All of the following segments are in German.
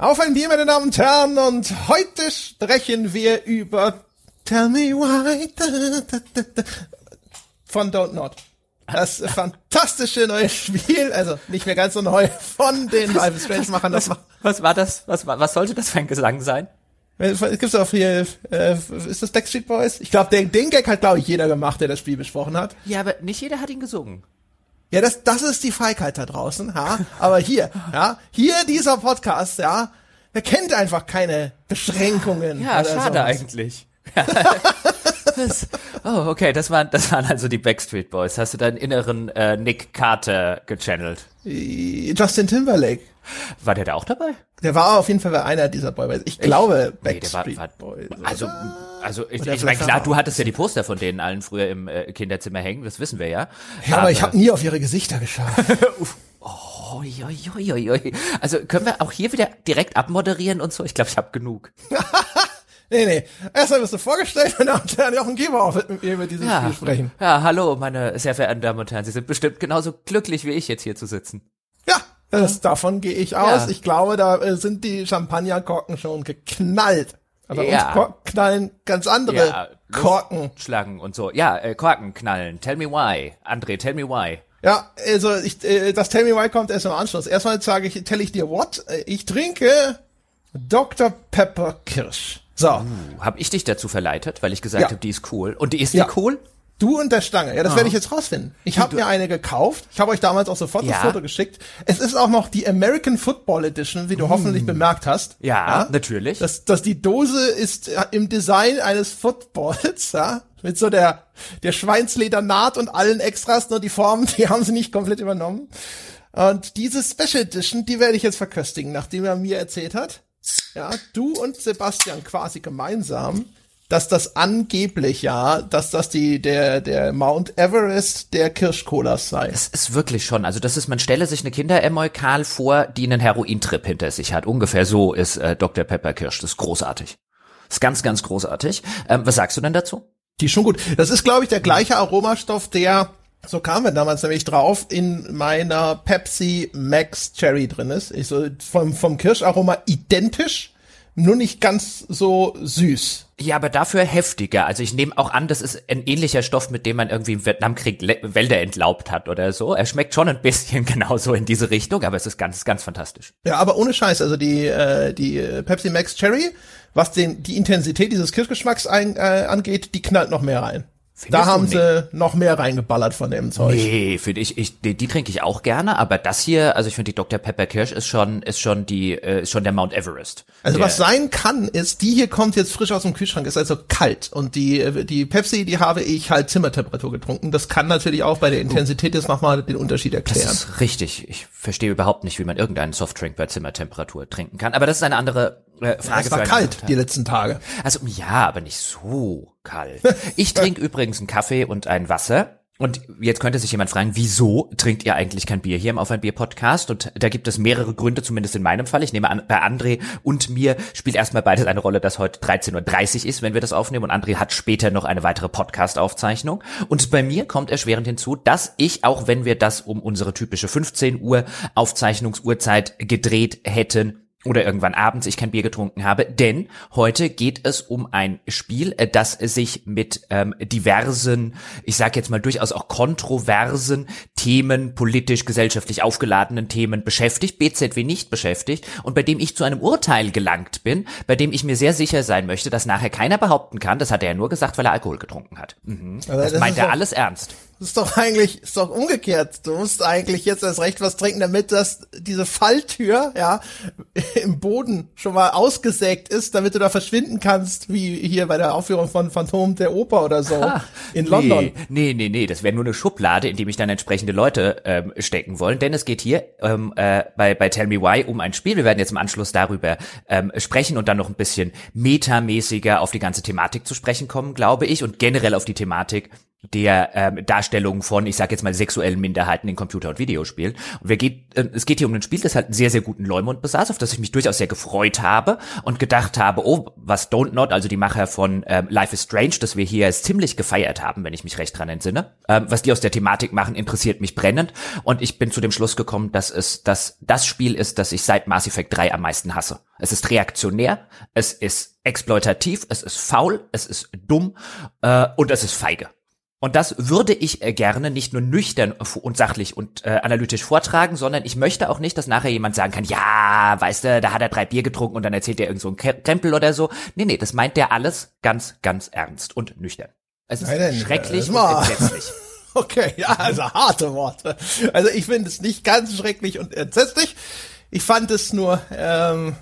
Auf ein Bier, meine Damen und Herren, und heute sprechen wir über Tell Me Why von Don't Not. Das fantastische neue Spiel, also nicht mehr ganz so neu, von den Life is Strange Machern. Was, was war das? Was, war, was sollte das für ein Gesang sein? Es gibt's auch hier, äh, ist das Backstreet Boys? Ich glaube, den, den Gag hat, glaube ich, jeder gemacht, der das Spiel besprochen hat. Ja, aber nicht jeder hat ihn gesungen. Ja, das, das ist die Feigheit da draußen, ja. Aber hier, ja, hier dieser Podcast, ja, der kennt einfach keine Beschränkungen. Ja, schade sowas. eigentlich. das, oh, okay, das waren, das waren also die Backstreet Boys. Hast du deinen inneren äh, Nick Carter gechannelt? Justin Timberlake. War der da auch dabei? Der war auf jeden Fall einer dieser Boys. Ich, ich glaube Backstreet nee, war, war, Boys. Also, also ich, ich meine, klar, du hattest ja die Poster von denen allen früher im äh, Kinderzimmer hängen, das wissen wir ja. Ja, aber, aber ich habe nie auf ihre Gesichter geschaut. oh, joi, joi, joi. Also können wir auch hier wieder direkt abmoderieren und so? Ich glaube, ich habe genug. Nee, nee. Erstmal wirst du vorgestellt, meine Damen und Herren, Jochen Geber wird mit mir über dieses ja. Spiel sprechen. Ja, hallo, meine sehr verehrten Damen und Herren. Sie sind bestimmt genauso glücklich wie ich jetzt hier zu sitzen. Das, davon gehe ich aus. Ja. Ich glaube, da äh, sind die Champagnerkorken schon geknallt. Aber ja. uns knallen ganz andere ja, Korken. Schlagen und so. Ja, äh, Korken knallen. Tell me why. André, tell me why. Ja, also ich, äh, das Tell me why kommt erst im Anschluss. Erstmal sage ich, tell ich dir what? Äh, ich trinke Dr. Pepper Kirsch. So. Uh, hab ich dich dazu verleitet, weil ich gesagt ja. habe, die ist cool. Und die ist die ja. cool? Du und der Stange. Ja, das ah. werde ich jetzt rausfinden. Ich habe mir eine gekauft. Ich habe euch damals auch sofort ja. das Foto geschickt. Es ist auch noch die American Football Edition, wie du mm. hoffentlich bemerkt hast. Ja, ja, natürlich. Das, das die Dose ist im Design eines Footballs, ja, mit so der der Schweinsledernaht und allen Extras, nur die Formen, die haben sie nicht komplett übernommen. Und diese Special Edition, die werde ich jetzt verköstigen, nachdem er mir erzählt hat. Ja, du und Sebastian quasi gemeinsam dass das angeblich ja, dass das die der der Mount Everest der Kirschcolas sei. Es ist wirklich schon, also das ist man stelle sich eine Kinderemolkal vor, die einen Herointrip hinter sich hat. Ungefähr so ist äh, Dr. Pepper Kirsch, das ist großartig. Das ist ganz ganz großartig. Ähm, was sagst du denn dazu? Die ist schon gut. Das ist glaube ich der gleiche Aromastoff, der so kamen wir damals nämlich drauf, in meiner Pepsi Max Cherry drin ist. Ich so vom, vom Kirscharoma identisch, nur nicht ganz so süß. Ja, aber dafür heftiger. Also ich nehme auch an, das ist ein ähnlicher Stoff, mit dem man irgendwie im Vietnamkrieg Wälder entlaubt hat oder so. Er schmeckt schon ein bisschen genauso in diese Richtung, aber es ist ganz, ganz fantastisch. Ja, aber ohne Scheiß. Also die, äh, die Pepsi Max Cherry, was den, die Intensität dieses Kirschgeschmacks ein, äh, angeht, die knallt noch mehr rein. Findest da haben sie noch mehr reingeballert von dem Zeug. Nee, finde ich, ich die, die trinke ich auch gerne, aber das hier, also ich finde die Dr Pepper Kirsch ist schon ist schon die äh, ist schon der Mount Everest. Also der, was sein kann, ist die hier kommt jetzt frisch aus dem Kühlschrank, ist also kalt und die äh, die Pepsi, die habe ich halt Zimmertemperatur getrunken. Das kann natürlich auch bei der Intensität jetzt nochmal den Unterschied erklären. Das ist richtig. Ich verstehe überhaupt nicht, wie man irgendeinen Softdrink bei Zimmertemperatur trinken kann, aber das ist eine andere äh, Frage. Es war kalt die letzten Tage. Also ja, aber nicht so kalt. Ich trinke übrigens einen Kaffee und ein Wasser. Und jetzt könnte sich jemand fragen, wieso trinkt ihr eigentlich kein Bier hier im Auf ein Bier Podcast? Und da gibt es mehrere Gründe, zumindest in meinem Fall. Ich nehme an, bei André und mir spielt erstmal beides eine Rolle, dass heute 13.30 Uhr ist, wenn wir das aufnehmen. Und André hat später noch eine weitere Podcast-Aufzeichnung. Und bei mir kommt erschwerend hinzu, dass ich, auch wenn wir das um unsere typische 15 Uhr Aufzeichnungsuhrzeit gedreht hätten, oder irgendwann abends ich kein Bier getrunken habe, denn heute geht es um ein Spiel, äh, das sich mit ähm, diversen, ich sage jetzt mal durchaus auch kontroversen Themen, politisch, gesellschaftlich aufgeladenen Themen beschäftigt, BZW nicht beschäftigt und bei dem ich zu einem Urteil gelangt bin, bei dem ich mir sehr sicher sein möchte, dass nachher keiner behaupten kann, das hat er ja nur gesagt, weil er Alkohol getrunken hat. Mhm. Das, das meint er alles ernst. Das ist doch eigentlich, ist doch umgekehrt. Du musst eigentlich jetzt erst recht was trinken, damit das, diese Falltür, ja, im Boden schon mal ausgesägt ist, damit du da verschwinden kannst, wie hier bei der Aufführung von Phantom der Oper oder so ha, in nee, London. Nee, nee, nee, das wäre nur eine Schublade, in die mich dann entsprechende Leute ähm, stecken wollen, denn es geht hier ähm, äh, bei, bei Tell Me Why um ein Spiel. Wir werden jetzt im Anschluss darüber ähm, sprechen und dann noch ein bisschen metamäßiger auf die ganze Thematik zu sprechen kommen, glaube ich, und generell auf die Thematik, der ähm, Darstellung von, ich sage jetzt mal, sexuellen Minderheiten in Computer- und Videospielen. Und wir geht, äh, es geht hier um ein Spiel, das halt einen sehr, sehr guten Leumund besaß, auf das ich mich durchaus sehr gefreut habe und gedacht habe, oh, was Don't Not, also die Macher von ähm, Life is Strange, das wir hier jetzt ziemlich gefeiert haben, wenn ich mich recht dran entsinne, ähm, was die aus der Thematik machen, interessiert mich brennend. Und ich bin zu dem Schluss gekommen, dass es dass das Spiel ist, das ich seit Mass Effect 3 am meisten hasse. Es ist reaktionär, es ist exploitativ, es ist faul, es ist dumm äh, und es ist feige. Und das würde ich äh, gerne nicht nur nüchtern und sachlich und äh, analytisch vortragen, sondern ich möchte auch nicht, dass nachher jemand sagen kann, ja, weißt du, da hat er drei Bier getrunken und dann erzählt er irgend so ein Krempel oder so. Nee, nee, das meint der alles ganz, ganz ernst und nüchtern. Es ist Nein, schrecklich und entsetzlich. Okay, ja, also harte Worte. Also ich finde es nicht ganz schrecklich und entsetzlich. Ich fand es nur, ähm,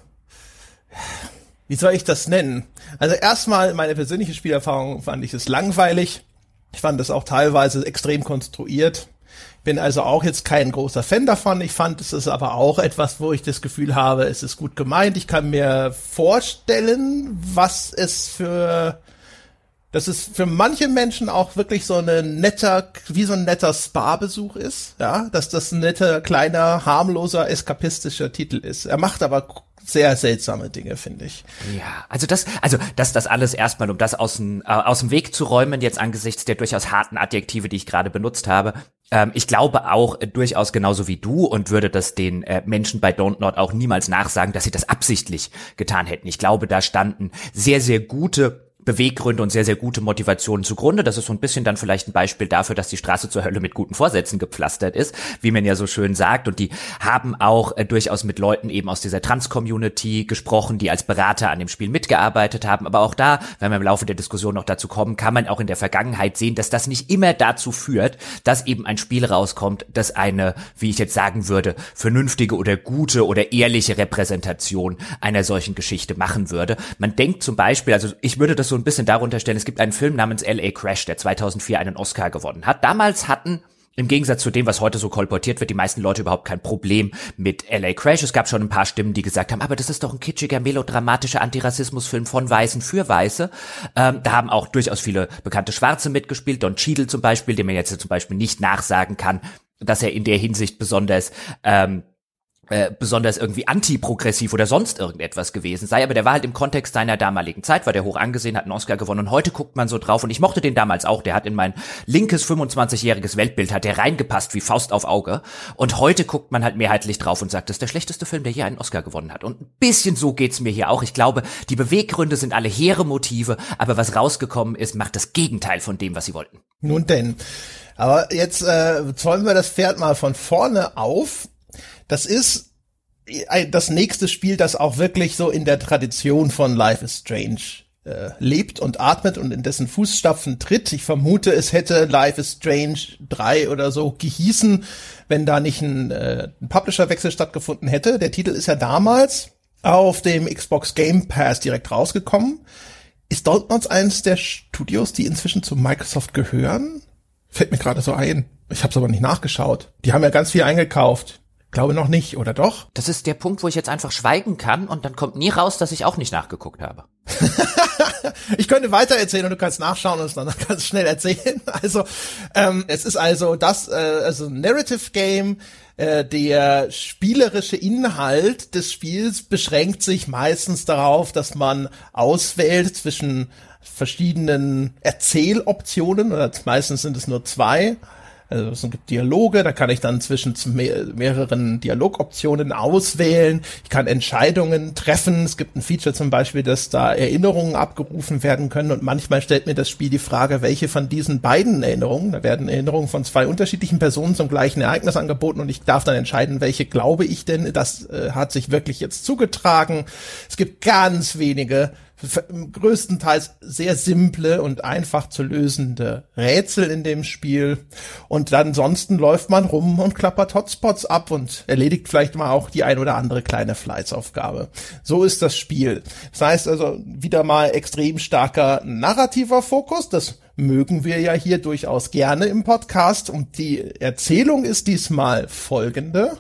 wie soll ich das nennen? Also erstmal meine persönliche Spielerfahrung fand ich es langweilig. Ich fand es auch teilweise extrem konstruiert. Bin also auch jetzt kein großer Fan davon. Ich fand es ist aber auch etwas, wo ich das Gefühl habe, es ist gut gemeint. Ich kann mir vorstellen, was es für dass es für manche Menschen auch wirklich so ein netter, wie so ein netter Spa-Besuch ist, ja, dass das ein netter, kleiner, harmloser, eskapistischer Titel ist. Er macht aber sehr seltsame Dinge, finde ich. Ja, also das, also das, das alles erstmal, um das aus dem, äh, aus dem Weg zu räumen, jetzt angesichts der durchaus harten Adjektive, die ich gerade benutzt habe. Ähm, ich glaube auch äh, durchaus genauso wie du und würde das den äh, Menschen bei Don't Not auch niemals nachsagen, dass sie das absichtlich getan hätten. Ich glaube, da standen sehr, sehr gute Beweggründe und sehr, sehr gute Motivationen zugrunde. Das ist so ein bisschen dann vielleicht ein Beispiel dafür, dass die Straße zur Hölle mit guten Vorsätzen gepflastert ist, wie man ja so schön sagt. Und die haben auch äh, durchaus mit Leuten eben aus dieser Trans-Community gesprochen, die als Berater an dem Spiel mitgearbeitet haben. Aber auch da, wenn wir im Laufe der Diskussion noch dazu kommen, kann man auch in der Vergangenheit sehen, dass das nicht immer dazu führt, dass eben ein Spiel rauskommt, das eine, wie ich jetzt sagen würde, vernünftige oder gute oder ehrliche Repräsentation einer solchen Geschichte machen würde. Man denkt zum Beispiel, also ich würde das so ein bisschen darunter stellen, es gibt einen Film namens L.A. Crash, der 2004 einen Oscar gewonnen hat. Damals hatten im Gegensatz zu dem, was heute so kolportiert wird, die meisten Leute überhaupt kein Problem mit LA Crash. Es gab schon ein paar Stimmen, die gesagt haben, aber das ist doch ein kitschiger, melodramatischer Antirassismusfilm von Weißen für Weiße. Ähm, da haben auch durchaus viele bekannte Schwarze mitgespielt. Don Cheadle zum Beispiel, dem man jetzt zum Beispiel nicht nachsagen kann, dass er in der Hinsicht besonders ähm, äh, besonders irgendwie antiprogressiv oder sonst irgendetwas gewesen sei, aber der war halt im Kontext seiner damaligen Zeit, war der hoch angesehen, hat einen Oscar gewonnen und heute guckt man so drauf und ich mochte den damals auch, der hat in mein linkes 25-jähriges Weltbild, hat der reingepasst wie Faust auf Auge und heute guckt man halt mehrheitlich drauf und sagt, das ist der schlechteste Film, der je einen Oscar gewonnen hat und ein bisschen so geht's mir hier auch. Ich glaube, die Beweggründe sind alle hehre Motive, aber was rausgekommen ist, macht das Gegenteil von dem, was sie wollten. Nun denn. Aber jetzt äh, zäumen wir das Pferd mal von vorne auf das ist das nächste Spiel, das auch wirklich so in der Tradition von Life is Strange äh, lebt und atmet und in dessen Fußstapfen tritt. Ich vermute, es hätte Life is Strange 3 oder so gehießen, wenn da nicht ein, äh, ein Publisher-Wechsel stattgefunden hätte. Der Titel ist ja damals auf dem Xbox Game Pass direkt rausgekommen. Ist Dortmund eines der Studios, die inzwischen zu Microsoft gehören? Fällt mir gerade so ein. Ich habe es aber nicht nachgeschaut. Die haben ja ganz viel eingekauft. Glaube noch nicht, oder doch? Das ist der Punkt, wo ich jetzt einfach schweigen kann und dann kommt nie raus, dass ich auch nicht nachgeguckt habe. ich könnte weiter erzählen und du kannst nachschauen und es dann ganz schnell erzählen. Also ähm, es ist also das, äh, also Narrative Game. Äh, der spielerische Inhalt des Spiels beschränkt sich meistens darauf, dass man auswählt zwischen verschiedenen Erzähloptionen oder meistens sind es nur zwei also es gibt Dialoge, da kann ich dann zwischen mehreren Dialogoptionen auswählen. Ich kann Entscheidungen treffen. Es gibt ein Feature zum Beispiel, dass da Erinnerungen abgerufen werden können und manchmal stellt mir das Spiel die Frage, welche von diesen beiden Erinnerungen, da werden Erinnerungen von zwei unterschiedlichen Personen zum gleichen Ereignis angeboten und ich darf dann entscheiden, welche glaube ich denn, das äh, hat sich wirklich jetzt zugetragen. Es gibt ganz wenige größtenteils sehr simple und einfach zu lösende Rätsel in dem Spiel. Und ansonsten läuft man rum und klappert Hotspots ab und erledigt vielleicht mal auch die ein oder andere kleine Fleißaufgabe. So ist das Spiel. Das heißt also wieder mal extrem starker narrativer Fokus. Das mögen wir ja hier durchaus gerne im Podcast. Und die Erzählung ist diesmal folgende.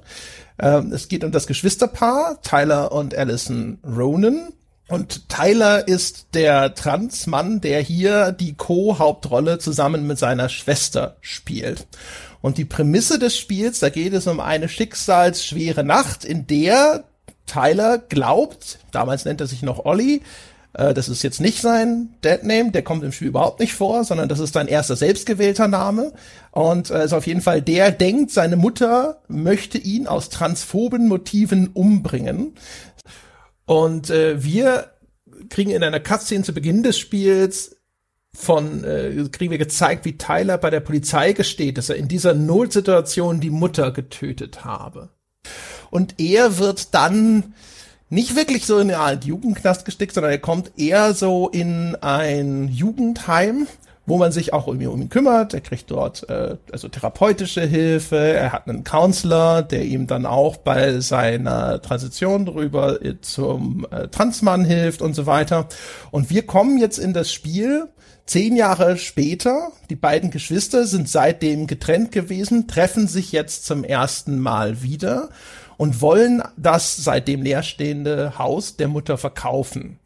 Ähm, es geht um das Geschwisterpaar Tyler und Allison Ronan Und Tyler ist der Transmann, der hier die Co-Hauptrolle zusammen mit seiner Schwester spielt. Und die Prämisse des Spiels, da geht es um eine schicksalsschwere Nacht, in der Tyler glaubt, damals nennt er sich noch Olli, äh, das ist jetzt nicht sein Deadname, der kommt im Spiel überhaupt nicht vor, sondern das ist sein erster selbstgewählter Name. Und äh, ist auf jeden Fall der denkt, seine Mutter möchte ihn aus transphoben Motiven umbringen. Und äh, wir kriegen in einer Cutscene zu Beginn des Spiels von äh, kriegen wir gezeigt, wie Tyler bei der Polizei gesteht, dass er in dieser Notsituation die Mutter getötet habe. Und er wird dann nicht wirklich so in eine Art Jugendknast gesteckt, sondern er kommt eher so in ein Jugendheim, wo man sich auch irgendwie um ihn kümmert. Er kriegt dort äh, also therapeutische Hilfe. Er hat einen Counselor, der ihm dann auch bei seiner Transition drüber äh, zum äh, Transmann hilft und so weiter. Und wir kommen jetzt in das Spiel zehn Jahre später. Die beiden Geschwister sind seitdem getrennt gewesen, treffen sich jetzt zum ersten Mal wieder und wollen das seitdem leerstehende Haus der Mutter verkaufen.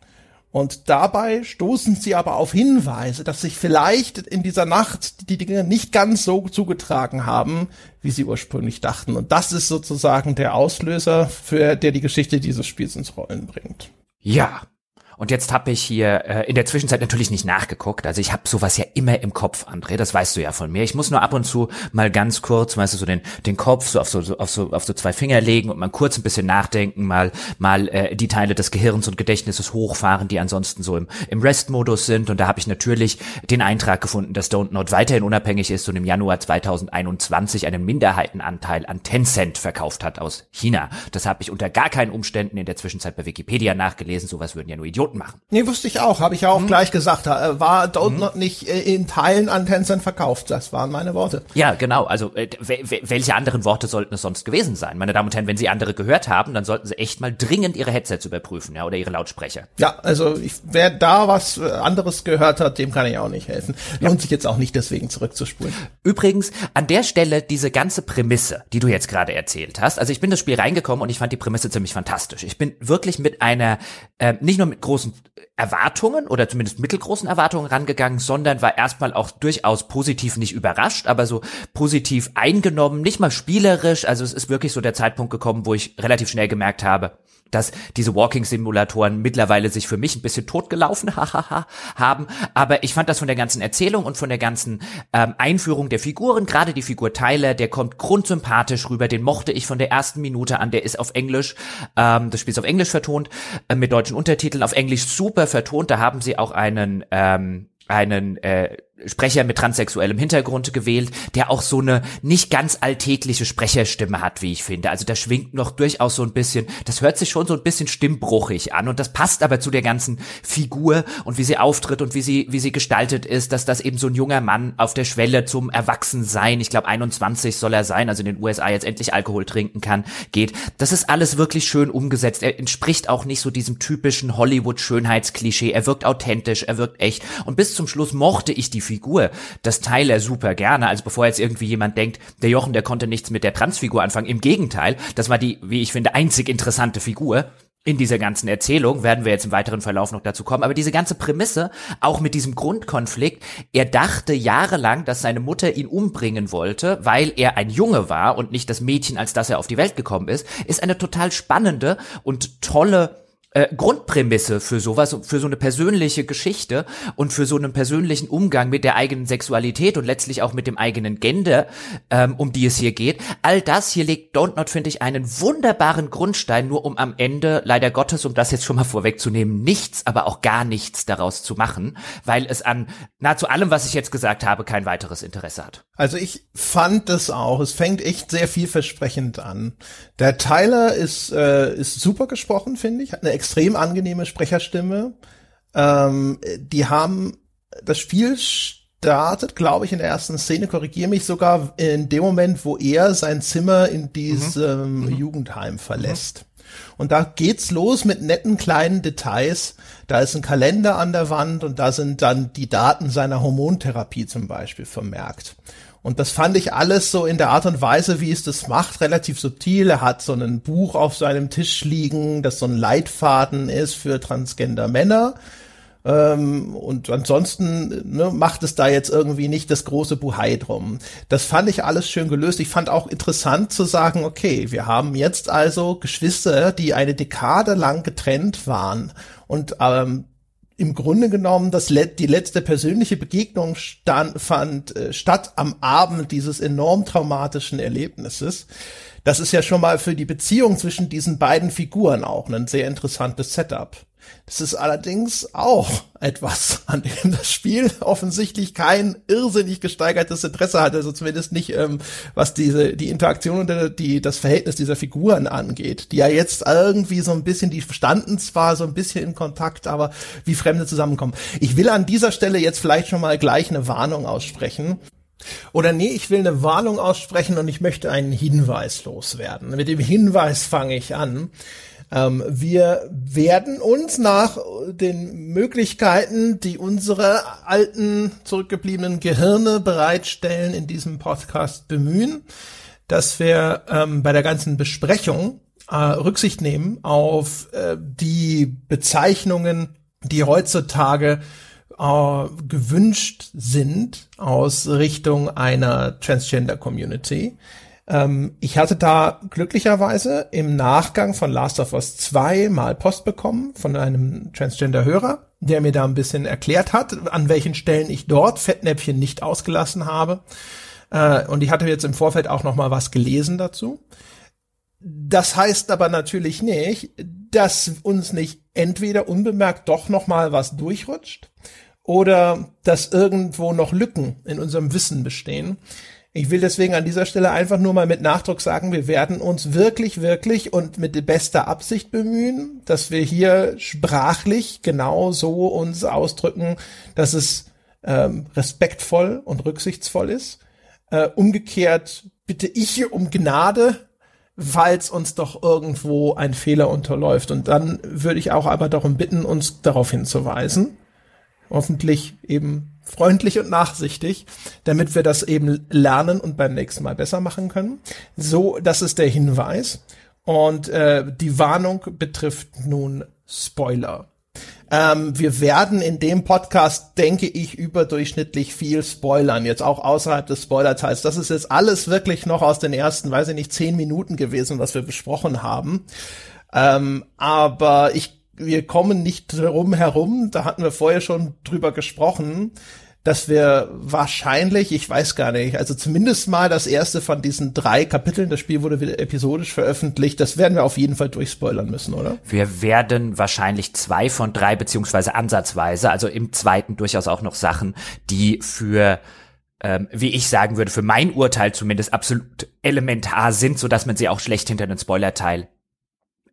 Und dabei stoßen sie aber auf Hinweise, dass sich vielleicht in dieser Nacht die Dinge nicht ganz so zugetragen haben, wie sie ursprünglich dachten. Und das ist sozusagen der Auslöser, für der die Geschichte dieses Spiels ins Rollen bringt. Ja, und jetzt habe ich hier äh, in der Zwischenzeit natürlich nicht nachgeguckt. Also ich habe sowas ja immer im Kopf, André. Das weißt du ja von mir. Ich muss nur ab und zu mal ganz kurz, weißt du, so den den Kopf so auf so, so auf so auf so zwei Finger legen und mal kurz ein bisschen nachdenken, mal mal äh, die Teile des Gehirns und Gedächtnisses hochfahren, die ansonsten so im im Rest-Modus sind. Und da habe ich natürlich den Eintrag gefunden, dass Don't Not weiterhin unabhängig ist und im Januar 2021 einen Minderheitenanteil an Tencent verkauft hat aus China. Das habe ich unter gar keinen Umständen in der Zwischenzeit bei Wikipedia nachgelesen. Sowas würden ja nur Idioten Idioten machen. Nee, wusste ich auch, habe ich ja auch hm. gleich gesagt. Äh, war Don't hm. Not nicht äh, in Teilen an Tencent verkauft. Das waren meine Worte. Ja, genau. Also äh, welche anderen Worte sollten es sonst gewesen sein? Meine Damen und Herren, wenn Sie andere gehört haben, dann sollten Sie echt mal dringend Ihre Headsets überprüfen, ja, oder Ihre Lautsprecher. Ja, also ich, wer da was anderes gehört hat, dem kann ich auch nicht helfen. Lohnt ja. sich jetzt auch nicht deswegen zurückzuspulen. Übrigens, an der Stelle diese ganze Prämisse, die du jetzt gerade erzählt hast. Also ich bin das Spiel reingekommen und ich fand die Prämisse ziemlich fantastisch. Ich bin wirklich mit einer, äh, nicht nur mit großen Erwartungen oder zumindest mittelgroßen Erwartungen rangegangen, sondern war erstmal auch durchaus positiv nicht überrascht, aber so positiv eingenommen, nicht mal spielerisch. Also es ist wirklich so der Zeitpunkt gekommen, wo ich relativ schnell gemerkt habe, dass diese Walking-Simulatoren mittlerweile sich für mich ein bisschen totgelaufen haben. Aber ich fand das von der ganzen Erzählung und von der ganzen ähm, Einführung der Figuren, gerade die Figur Tyler, der kommt grundsympathisch rüber. Den mochte ich von der ersten Minute an. Der ist auf Englisch, ähm, das Spiel ist auf Englisch vertont, äh, mit deutschen Untertiteln, auf Englisch super vertont. Da haben sie auch einen ähm, einen äh, Sprecher mit transsexuellem Hintergrund gewählt, der auch so eine nicht ganz alltägliche Sprecherstimme hat, wie ich finde. Also da schwingt noch durchaus so ein bisschen, das hört sich schon so ein bisschen stimmbruchig an und das passt aber zu der ganzen Figur und wie sie auftritt und wie sie wie sie gestaltet ist, dass das eben so ein junger Mann auf der Schwelle zum Erwachsensein, ich glaube 21 soll er sein, also in den USA jetzt endlich Alkohol trinken kann, geht. Das ist alles wirklich schön umgesetzt. Er entspricht auch nicht so diesem typischen Hollywood Schönheitsklischee. Er wirkt authentisch, er wirkt echt und bis zum Schluss mochte ich die Figur. Das teile er super gerne. Also bevor jetzt irgendwie jemand denkt, der Jochen, der konnte nichts mit der Transfigur anfangen. Im Gegenteil, das war die, wie ich finde, einzig interessante Figur in dieser ganzen Erzählung, werden wir jetzt im weiteren Verlauf noch dazu kommen, aber diese ganze Prämisse, auch mit diesem Grundkonflikt, er dachte jahrelang, dass seine Mutter ihn umbringen wollte, weil er ein Junge war und nicht das Mädchen, als das er auf die Welt gekommen ist, ist eine total spannende und tolle äh, Grundprämisse für sowas, für so eine persönliche Geschichte und für so einen persönlichen Umgang mit der eigenen Sexualität und letztlich auch mit dem eigenen Gender, ähm, um die es hier geht. All das hier legt Don't Not, finde ich, einen wunderbaren Grundstein, nur um am Ende, leider Gottes, um das jetzt schon mal vorwegzunehmen, nichts, aber auch gar nichts daraus zu machen, weil es an nahezu allem, was ich jetzt gesagt habe, kein weiteres Interesse hat. Also ich fand das auch. Es fängt echt sehr vielversprechend an. Der Tyler ist, äh, ist super gesprochen, finde ich. Hat eine extrem angenehme Sprecherstimme. Ähm, die haben das Spiel startet, glaube ich, in der ersten Szene, korrigiere mich sogar in dem Moment, wo er sein Zimmer in diesem mhm. mhm. Jugendheim verlässt. Mhm. Und da geht's los mit netten kleinen Details. Da ist ein Kalender an der Wand und da sind dann die Daten seiner Hormontherapie zum Beispiel vermerkt. Und das fand ich alles so in der Art und Weise, wie es das macht, relativ subtil. Er hat so ein Buch auf seinem Tisch liegen, das so ein Leitfaden ist für Transgender Männer. Ähm, und ansonsten ne, macht es da jetzt irgendwie nicht das große Buhai drum. Das fand ich alles schön gelöst. Ich fand auch interessant zu sagen, okay, wir haben jetzt also Geschwister, die eine Dekade lang getrennt waren und ähm, im Grunde genommen das die letzte persönliche Begegnung stand, fand äh, statt am Abend dieses enorm traumatischen Erlebnisses. Das ist ja schon mal für die Beziehung zwischen diesen beiden Figuren auch ein sehr interessantes Setup. Das ist allerdings auch etwas, an dem das Spiel offensichtlich kein irrsinnig gesteigertes Interesse hat, also zumindest nicht, ähm, was diese, die Interaktion und die, das Verhältnis dieser Figuren angeht, die ja jetzt irgendwie so ein bisschen, die standen zwar so ein bisschen in Kontakt, aber wie Fremde zusammenkommen. Ich will an dieser Stelle jetzt vielleicht schon mal gleich eine Warnung aussprechen. Oder nee, ich will eine Warnung aussprechen und ich möchte einen Hinweis loswerden. Mit dem Hinweis fange ich an. Ähm, wir werden uns nach den Möglichkeiten, die unsere alten, zurückgebliebenen Gehirne bereitstellen, in diesem Podcast bemühen, dass wir ähm, bei der ganzen Besprechung äh, Rücksicht nehmen auf äh, die Bezeichnungen, die heutzutage äh, gewünscht sind aus Richtung einer Transgender Community. Ähm, ich hatte da glücklicherweise im Nachgang von Last of Us 2 mal Post bekommen von einem Transgender-Hörer, der mir da ein bisschen erklärt hat, an welchen Stellen ich dort Fettnäpfchen nicht ausgelassen habe. Äh, und ich hatte jetzt im Vorfeld auch noch mal was gelesen dazu. Das heißt aber natürlich nicht, dass uns nicht entweder unbemerkt doch noch mal was durchrutscht oder dass irgendwo noch Lücken in unserem Wissen bestehen. Ich will deswegen an dieser Stelle einfach nur mal mit Nachdruck sagen, wir werden uns wirklich, wirklich und mit bester Absicht bemühen, dass wir hier sprachlich genau so uns ausdrücken, dass es ähm, respektvoll und rücksichtsvoll ist. Äh, umgekehrt bitte ich um Gnade, falls uns doch irgendwo ein Fehler unterläuft. Und dann würde ich auch aber darum bitten, uns darauf hinzuweisen. Hoffentlich eben freundlich und nachsichtig, damit wir das eben lernen und beim nächsten Mal besser machen können. So, das ist der Hinweis. Und äh, die Warnung betrifft nun Spoiler. Ähm, wir werden in dem Podcast, denke ich, überdurchschnittlich viel spoilern, jetzt auch außerhalb des Spoilerteils. Das ist jetzt alles wirklich noch aus den ersten, weiß ich nicht, zehn Minuten gewesen, was wir besprochen haben. Ähm, aber ich wir kommen nicht drum herum, da hatten wir vorher schon drüber gesprochen, dass wir wahrscheinlich, ich weiß gar nicht, also zumindest mal das erste von diesen drei Kapiteln, das Spiel wurde wieder episodisch veröffentlicht, das werden wir auf jeden Fall durchspoilern müssen, oder? Wir werden wahrscheinlich zwei von drei, beziehungsweise ansatzweise, also im zweiten durchaus auch noch Sachen, die für ähm, wie ich sagen würde, für mein Urteil zumindest absolut elementar sind, so dass man sie auch schlecht hinter den Spoilerteil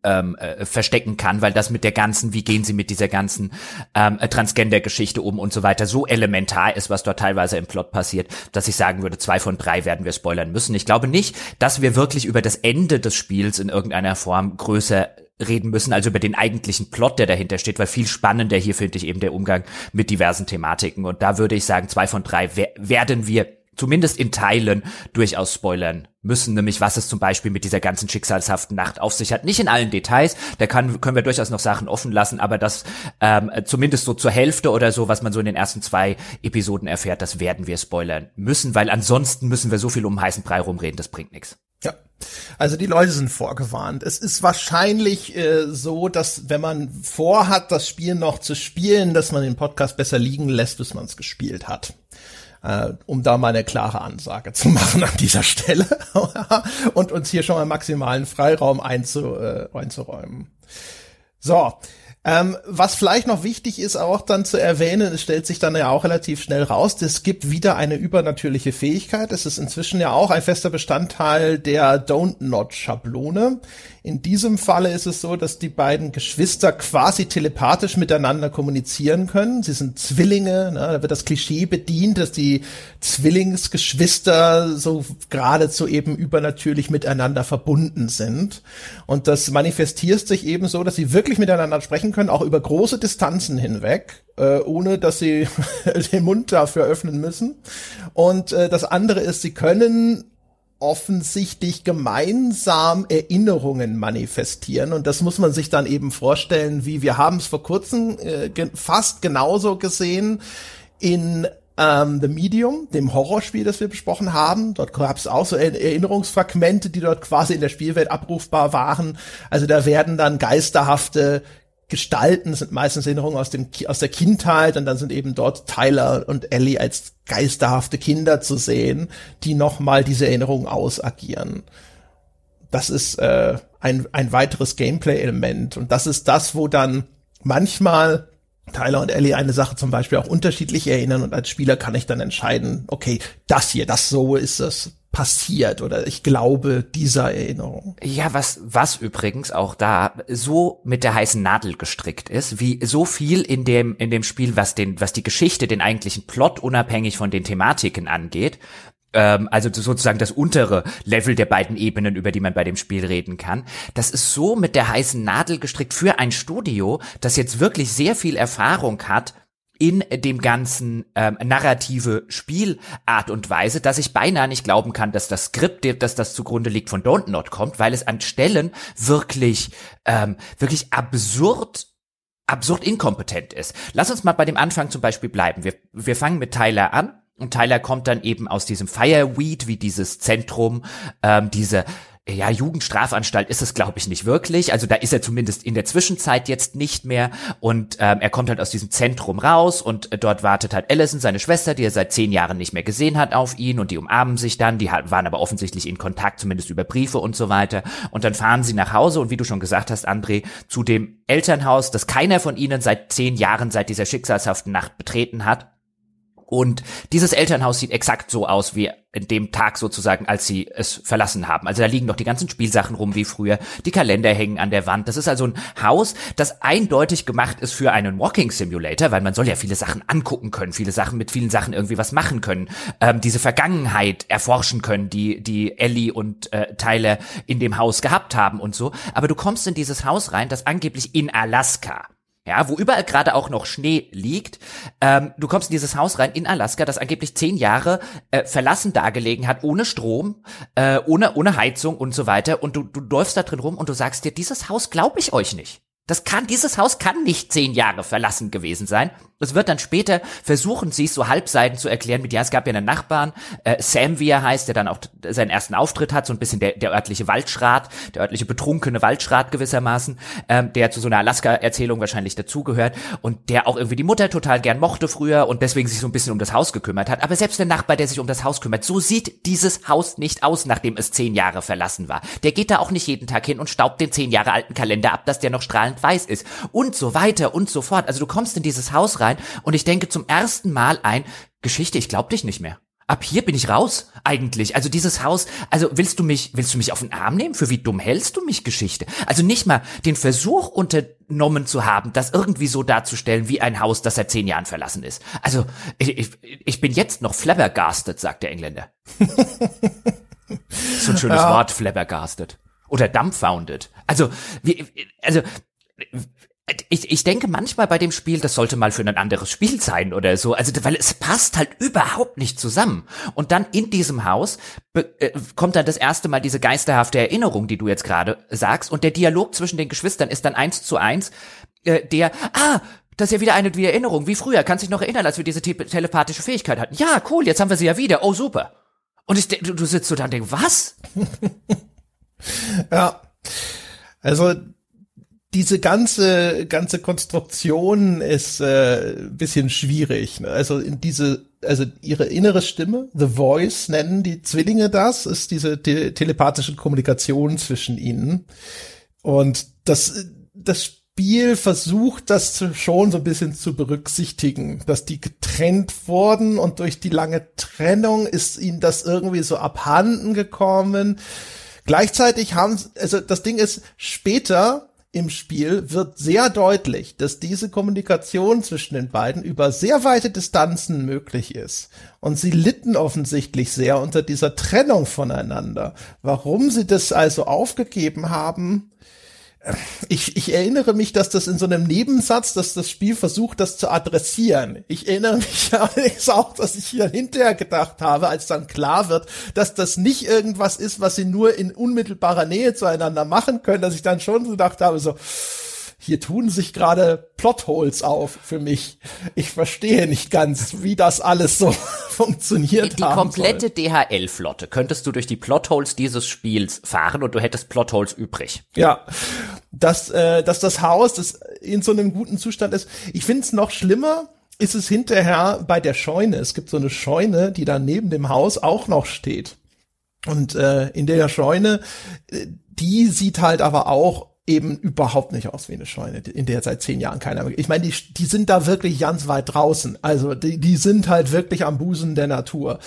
ähm, äh, verstecken kann, weil das mit der ganzen, wie gehen sie mit dieser ganzen ähm, Transgender-Geschichte um und so weiter, so elementar ist, was dort teilweise im Plot passiert, dass ich sagen würde, zwei von drei werden wir spoilern müssen. Ich glaube nicht, dass wir wirklich über das Ende des Spiels in irgendeiner Form größer reden müssen, also über den eigentlichen Plot, der dahinter steht, weil viel spannender hier finde ich eben der Umgang mit diversen Thematiken. Und da würde ich sagen, zwei von drei werden wir zumindest in Teilen durchaus spoilern müssen, nämlich was es zum Beispiel mit dieser ganzen schicksalshaften Nacht auf sich hat. Nicht in allen Details, da kann, können wir durchaus noch Sachen offen lassen, aber das ähm, zumindest so zur Hälfte oder so, was man so in den ersten zwei Episoden erfährt, das werden wir spoilern müssen, weil ansonsten müssen wir so viel um heißen Brei rumreden, das bringt nichts. Ja. Also die Leute sind vorgewarnt. Es ist wahrscheinlich äh, so, dass wenn man vorhat, das Spiel noch zu spielen, dass man den Podcast besser liegen lässt, bis man es gespielt hat äh, um da mal eine klare Ansage zu machen an dieser Stelle und uns hier schon mal maximalen Freiraum einzu, äh, einzuräumen. So, Ähm, was vielleicht noch wichtig ist, auch dann zu erwähnen, es stellt sich dann ja auch relativ schnell raus, es gibt wieder eine übernatürliche Fähigkeit. Es ist inzwischen ja auch ein fester Bestandteil der Don't Not Schablone. In diesem Falle ist es so, dass die beiden Geschwister quasi telepathisch miteinander kommunizieren können. Sie sind Zwillinge, ne? da wird das Klischee bedient, dass die Zwillingsgeschwister so geradezu eben übernatürlich miteinander verbunden sind. Und das manifestiert sich eben so, dass sie wirklich miteinander sprechen können, auch über große Distanzen hinweg, äh, ohne dass sie den Mund dafür öffnen müssen. Und äh, das andere ist, sie können offensichtlich gemeinsam Erinnerungen manifestieren und das muss man sich dann eben vorstellen, wie wir haben es vor kurzem äh, ge fast genauso gesehen in ähm, The Medium, dem Horrorspiel, das wir besprochen haben. Dort gab es auch so Erinnerungsfragmente, die dort quasi in der Spielwelt abrufbar waren. Also da werden dann geisterhafte Gestalten sind meistens Erinnerungen aus dem aus der Kindheit und dann sind eben dort Tyler und Ellie als geisterhafte Kinder zu sehen, die nochmal diese Erinnerungen ausagieren. Das ist äh, ein ein weiteres Gameplay-Element und das ist das, wo dann manchmal Tyler und Ellie eine Sache zum Beispiel auch unterschiedlich erinnern und als Spieler kann ich dann entscheiden, okay, das hier, das so ist es passiert oder ich glaube dieser Erinnerung. Ja, was, was übrigens auch da so mit der heißen Nadel gestrickt ist, wie so viel in dem, in dem Spiel, was den, was die Geschichte, den eigentlichen Plot unabhängig von den Thematiken angeht, ähm, also sozusagen das untere Level der beiden Ebenen, über die man bei dem Spiel reden kann. Das ist so mit der heißen Nadel gestrickt für ein Studio, das jetzt wirklich sehr viel Erfahrung hat in dem ganzen ähm, narrative Spielart und Weise, dass ich beinahe nicht glauben kann, dass das Skript, dass das zugrunde liegt, von Don't Not kommt, weil es an Stellen wirklich, ähm, wirklich absurd absurd inkompetent ist. Lass uns mal bei dem Anfang zum Beispiel bleiben. Wir, wir fangen mit Tyler an. Und Tyler kommt dann eben aus diesem Fireweed, wie dieses Zentrum, ähm, diese ja, Jugendstrafanstalt ist es, glaube ich, nicht wirklich. Also da ist er zumindest in der Zwischenzeit jetzt nicht mehr. Und ähm, er kommt halt aus diesem Zentrum raus und äh, dort wartet halt Allison, seine Schwester, die er seit zehn Jahren nicht mehr gesehen hat, auf ihn und die umarmen sich dann. Die waren aber offensichtlich in Kontakt, zumindest über Briefe und so weiter. Und dann fahren sie nach Hause und wie du schon gesagt hast, André, zu dem Elternhaus, das keiner von ihnen seit zehn Jahren, seit dieser schicksalshaften Nacht betreten hat. Und dieses Elternhaus sieht exakt so aus wie in dem Tag sozusagen, als sie es verlassen haben. Also da liegen noch die ganzen Spielsachen rum wie früher. Die Kalender hängen an der Wand. Das ist also ein Haus, das eindeutig gemacht ist für einen Walking Simulator, weil man soll ja viele Sachen angucken können, viele Sachen mit vielen Sachen irgendwie was machen können, ähm, diese Vergangenheit erforschen können, die die Ellie und äh, Tyler in dem Haus gehabt haben und so. Aber du kommst in dieses Haus rein, das angeblich in Alaska ja, wo überall gerade auch noch Schnee liegt. Ähm, du kommst in dieses Haus rein in Alaska, das angeblich zehn Jahre äh, verlassen dagelegen hat, ohne Strom, äh, ohne, ohne Heizung und so weiter. Und du, du läufst da drin rum und du sagst dir, dieses Haus glaube ich euch nicht. Das kann, dieses Haus kann nicht zehn Jahre verlassen gewesen sein. Es wird dann später versuchen, sie so halbseiten zu erklären mit, ja, es gab ja einen Nachbarn, äh, Sam, wie er heißt, der dann auch seinen ersten Auftritt hat, so ein bisschen der, der örtliche Waldschrat, der örtliche betrunkene Waldschrat gewissermaßen, ähm, der zu so einer Alaska-Erzählung wahrscheinlich dazugehört und der auch irgendwie die Mutter total gern mochte früher und deswegen sich so ein bisschen um das Haus gekümmert hat. Aber selbst der Nachbar, der sich um das Haus kümmert, so sieht dieses Haus nicht aus, nachdem es zehn Jahre verlassen war. Der geht da auch nicht jeden Tag hin und staubt den zehn Jahre alten Kalender ab, dass der noch strahlend weiß ist und so weiter und so fort. Also du kommst in dieses Haus rein und ich denke zum ersten Mal ein, Geschichte, ich glaub dich nicht mehr. Ab hier bin ich raus, eigentlich. Also dieses Haus, also willst du mich, willst du mich auf den Arm nehmen? Für wie dumm hältst du mich, Geschichte? Also nicht mal den Versuch unternommen zu haben, das irgendwie so darzustellen wie ein Haus, das seit zehn Jahren verlassen ist. Also ich, ich, ich bin jetzt noch flabbergasted, sagt der Engländer. so ein schönes ja. Wort, flabbergasted. Oder dumbfounded. Also, wie, also ich, ich denke manchmal bei dem Spiel, das sollte mal für ein anderes Spiel sein oder so. Also, weil es passt halt überhaupt nicht zusammen. Und dann in diesem Haus äh, kommt dann das erste Mal diese geisterhafte Erinnerung, die du jetzt gerade sagst. Und der Dialog zwischen den Geschwistern ist dann eins zu eins, äh, der, ah, das ist ja wieder eine wie Erinnerung, wie früher. Kannst dich noch erinnern, als wir diese te telepathische Fähigkeit hatten? Ja, cool, jetzt haben wir sie ja wieder. Oh, super. Und ich, du, du sitzt so da und denkst, was? ja. Also, diese ganze ganze Konstruktion ist äh, bisschen schwierig. Ne? Also in diese also ihre innere Stimme, The Voice nennen die Zwillinge das, ist diese te telepathische Kommunikation zwischen ihnen. Und das das Spiel versucht das schon so ein bisschen zu berücksichtigen, dass die getrennt wurden und durch die lange Trennung ist ihnen das irgendwie so abhanden gekommen. Gleichzeitig haben, also das Ding ist, später im Spiel wird sehr deutlich, dass diese Kommunikation zwischen den beiden über sehr weite Distanzen möglich ist. Und sie litten offensichtlich sehr unter dieser Trennung voneinander. Warum sie das also aufgegeben haben, ich, ich erinnere mich, dass das in so einem Nebensatz, dass das Spiel versucht, das zu adressieren. Ich erinnere mich allerdings auch, dass ich hier hinterher gedacht habe, als dann klar wird, dass das nicht irgendwas ist, was sie nur in unmittelbarer Nähe zueinander machen können, dass ich dann schon gedacht habe, so, hier tun sich gerade Plotholes auf für mich. Ich verstehe nicht ganz, wie das alles so funktioniert. Die, die komplette DHL-Flotte könntest du durch die Plotholes dieses Spiels fahren und du hättest Plotholes übrig. Ja, dass, äh, dass das Haus das in so einem guten Zustand ist. Ich finde es noch schlimmer, ist es hinterher bei der Scheune. Es gibt so eine Scheune, die da neben dem Haus auch noch steht. Und äh, in der Scheune, äh, die sieht halt aber auch eben überhaupt nicht aus wie eine Scheune, in der seit zehn Jahren keiner mehr. Ich meine, die, die sind da wirklich ganz weit draußen. Also die, die sind halt wirklich am Busen der Natur.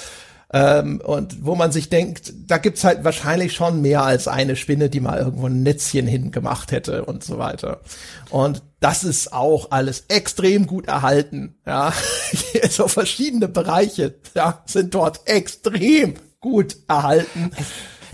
Ähm, und wo man sich denkt, da gibt's halt wahrscheinlich schon mehr als eine Spinne, die mal irgendwo ein Netzchen hingemacht hätte und so weiter. Und das ist auch alles extrem gut erhalten. Ja, so verschiedene Bereiche ja, sind dort extrem gut erhalten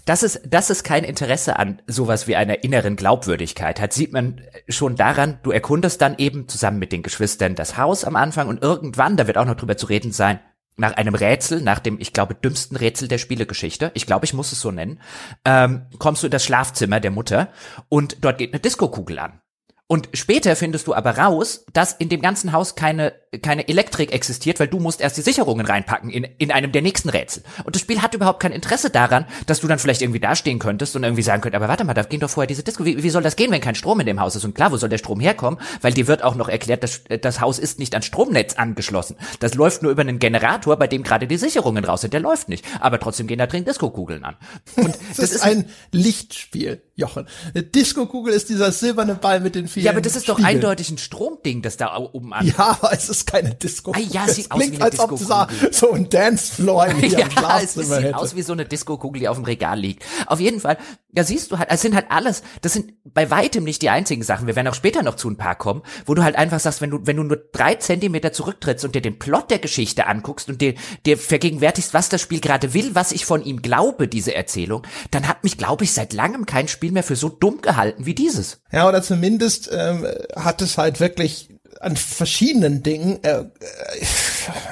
dass es, dass es kein Interesse an sowas wie einer inneren Glaubwürdigkeit hat, sieht man schon daran, du erkundest dann eben zusammen mit den Geschwistern das Haus am Anfang und irgendwann, da wird auch noch drüber zu reden sein, nach einem Rätsel, nach dem, ich glaube, dümmsten Rätsel der Spielegeschichte, ich glaube, ich muss es so nennen, ähm, kommst du in das Schlafzimmer der Mutter und dort geht eine Diskokugel an. Und später findest du aber raus, dass in dem ganzen Haus keine, keine Elektrik existiert, weil du musst erst die Sicherungen reinpacken in, in einem der nächsten Rätsel. Und das Spiel hat überhaupt kein Interesse daran, dass du dann vielleicht irgendwie dastehen könntest und irgendwie sagen könntest, aber warte mal, da ging doch vorher diese Disco. Wie, wie soll das gehen, wenn kein Strom in dem Haus ist? Und klar, wo soll der Strom herkommen? Weil dir wird auch noch erklärt, dass das Haus ist nicht an Stromnetz angeschlossen. Das läuft nur über einen Generator, bei dem gerade die Sicherungen raus sind. Der läuft nicht. Aber trotzdem gehen da drin Disco-Kugeln an. Und das, das ist, ein Lichtspiel, Jochen. Eine Disco-Kugel ist dieser silberne Ball mit den vielen Ja, aber das ist Spiegeln. doch eindeutig ein Stromding, das da oben an. Ja, aber es ist keine Disco. Ah, ja, es sieht aus wie eine als Ob da so ein Dancefloor in ja, es, es sieht aus wie so eine Disco-Kugel, die auf dem Regal liegt. Auf jeden Fall, ja, siehst du halt, es sind halt alles, das sind bei weitem nicht die einzigen Sachen. Wir werden auch später noch zu ein paar kommen, wo du halt einfach sagst, wenn du, wenn du nur drei Zentimeter zurücktrittst und dir den Plot der Geschichte anguckst und dir, dir vergegenwärtigst, was das Spiel gerade will, was ich von ihm glaube, diese Erzählung, dann hat mich, glaube ich, seit langem kein Spiel mehr für so dumm gehalten wie dieses. Ja, oder zumindest ähm, hat es halt wirklich an verschiedenen Dingen äh, äh,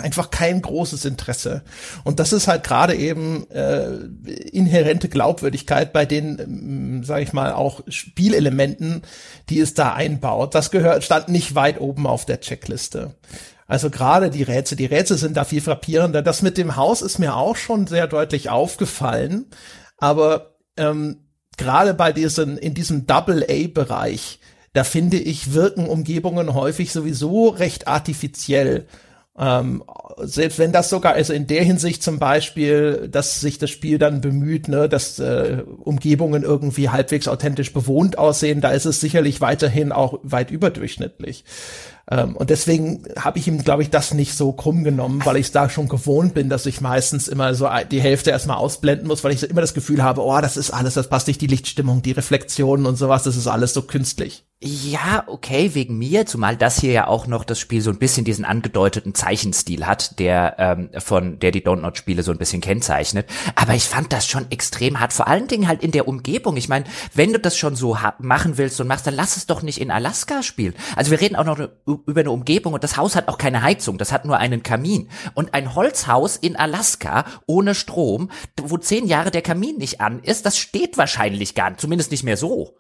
einfach kein großes Interesse. Und das ist halt gerade eben äh, inhärente Glaubwürdigkeit bei den, ähm, sage ich mal, auch Spielelementen, die es da einbaut. Das gehört stand nicht weit oben auf der Checkliste. Also gerade die Rätsel, die Rätsel sind da viel frappierender. Das mit dem Haus ist mir auch schon sehr deutlich aufgefallen, aber ähm, gerade bei diesen, in diesem Double-A-Bereich, da finde ich, wirken Umgebungen häufig sowieso recht artifiziell. Ähm, selbst wenn das sogar, also in der Hinsicht zum Beispiel, dass sich das Spiel dann bemüht, ne, dass äh, Umgebungen irgendwie halbwegs authentisch bewohnt aussehen, da ist es sicherlich weiterhin auch weit überdurchschnittlich. Ähm, und deswegen habe ich ihm, glaube ich, das nicht so krumm genommen, weil ich es da schon gewohnt bin, dass ich meistens immer so die Hälfte erstmal ausblenden muss, weil ich immer das Gefühl habe, oh, das ist alles, das passt nicht, die Lichtstimmung, die Reflexionen und sowas, das ist alles so künstlich. Ja, okay, wegen mir, zumal das hier ja auch noch das Spiel so ein bisschen diesen angedeuteten Zeichenstil hat, der ähm, von der die Don't Not Spiele so ein bisschen kennzeichnet. Aber ich fand das schon extrem hart, vor allen Dingen halt in der Umgebung. Ich meine, wenn du das schon so machen willst und machst, dann lass es doch nicht in Alaska spielen. Also wir reden auch noch über eine Umgebung und das Haus hat auch keine Heizung, das hat nur einen Kamin. Und ein Holzhaus in Alaska ohne Strom, wo zehn Jahre der Kamin nicht an ist, das steht wahrscheinlich gar nicht, zumindest nicht mehr so.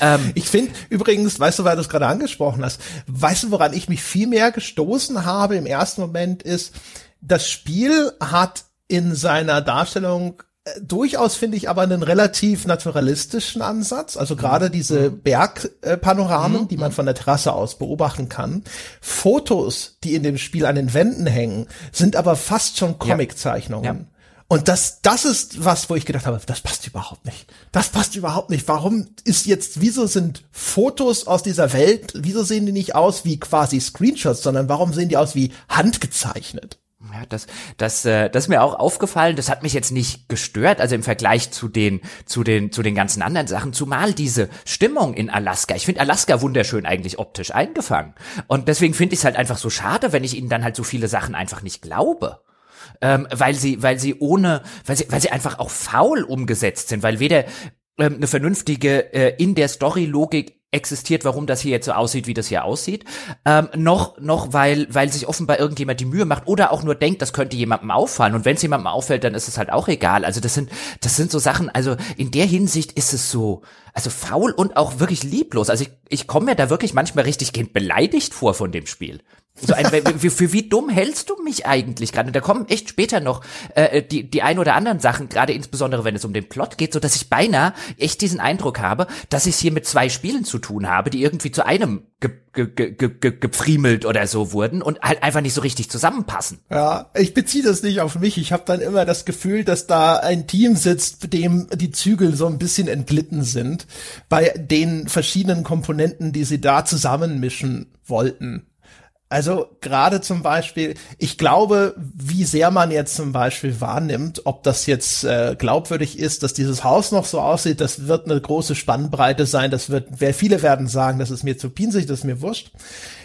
Ähm, ich finde übrigens, weißt du, weil du es gerade angesprochen hast, weißt du, woran ich mich viel mehr gestoßen habe im ersten Moment ist, das Spiel hat in seiner Darstellung äh, durchaus finde ich aber einen relativ naturalistischen Ansatz. Also gerade mhm. diese mhm. Bergpanoramen, mhm. die man von der Terrasse aus beobachten kann. Fotos, die in dem Spiel an den Wänden hängen, sind aber fast schon Comiczeichnungen. Ja. Und das, das ist was, wo ich gedacht habe, das passt überhaupt nicht. Das passt überhaupt nicht. Warum ist jetzt, wieso sind Fotos aus dieser Welt, wieso sehen die nicht aus wie quasi Screenshots, sondern warum sehen die aus wie handgezeichnet? Ja, das, das, äh, das ist mir auch aufgefallen. Das hat mich jetzt nicht gestört, also im Vergleich zu den, zu den, zu den ganzen anderen Sachen. Zumal diese Stimmung in Alaska. Ich finde Alaska wunderschön eigentlich optisch eingefangen. Und deswegen finde ich es halt einfach so schade, wenn ich ihnen dann halt so viele Sachen einfach nicht glaube. Ähm, weil sie, weil sie ohne, weil sie, weil sie einfach auch faul umgesetzt sind, weil weder ähm, eine vernünftige äh, in der Story-Logik existiert, warum das hier jetzt so aussieht, wie das hier aussieht, ähm, noch, noch weil, weil sich offenbar irgendjemand die Mühe macht oder auch nur denkt, das könnte jemandem auffallen. Und wenn es jemandem auffällt, dann ist es halt auch egal. Also das sind, das sind so Sachen, also in der Hinsicht ist es so, also faul und auch wirklich lieblos. Also ich, ich komme mir da wirklich manchmal richtig beleidigt vor von dem Spiel. So ein, für, für wie dumm hältst du mich eigentlich gerade? Und da kommen echt später noch äh, die, die ein oder anderen Sachen, gerade insbesondere wenn es um den Plot geht, so dass ich beinahe echt diesen Eindruck habe, dass ich es hier mit zwei Spielen zu tun habe, die irgendwie zu einem ge, ge, ge, ge, gepfriemelt oder so wurden und halt einfach nicht so richtig zusammenpassen. Ja, ich beziehe das nicht auf mich. Ich habe dann immer das Gefühl, dass da ein Team sitzt, dem die Zügel so ein bisschen entglitten sind bei den verschiedenen Komponenten, die sie da zusammenmischen wollten. Also gerade zum Beispiel, ich glaube, wie sehr man jetzt zum Beispiel wahrnimmt, ob das jetzt äh, glaubwürdig ist, dass dieses Haus noch so aussieht, das wird eine große Spannbreite sein. Das wird, wer viele werden sagen, das ist mir zu pinsig, das ist mir wurscht.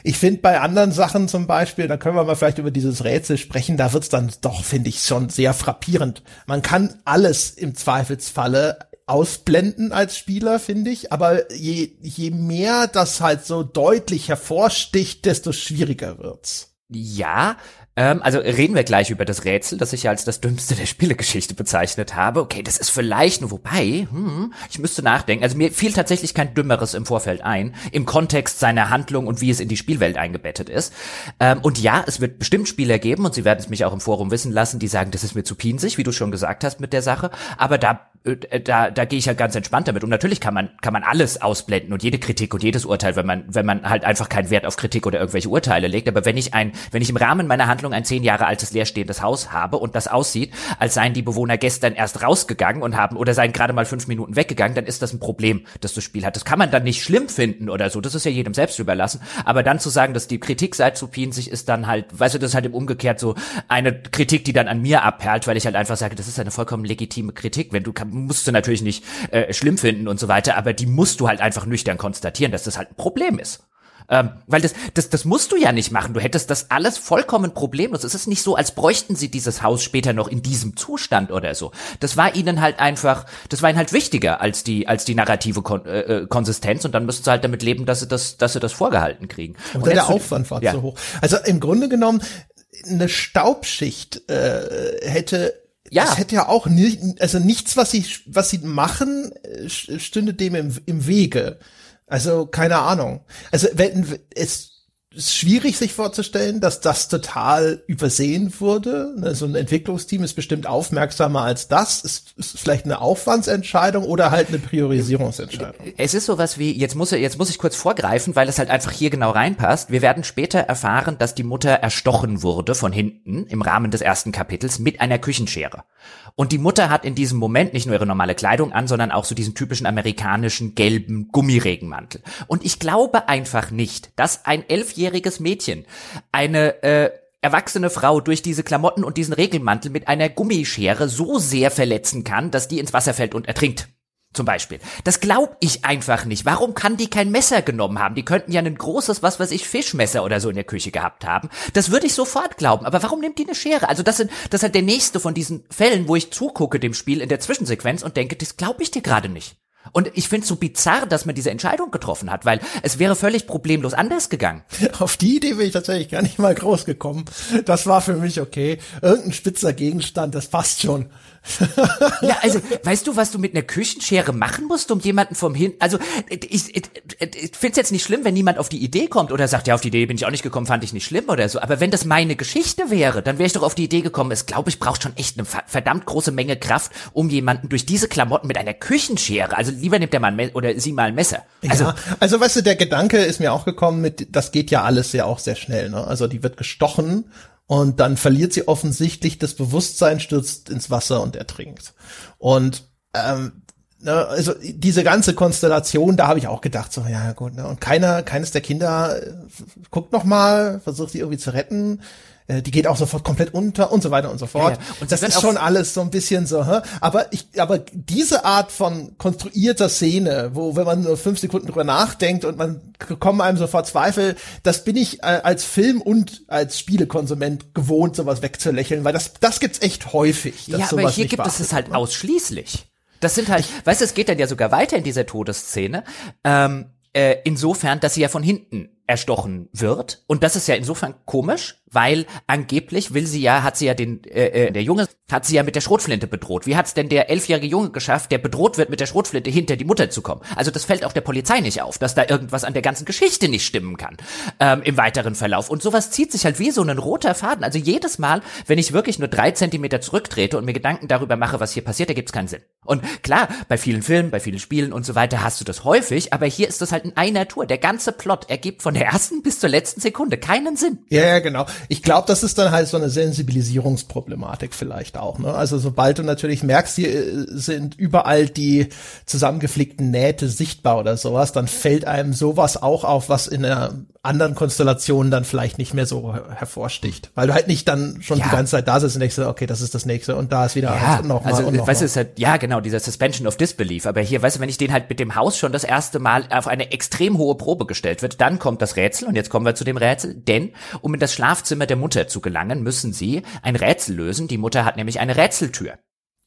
Ich finde bei anderen Sachen zum Beispiel, da können wir mal vielleicht über dieses Rätsel sprechen, da wird's dann doch, finde ich, schon sehr frappierend. Man kann alles im Zweifelsfalle ausblenden als Spieler, finde ich. Aber je, je mehr das halt so deutlich hervorsticht, desto schwieriger wird's. Ja, ähm, also reden wir gleich über das Rätsel, das ich ja als das dümmste der Spielegeschichte bezeichnet habe. Okay, das ist vielleicht nur wobei, hm, ich müsste nachdenken. Also mir fiel tatsächlich kein Dümmeres im Vorfeld ein, im Kontext seiner Handlung und wie es in die Spielwelt eingebettet ist. Ähm, und ja, es wird bestimmt Spieler geben, und sie werden es mich auch im Forum wissen lassen, die sagen, das ist mir zu pinsig, wie du schon gesagt hast mit der Sache. Aber da äh, da, da gehe ich ja ganz entspannt damit. Und natürlich kann man, kann man alles ausblenden und jede Kritik und jedes Urteil, wenn man, wenn man halt einfach keinen Wert auf Kritik oder irgendwelche Urteile legt. Aber wenn ich ein, wenn ich im Rahmen meiner Handlung ein zehn Jahre altes leerstehendes Haus habe und das aussieht, als seien die Bewohner gestern erst rausgegangen und haben oder seien gerade mal fünf Minuten weggegangen, dann ist das ein Problem, das das Spiel hat. Das kann man dann nicht schlimm finden oder so. Das ist ja jedem selbst überlassen. Aber dann zu sagen, dass die Kritik sei zu sich ist dann halt, weißt du, das ist halt im Umgekehrt so eine Kritik, die dann an mir abperlt, weil ich halt einfach sage, das ist eine vollkommen legitime Kritik. Wenn du musst du natürlich nicht äh, schlimm finden und so weiter, aber die musst du halt einfach nüchtern konstatieren, dass das halt ein Problem ist. Ähm, weil das, das, das musst du ja nicht machen. Du hättest das alles vollkommen problemlos. Es ist nicht so, als bräuchten sie dieses Haus später noch in diesem Zustand oder so. Das war ihnen halt einfach, das war ihnen halt wichtiger als die, als die narrative Kon äh, äh Konsistenz und dann müssten sie halt damit leben, dass sie das, dass sie das vorgehalten kriegen. Und, und der Aufwand war ja. zu hoch. Also im Grunde genommen, eine Staubschicht äh, hätte ja. Es hätte ja auch nicht, also nichts, was sie, was sie machen, äh, stünde dem im, im Wege. Also, keine Ahnung. Also, wenn, es, ist schwierig sich vorzustellen, dass das total übersehen wurde. Ne, so ein Entwicklungsteam ist bestimmt aufmerksamer als das. Ist, ist vielleicht eine Aufwandsentscheidung oder halt eine Priorisierungsentscheidung. Es ist sowas wie, jetzt muss, jetzt muss ich kurz vorgreifen, weil es halt einfach hier genau reinpasst. Wir werden später erfahren, dass die Mutter erstochen wurde von hinten im Rahmen des ersten Kapitels mit einer Küchenschere. Und die Mutter hat in diesem Moment nicht nur ihre normale Kleidung an, sondern auch so diesen typischen amerikanischen gelben Gummiregenmantel. Und ich glaube einfach nicht, dass ein elfjähriges Mädchen eine äh, erwachsene Frau durch diese Klamotten und diesen Regelmantel mit einer Gummischere so sehr verletzen kann, dass die ins Wasser fällt und ertrinkt zum Beispiel. Das glaub ich einfach nicht. Warum kann die kein Messer genommen haben? Die könnten ja ein großes, was weiß ich, Fischmesser oder so in der Küche gehabt haben. Das würde ich sofort glauben. Aber warum nimmt die eine Schere? Also das sind, das ist halt der nächste von diesen Fällen, wo ich zugucke dem Spiel in der Zwischensequenz und denke, das glaube ich dir gerade nicht. Und ich finde es so bizarr, dass man diese Entscheidung getroffen hat, weil es wäre völlig problemlos anders gegangen. Auf die Idee bin ich tatsächlich gar nicht mal groß gekommen. Das war für mich okay. Irgendein spitzer Gegenstand, das passt schon ja, also, weißt du, was du mit einer Küchenschere machen musst, um jemanden vom Hin, also, ich, ich, ich finde es jetzt nicht schlimm, wenn niemand auf die Idee kommt oder sagt, ja, auf die Idee bin ich auch nicht gekommen, fand ich nicht schlimm oder so, aber wenn das meine Geschichte wäre, dann wäre ich doch auf die Idee gekommen, es glaube ich braucht schon echt eine verdammt große Menge Kraft, um jemanden durch diese Klamotten mit einer Küchenschere, also lieber nimmt er mal ein oder sie mal ein Messer. Also, ja, also weißt du, der Gedanke ist mir auch gekommen mit, das geht ja alles ja auch sehr schnell, ne? Also die wird gestochen und dann verliert sie offensichtlich das Bewusstsein, stürzt ins Wasser und ertrinkt. Und ähm, ne, also diese ganze Konstellation, da habe ich auch gedacht, so ja gut, ne, und keiner, keines der Kinder äh, guckt noch mal, versucht sie irgendwie zu retten. Äh, die geht auch sofort komplett unter und so weiter und so fort. Ja, ja. Und das ist schon alles so ein bisschen so, hä? aber ich, aber diese Art von konstruierter Szene, wo wenn man nur fünf Sekunden drüber nachdenkt und man kommen einem sofort Zweifel, das bin ich äh, als Film und als Spielekonsument gewohnt, sowas wegzulächeln, weil das, das gibt's echt häufig. Ja, aber hier gibt es es halt ne? ausschließlich. Das sind halt, weißt du, es geht dann ja sogar weiter in dieser Todesszene. Ähm, äh, insofern, dass sie ja von hinten erstochen wird. Und das ist ja insofern komisch, weil angeblich will sie ja, hat sie ja den, äh, äh, der Junge hat sie ja mit der Schrotflinte bedroht. Wie hat's denn der elfjährige Junge geschafft, der bedroht wird, mit der Schrotflinte hinter die Mutter zu kommen? Also das fällt auch der Polizei nicht auf, dass da irgendwas an der ganzen Geschichte nicht stimmen kann ähm, im weiteren Verlauf. Und sowas zieht sich halt wie so ein roter Faden. Also jedes Mal, wenn ich wirklich nur drei Zentimeter zurücktrete und mir Gedanken darüber mache, was hier passiert, da gibt's keinen Sinn. Und klar, bei vielen Filmen, bei vielen Spielen und so weiter hast du das häufig, aber hier ist das halt in einer Tour. Der ganze Plot ergibt von der ersten bis zur letzten Sekunde keinen Sinn. Ja, ja genau. Ich glaube, das ist dann halt so eine Sensibilisierungsproblematik vielleicht auch. Ne? Also sobald du natürlich merkst, hier äh, sind überall die zusammengeflickten Nähte sichtbar oder sowas, dann fällt einem sowas auch auf, was in der anderen Konstellationen dann vielleicht nicht mehr so hervorsticht. Weil du halt nicht dann schon ja. die ganze Zeit da sitzt und denkst, okay, das ist das nächste und da ist wieder ja, halt noch mal also, und noch weißt du, ist halt, ja genau, dieser Suspension of Disbelief. Aber hier, weißt du, wenn ich den halt mit dem Haus schon das erste Mal auf eine extrem hohe Probe gestellt wird, dann kommt das Rätsel und jetzt kommen wir zu dem Rätsel, denn um in das Schlafzimmer der Mutter zu gelangen, müssen sie ein Rätsel lösen. Die Mutter hat nämlich eine Rätseltür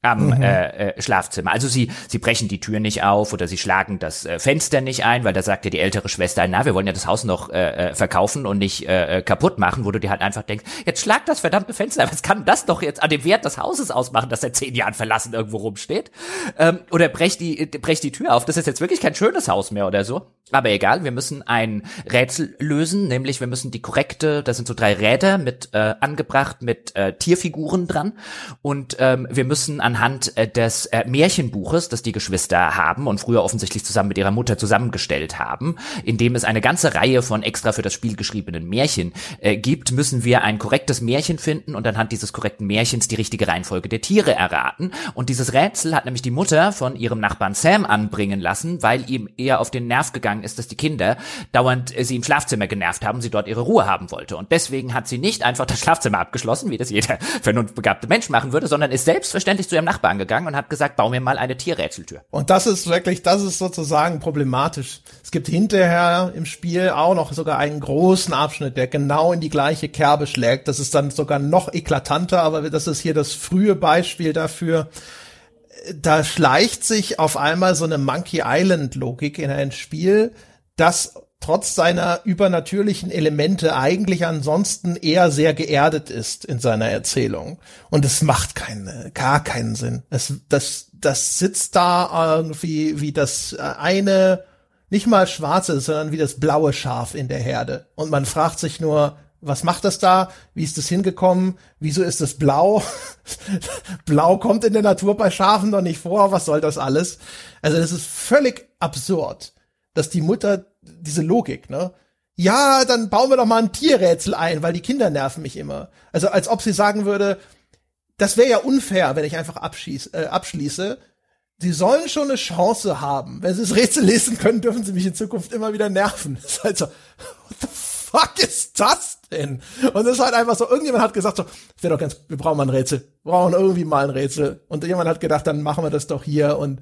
am mhm. äh, äh, Schlafzimmer. Also sie sie brechen die Tür nicht auf oder sie schlagen das äh, Fenster nicht ein, weil da sagt ja die ältere Schwester, na, wir wollen ja das Haus noch äh, äh, verkaufen und nicht äh, äh, kaputt machen, wo du dir halt einfach denkst, jetzt schlag das verdammte Fenster, was kann das doch jetzt an dem Wert des Hauses ausmachen, das seit zehn Jahren verlassen irgendwo rumsteht? Ähm, oder brech die brech die Tür auf, das ist jetzt wirklich kein schönes Haus mehr oder so. Aber egal, wir müssen ein Rätsel lösen, nämlich wir müssen die korrekte, das sind so drei Räder mit äh, angebracht mit äh, Tierfiguren dran und ähm, wir müssen anhand äh, des äh, Märchenbuches, das die Geschwister haben und früher offensichtlich zusammen mit ihrer Mutter zusammengestellt haben, in dem es eine ganze Reihe von extra für das Spiel geschriebenen Märchen äh, gibt, müssen wir ein korrektes Märchen finden und anhand dieses korrekten Märchens die richtige Reihenfolge der Tiere erraten. Und dieses Rätsel hat nämlich die Mutter von ihrem Nachbarn Sam anbringen lassen, weil ihm eher auf den Nerv gegangen ist, dass die Kinder dauernd äh, sie im Schlafzimmer genervt haben, sie dort ihre Ruhe haben wollte. Und deswegen hat sie nicht einfach das Schlafzimmer abgeschlossen, wie das jeder vernunftbegabte Mensch machen würde, sondern ist selbstverständlich zu ihrem Nachbarn gegangen und hat gesagt, bau mir mal eine Tierrätseltür. Und das ist wirklich, das ist sozusagen problematisch. Es gibt hinterher im Spiel auch noch sogar einen großen Abschnitt, der genau in die gleiche Kerbe schlägt. Das ist dann sogar noch eklatanter, aber das ist hier das frühe Beispiel dafür, da schleicht sich auf einmal so eine Monkey Island Logik in ein Spiel, das trotz seiner übernatürlichen Elemente eigentlich ansonsten eher sehr geerdet ist in seiner Erzählung. Und es macht keine, gar keinen Sinn. Es, das, das sitzt da irgendwie wie das eine, nicht mal schwarze, sondern wie das blaue Schaf in der Herde. Und man fragt sich nur, was macht das da? Wie ist das hingekommen? Wieso ist das blau? blau kommt in der Natur bei Schafen doch nicht vor. Was soll das alles? Also das ist völlig absurd, dass die Mutter diese Logik, ne? Ja, dann bauen wir doch mal ein Tierrätsel ein, weil die Kinder nerven mich immer. Also als ob sie sagen würde, das wäre ja unfair, wenn ich einfach abschieß, äh, abschließe. Sie sollen schon eine Chance haben. Wenn sie das Rätsel lesen können, dürfen sie mich in Zukunft immer wieder nerven. Das ist halt so, what the fuck ist das denn? Und es ist halt einfach so, irgendjemand hat gesagt so, wäre doch ganz, wir brauchen mal ein Rätsel. Wir brauchen irgendwie mal ein Rätsel. Und jemand hat gedacht, dann machen wir das doch hier und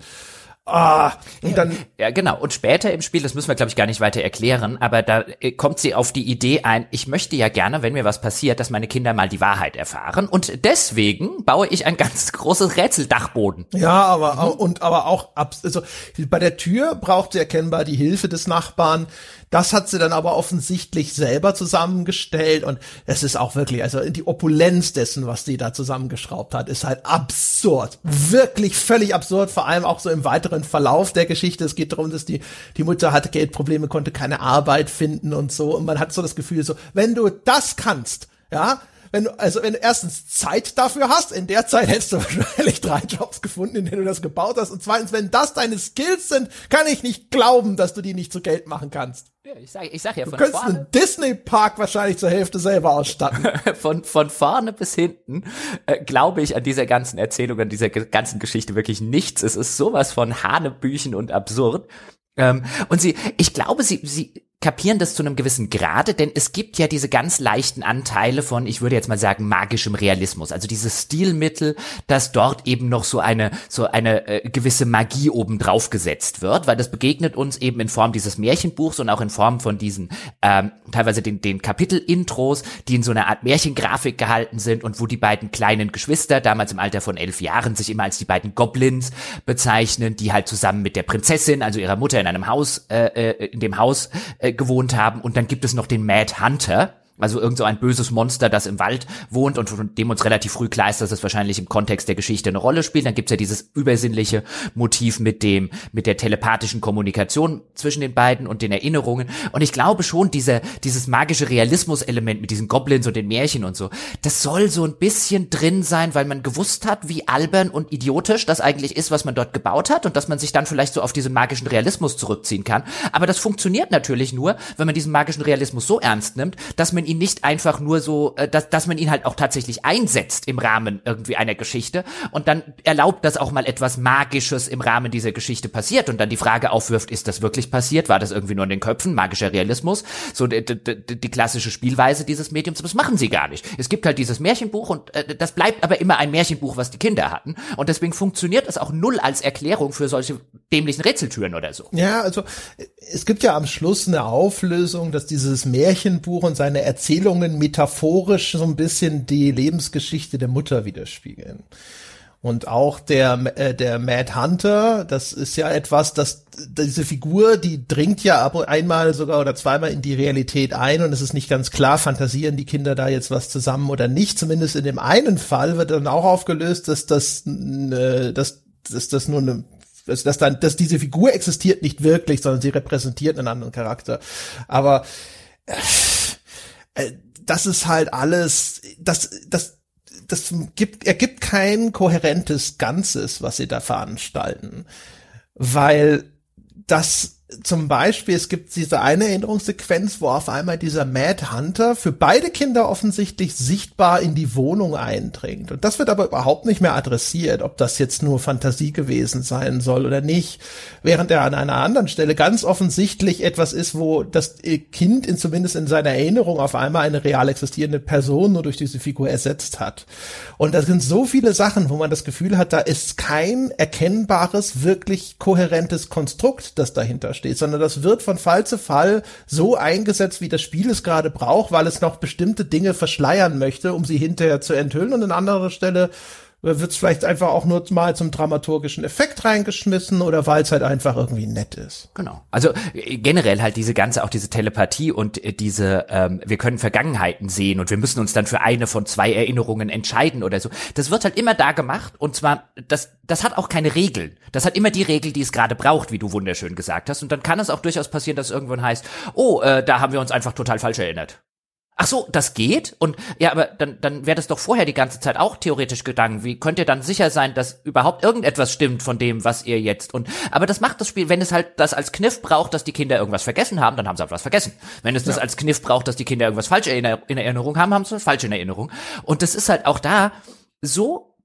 Ah, und dann ja genau und später im Spiel, das müssen wir glaube ich gar nicht weiter erklären, aber da äh, kommt sie auf die Idee ein, ich möchte ja gerne, wenn mir was passiert, dass meine Kinder mal die Wahrheit erfahren und deswegen baue ich ein ganz großes Rätseldachboden. Ja, aber mhm. und aber auch also bei der Tür braucht sie erkennbar die Hilfe des Nachbarn. Das hat sie dann aber offensichtlich selber zusammengestellt und es ist auch wirklich, also die Opulenz dessen, was sie da zusammengeschraubt hat, ist halt absurd. Wirklich völlig absurd, vor allem auch so im weiteren Verlauf der Geschichte. Es geht darum, dass die, die Mutter hatte Geldprobleme, konnte keine Arbeit finden und so und man hat so das Gefühl so, wenn du das kannst, ja, wenn du, also wenn du erstens Zeit dafür hast, in der Zeit hättest du wahrscheinlich drei Jobs gefunden, in denen du das gebaut hast. Und zweitens, wenn das deine Skills sind, kann ich nicht glauben, dass du die nicht zu Geld machen kannst. Ja, ich sag, ich sag ja, Du von könntest vorne, einen Disney-Park wahrscheinlich zur Hälfte selber ausstatten. von, von vorne bis hinten äh, glaube ich an dieser ganzen Erzählung, an dieser ganzen Geschichte wirklich nichts. Es ist sowas von Hanebüchen und absurd. Ähm, und sie, ich glaube, sie, sie kapieren das zu einem gewissen Grade, denn es gibt ja diese ganz leichten Anteile von, ich würde jetzt mal sagen, magischem Realismus. Also dieses Stilmittel, dass dort eben noch so eine, so eine äh, gewisse Magie oben drauf gesetzt wird, weil das begegnet uns eben in Form dieses Märchenbuchs und auch in Form von diesen, ähm, teilweise den, den Kapitel-Intros, die in so einer Art Märchengrafik gehalten sind und wo die beiden kleinen Geschwister, damals im Alter von elf Jahren, sich immer als die beiden Goblins bezeichnen, die halt zusammen mit der Prinzessin, also ihrer Mutter in einem Haus, äh, äh, in dem Haus gewohnt haben. Und dann gibt es noch den Mad Hunter, also irgend so ein böses Monster, das im Wald wohnt und von dem uns relativ früh klar ist, dass es wahrscheinlich im Kontext der Geschichte eine Rolle spielt. Dann gibt's ja dieses übersinnliche Motiv mit dem, mit der telepathischen Kommunikation zwischen den beiden und den Erinnerungen. Und ich glaube schon, diese, dieses magische Realismus-Element mit diesen Goblins und den Märchen und so, das soll so ein bisschen drin sein, weil man gewusst hat, wie albern und idiotisch das eigentlich ist, was man dort gebaut hat und dass man sich dann vielleicht so auf diesen magischen Realismus zurückziehen kann. Aber das funktioniert natürlich nur, wenn man diesen magischen Realismus so ernst nimmt, dass man ihn nicht einfach nur so, äh, dass, dass man ihn halt auch tatsächlich einsetzt im Rahmen irgendwie einer Geschichte und dann erlaubt, dass auch mal etwas Magisches im Rahmen dieser Geschichte passiert und dann die Frage aufwirft, ist das wirklich passiert? War das irgendwie nur in den Köpfen? Magischer Realismus? So die, die, die klassische Spielweise dieses Mediums, das machen sie gar nicht. Es gibt halt dieses Märchenbuch und äh, das bleibt aber immer ein Märchenbuch, was die Kinder hatten und deswegen funktioniert es auch null als Erklärung für solche dämlichen Rätseltüren oder so. Ja, also es gibt ja am Schluss eine Auflösung, dass dieses Märchenbuch und seine Erzählungen metaphorisch so ein bisschen die Lebensgeschichte der Mutter widerspiegeln. Und auch der, äh, der Mad Hunter, das ist ja etwas, das, diese Figur, die dringt ja ab und einmal sogar oder zweimal in die Realität ein und es ist nicht ganz klar, fantasieren die Kinder da jetzt was zusammen oder nicht. Zumindest in dem einen Fall wird dann auch aufgelöst, dass das, äh, dass, dass das nur eine dass, dass dann, dass diese Figur existiert nicht wirklich, sondern sie repräsentiert einen anderen Charakter. Aber äh, das ist halt alles, das, das, das gibt, ergibt kein kohärentes Ganzes, was sie da veranstalten. Weil das zum Beispiel, es gibt diese eine Erinnerungssequenz, wo auf einmal dieser Mad Hunter für beide Kinder offensichtlich sichtbar in die Wohnung eindringt. Und das wird aber überhaupt nicht mehr adressiert, ob das jetzt nur Fantasie gewesen sein soll oder nicht. Während er an einer anderen Stelle ganz offensichtlich etwas ist, wo das Kind in, zumindest in seiner Erinnerung auf einmal eine real existierende Person nur durch diese Figur ersetzt hat. Und das sind so viele Sachen, wo man das Gefühl hat, da ist kein erkennbares, wirklich kohärentes Konstrukt, das dahinter steht, sondern das wird von Fall zu Fall so eingesetzt, wie das Spiel es gerade braucht, weil es noch bestimmte Dinge verschleiern möchte, um sie hinterher zu enthüllen. Und an anderer Stelle wird es vielleicht einfach auch nur mal zum dramaturgischen Effekt reingeschmissen oder weil es halt einfach irgendwie nett ist. Genau. Also äh, generell halt diese ganze, auch diese Telepathie und äh, diese, ähm, wir können Vergangenheiten sehen und wir müssen uns dann für eine von zwei Erinnerungen entscheiden oder so. Das wird halt immer da gemacht und zwar, das, das hat auch keine Regeln. Das hat immer die Regel, die es gerade braucht, wie du wunderschön gesagt hast. Und dann kann es auch durchaus passieren, dass irgendwann heißt, oh, äh, da haben wir uns einfach total falsch erinnert. Ach so, das geht? Und ja, aber dann, dann wäre das doch vorher die ganze Zeit auch theoretisch gegangen. Wie könnt ihr dann sicher sein, dass überhaupt irgendetwas stimmt von dem, was ihr jetzt und aber das macht das Spiel, wenn es halt das als Kniff braucht, dass die Kinder irgendwas vergessen haben, dann haben sie halt was vergessen. Wenn es das als Kniff braucht, dass die Kinder irgendwas falsch in, in Erinnerung haben, haben sie was falsch in Erinnerung. Und das ist halt auch da so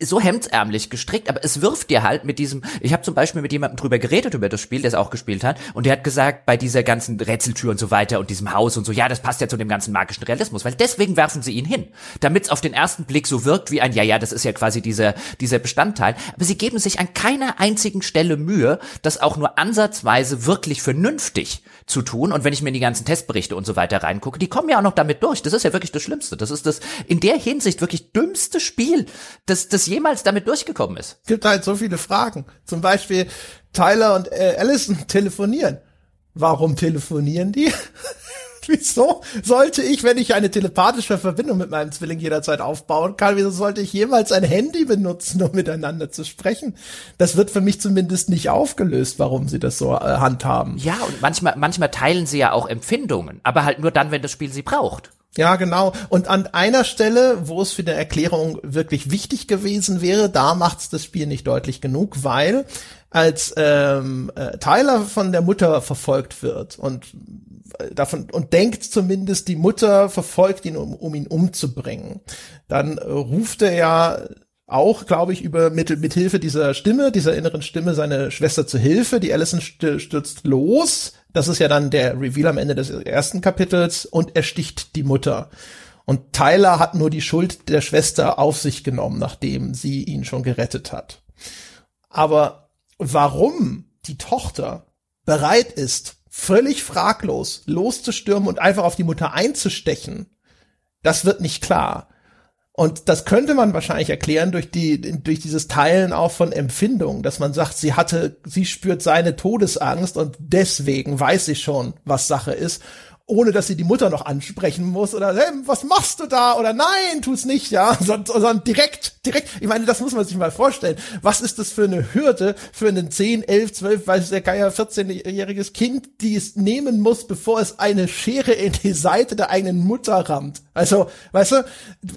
so hemdsärmlich gestrickt, aber es wirft dir halt mit diesem, ich habe zum Beispiel mit jemandem drüber geredet über das Spiel, der es auch gespielt hat, und der hat gesagt, bei dieser ganzen Rätseltür und so weiter und diesem Haus und so, ja, das passt ja zu dem ganzen magischen Realismus, weil deswegen werfen sie ihn hin, damit es auf den ersten Blick so wirkt wie ein, ja, ja, das ist ja quasi dieser, dieser Bestandteil, aber sie geben sich an keiner einzigen Stelle Mühe, das auch nur ansatzweise wirklich vernünftig zu tun, und wenn ich mir in die ganzen Testberichte und so weiter reingucke, die kommen ja auch noch damit durch, das ist ja wirklich das Schlimmste, das ist das in der Hinsicht wirklich dümmste Spiel, das, das jemals damit durchgekommen ist. Es gibt halt so viele Fragen. Zum Beispiel Tyler und äh, Allison telefonieren. Warum telefonieren die? wieso sollte ich, wenn ich eine telepathische Verbindung mit meinem Zwilling jederzeit aufbauen kann, wieso sollte ich jemals ein Handy benutzen, um miteinander zu sprechen? Das wird für mich zumindest nicht aufgelöst, warum sie das so äh, handhaben. Ja, und manchmal, manchmal teilen sie ja auch Empfindungen, aber halt nur dann, wenn das Spiel sie braucht. Ja, genau. Und an einer Stelle, wo es für die Erklärung wirklich wichtig gewesen wäre, da macht's das Spiel nicht deutlich genug, weil als ähm, äh, Tyler von der Mutter verfolgt wird und äh, davon und denkt zumindest, die Mutter verfolgt ihn, um, um ihn umzubringen, dann äh, ruft er ja auch, glaube ich, über mit, mit Hilfe dieser Stimme, dieser inneren Stimme, seine Schwester zu Hilfe. Die Allison stürzt los. Das ist ja dann der Reveal am Ende des ersten Kapitels und er sticht die Mutter. Und Tyler hat nur die Schuld der Schwester auf sich genommen, nachdem sie ihn schon gerettet hat. Aber warum die Tochter bereit ist, völlig fraglos loszustürmen und einfach auf die Mutter einzustechen, das wird nicht klar. Und das könnte man wahrscheinlich erklären durch die, durch dieses Teilen auch von Empfindungen, dass man sagt, sie hatte, sie spürt seine Todesangst und deswegen weiß sie schon, was Sache ist ohne dass sie die Mutter noch ansprechen muss oder hey, was machst du da oder nein, tu's nicht, ja, sondern, sondern direkt, direkt. Ich meine, das muss man sich mal vorstellen. Was ist das für eine Hürde für einen 10, 11, 12, weiß der Geier 14-jähriges Kind, die es nehmen muss, bevor es eine Schere in die Seite der eigenen Mutter rammt? Also, weißt du,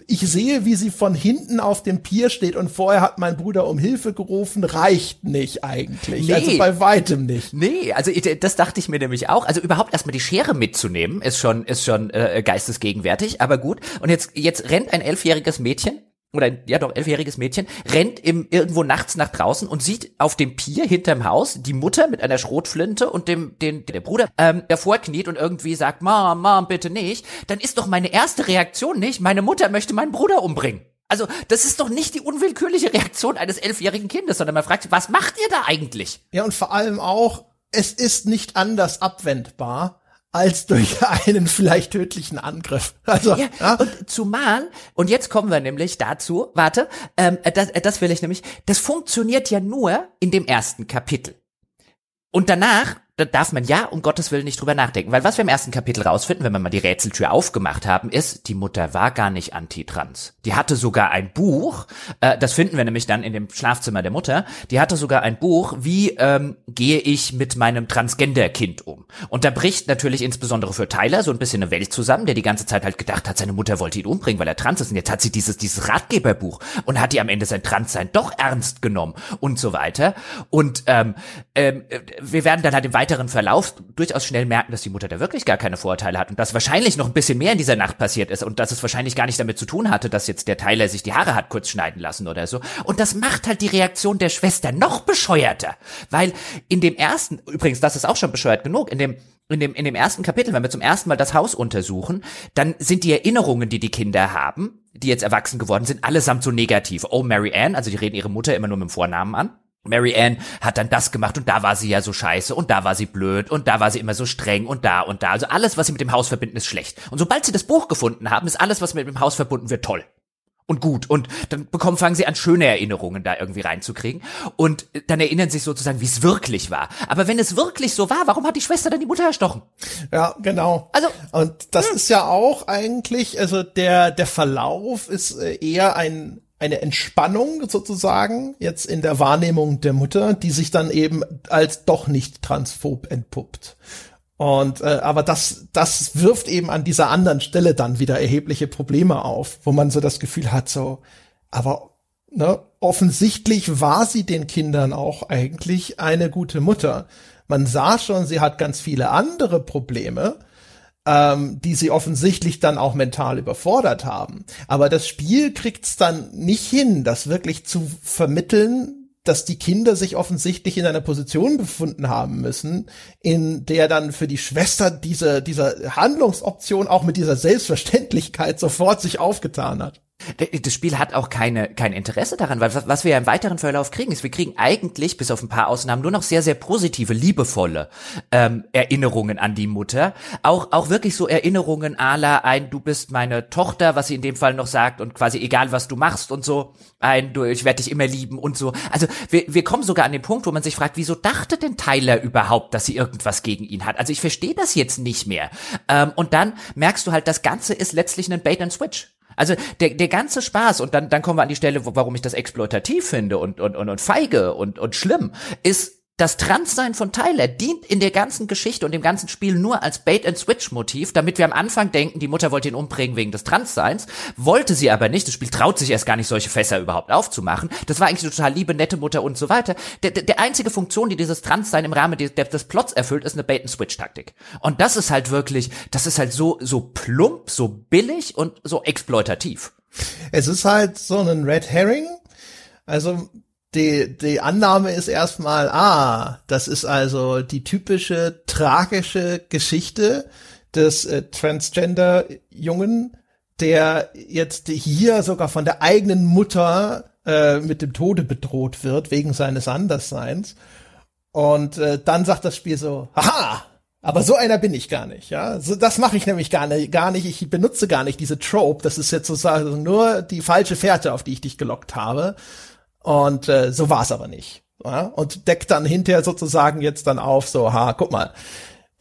ich sehe, wie sie von hinten auf dem Pier steht und vorher hat mein Bruder um Hilfe gerufen, reicht nicht eigentlich. Nee. Also bei weitem nicht. Nee, also das dachte ich mir nämlich auch. Also überhaupt erstmal die Schere mitzunehmen nehmen, ist schon, ist schon äh, geistesgegenwärtig, aber gut. Und jetzt, jetzt rennt ein elfjähriges Mädchen oder ja doch elfjähriges Mädchen rennt im irgendwo nachts nach draußen und sieht auf dem Pier hinterm Haus die Mutter mit einer Schrotflinte und dem den der Bruder ähm, davor kniet und irgendwie sagt Mom Mom bitte nicht. Dann ist doch meine erste Reaktion nicht meine Mutter möchte meinen Bruder umbringen. Also das ist doch nicht die unwillkürliche Reaktion eines elfjährigen Kindes sondern man fragt was macht ihr da eigentlich? Ja und vor allem auch es ist nicht anders abwendbar als durch einen vielleicht tödlichen Angriff. Also, ja, ja. Und zumal, und jetzt kommen wir nämlich dazu, warte, ähm, das, das will ich nämlich, das funktioniert ja nur in dem ersten Kapitel. Und danach da darf man ja um Gottes Willen nicht drüber nachdenken. Weil was wir im ersten Kapitel rausfinden, wenn wir mal die Rätseltür aufgemacht haben, ist, die Mutter war gar nicht antitrans. Die hatte sogar ein Buch, äh, das finden wir nämlich dann in dem Schlafzimmer der Mutter, die hatte sogar ein Buch, wie ähm, gehe ich mit meinem Transgender-Kind um. Und da bricht natürlich insbesondere für Tyler so ein bisschen eine Welt zusammen, der die ganze Zeit halt gedacht hat, seine Mutter wollte ihn umbringen, weil er trans ist. Und jetzt hat sie dieses, dieses Ratgeberbuch und hat die am Ende sein Transsein doch ernst genommen und so weiter. Und ähm, ähm, wir werden dann halt im weiteren weiteren Verlauf durchaus schnell merken, dass die Mutter da wirklich gar keine Vorurteile hat und dass wahrscheinlich noch ein bisschen mehr in dieser Nacht passiert ist und dass es wahrscheinlich gar nicht damit zu tun hatte, dass jetzt der Tyler sich die Haare hat kurz schneiden lassen oder so. Und das macht halt die Reaktion der Schwester noch bescheuerter, weil in dem ersten, übrigens, das ist auch schon bescheuert genug, in dem in dem, in dem ersten Kapitel, wenn wir zum ersten Mal das Haus untersuchen, dann sind die Erinnerungen, die die Kinder haben, die jetzt erwachsen geworden sind, allesamt so negativ. Oh, Mary Ann, also die reden ihre Mutter immer nur mit dem Vornamen an. Mary Ann hat dann das gemacht und da war sie ja so scheiße und da war sie blöd und da war sie immer so streng und da und da. Also alles, was sie mit dem Haus verbinden, ist schlecht. Und sobald sie das Buch gefunden haben, ist alles, was mit dem Haus verbunden wird, toll. Und gut. Und dann bekommen, fangen sie an, schöne Erinnerungen da irgendwie reinzukriegen. Und dann erinnern sie sich sozusagen, wie es wirklich war. Aber wenn es wirklich so war, warum hat die Schwester dann die Mutter erstochen? Ja, genau. Also. Und das hm. ist ja auch eigentlich, also der, der Verlauf ist äh, eher ein, eine Entspannung sozusagen jetzt in der Wahrnehmung der Mutter, die sich dann eben als doch nicht transphob entpuppt. Und äh, aber das das wirft eben an dieser anderen Stelle dann wieder erhebliche Probleme auf, wo man so das Gefühl hat so, aber ne, offensichtlich war sie den Kindern auch eigentlich eine gute Mutter. Man sah schon, sie hat ganz viele andere Probleme, ähm, die sie offensichtlich dann auch mental überfordert haben. Aber das Spiel kriegt's dann nicht hin, das wirklich zu vermitteln, dass die Kinder sich offensichtlich in einer Position befunden haben müssen, in der dann für die Schwester diese, diese Handlungsoption auch mit dieser Selbstverständlichkeit sofort sich aufgetan hat. Das Spiel hat auch keine, kein Interesse daran, weil was wir ja im weiteren Verlauf kriegen, ist, wir kriegen eigentlich, bis auf ein paar Ausnahmen, nur noch sehr, sehr positive, liebevolle ähm, Erinnerungen an die Mutter. Auch, auch wirklich so Erinnerungen la ein, du bist meine Tochter, was sie in dem Fall noch sagt, und quasi egal, was du machst und so, ein, du, ich werde dich immer lieben und so. Also wir, wir kommen sogar an den Punkt, wo man sich fragt, wieso dachte denn Tyler überhaupt, dass sie irgendwas gegen ihn hat? Also ich verstehe das jetzt nicht mehr. Ähm, und dann merkst du halt, das Ganze ist letztlich ein Bait and Switch. Also der, der ganze Spaß, und dann, dann kommen wir an die Stelle, wo, warum ich das exploitativ finde und, und, und, und feige und, und schlimm, ist, das Transsein von Tyler dient in der ganzen Geschichte und dem ganzen Spiel nur als Bait-and-Switch-Motiv, damit wir am Anfang denken, die Mutter wollte ihn umbringen wegen des Transseins, wollte sie aber nicht. Das Spiel traut sich erst gar nicht, solche Fässer überhaupt aufzumachen. Das war eigentlich eine total liebe, nette Mutter und so weiter. Der, der, der einzige Funktion, die dieses Transsein im Rahmen des, des Plots erfüllt, ist eine Bait-and-Switch-Taktik. Und das ist halt wirklich, das ist halt so, so plump, so billig und so exploitativ. Es ist halt so ein Red Herring. Also die, die Annahme ist erstmal, ah, das ist also die typische tragische Geschichte des äh, Transgender-Jungen, der jetzt hier sogar von der eigenen Mutter äh, mit dem Tode bedroht wird wegen seines Andersseins. Und äh, dann sagt das Spiel so, haha, aber so einer bin ich gar nicht, ja. So, das mache ich nämlich gar nicht, gar nicht. Ich benutze gar nicht diese Trope. Das ist jetzt sozusagen nur die falsche Fährte, auf die ich dich gelockt habe. Und äh, so war es aber nicht. Ja? Und deckt dann hinterher sozusagen jetzt dann auf, so, ha, guck mal,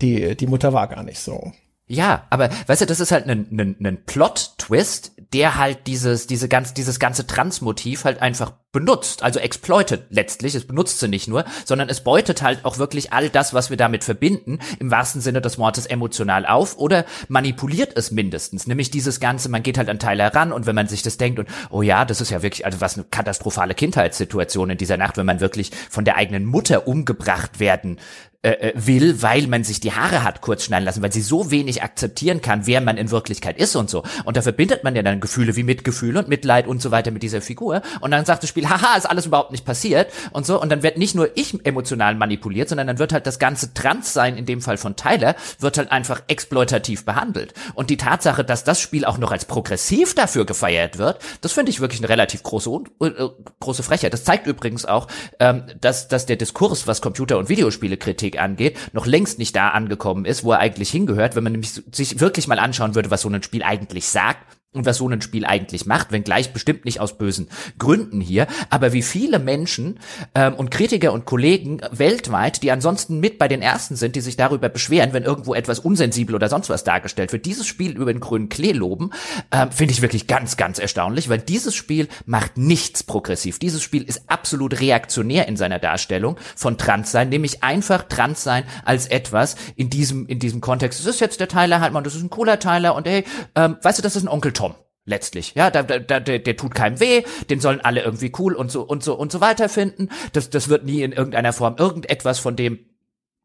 die, die Mutter war gar nicht so. Ja, aber weißt du, das ist halt ein, ein, ein Plot-Twist, der halt dieses, diese ganz, dieses ganze Transmotiv halt einfach benutzt, also exploitet letztlich. Es benutzt sie nicht nur, sondern es beutet halt auch wirklich all das, was wir damit verbinden, im wahrsten Sinne des Wortes emotional auf oder manipuliert es mindestens. Nämlich dieses Ganze, man geht halt an Teile heran und wenn man sich das denkt und, oh ja, das ist ja wirklich, also was eine katastrophale Kindheitssituation in dieser Nacht, wenn man wirklich von der eigenen Mutter umgebracht werden äh, äh, will, weil man sich die Haare hat kurz schneiden lassen, weil sie so wenig akzeptieren kann, wer man in Wirklichkeit ist und so. Und da verbindet man ja dann Gefühle wie Mitgefühl und Mitleid und so weiter mit dieser Figur. Und dann sagt das Spiel, haha, ist alles überhaupt nicht passiert und so. Und dann wird nicht nur ich emotional manipuliert, sondern dann wird halt das ganze Transsein, in dem Fall von Tyler, wird halt einfach exploitativ behandelt. Und die Tatsache, dass das Spiel auch noch als progressiv dafür gefeiert wird, das finde ich wirklich eine relativ große, äh, große Frechheit. Das zeigt übrigens auch, ähm, dass, dass der Diskurs, was Computer- und Videospielekritik Politik angeht, noch längst nicht da angekommen ist, wo er eigentlich hingehört, wenn man nämlich sich wirklich mal anschauen würde, was so ein Spiel eigentlich sagt und was so ein Spiel eigentlich macht, wenngleich bestimmt nicht aus bösen Gründen hier, aber wie viele Menschen ähm, und Kritiker und Kollegen weltweit, die ansonsten mit bei den Ersten sind, die sich darüber beschweren, wenn irgendwo etwas unsensibel oder sonst was dargestellt wird, dieses Spiel über den grünen Klee loben, ähm, finde ich wirklich ganz, ganz erstaunlich, weil dieses Spiel macht nichts progressiv. Dieses Spiel ist absolut reaktionär in seiner Darstellung von Transsein, nämlich einfach Transsein als etwas in diesem, in diesem Kontext. Das ist jetzt der Tyler mal, das ist ein cooler Tyler und hey, ähm, weißt du, das ist ein Onkel Tom letztlich. Ja, da, da, der, der tut keinem weh, den sollen alle irgendwie cool und so und so und so weiter finden. Das, das wird nie in irgendeiner Form irgendetwas von dem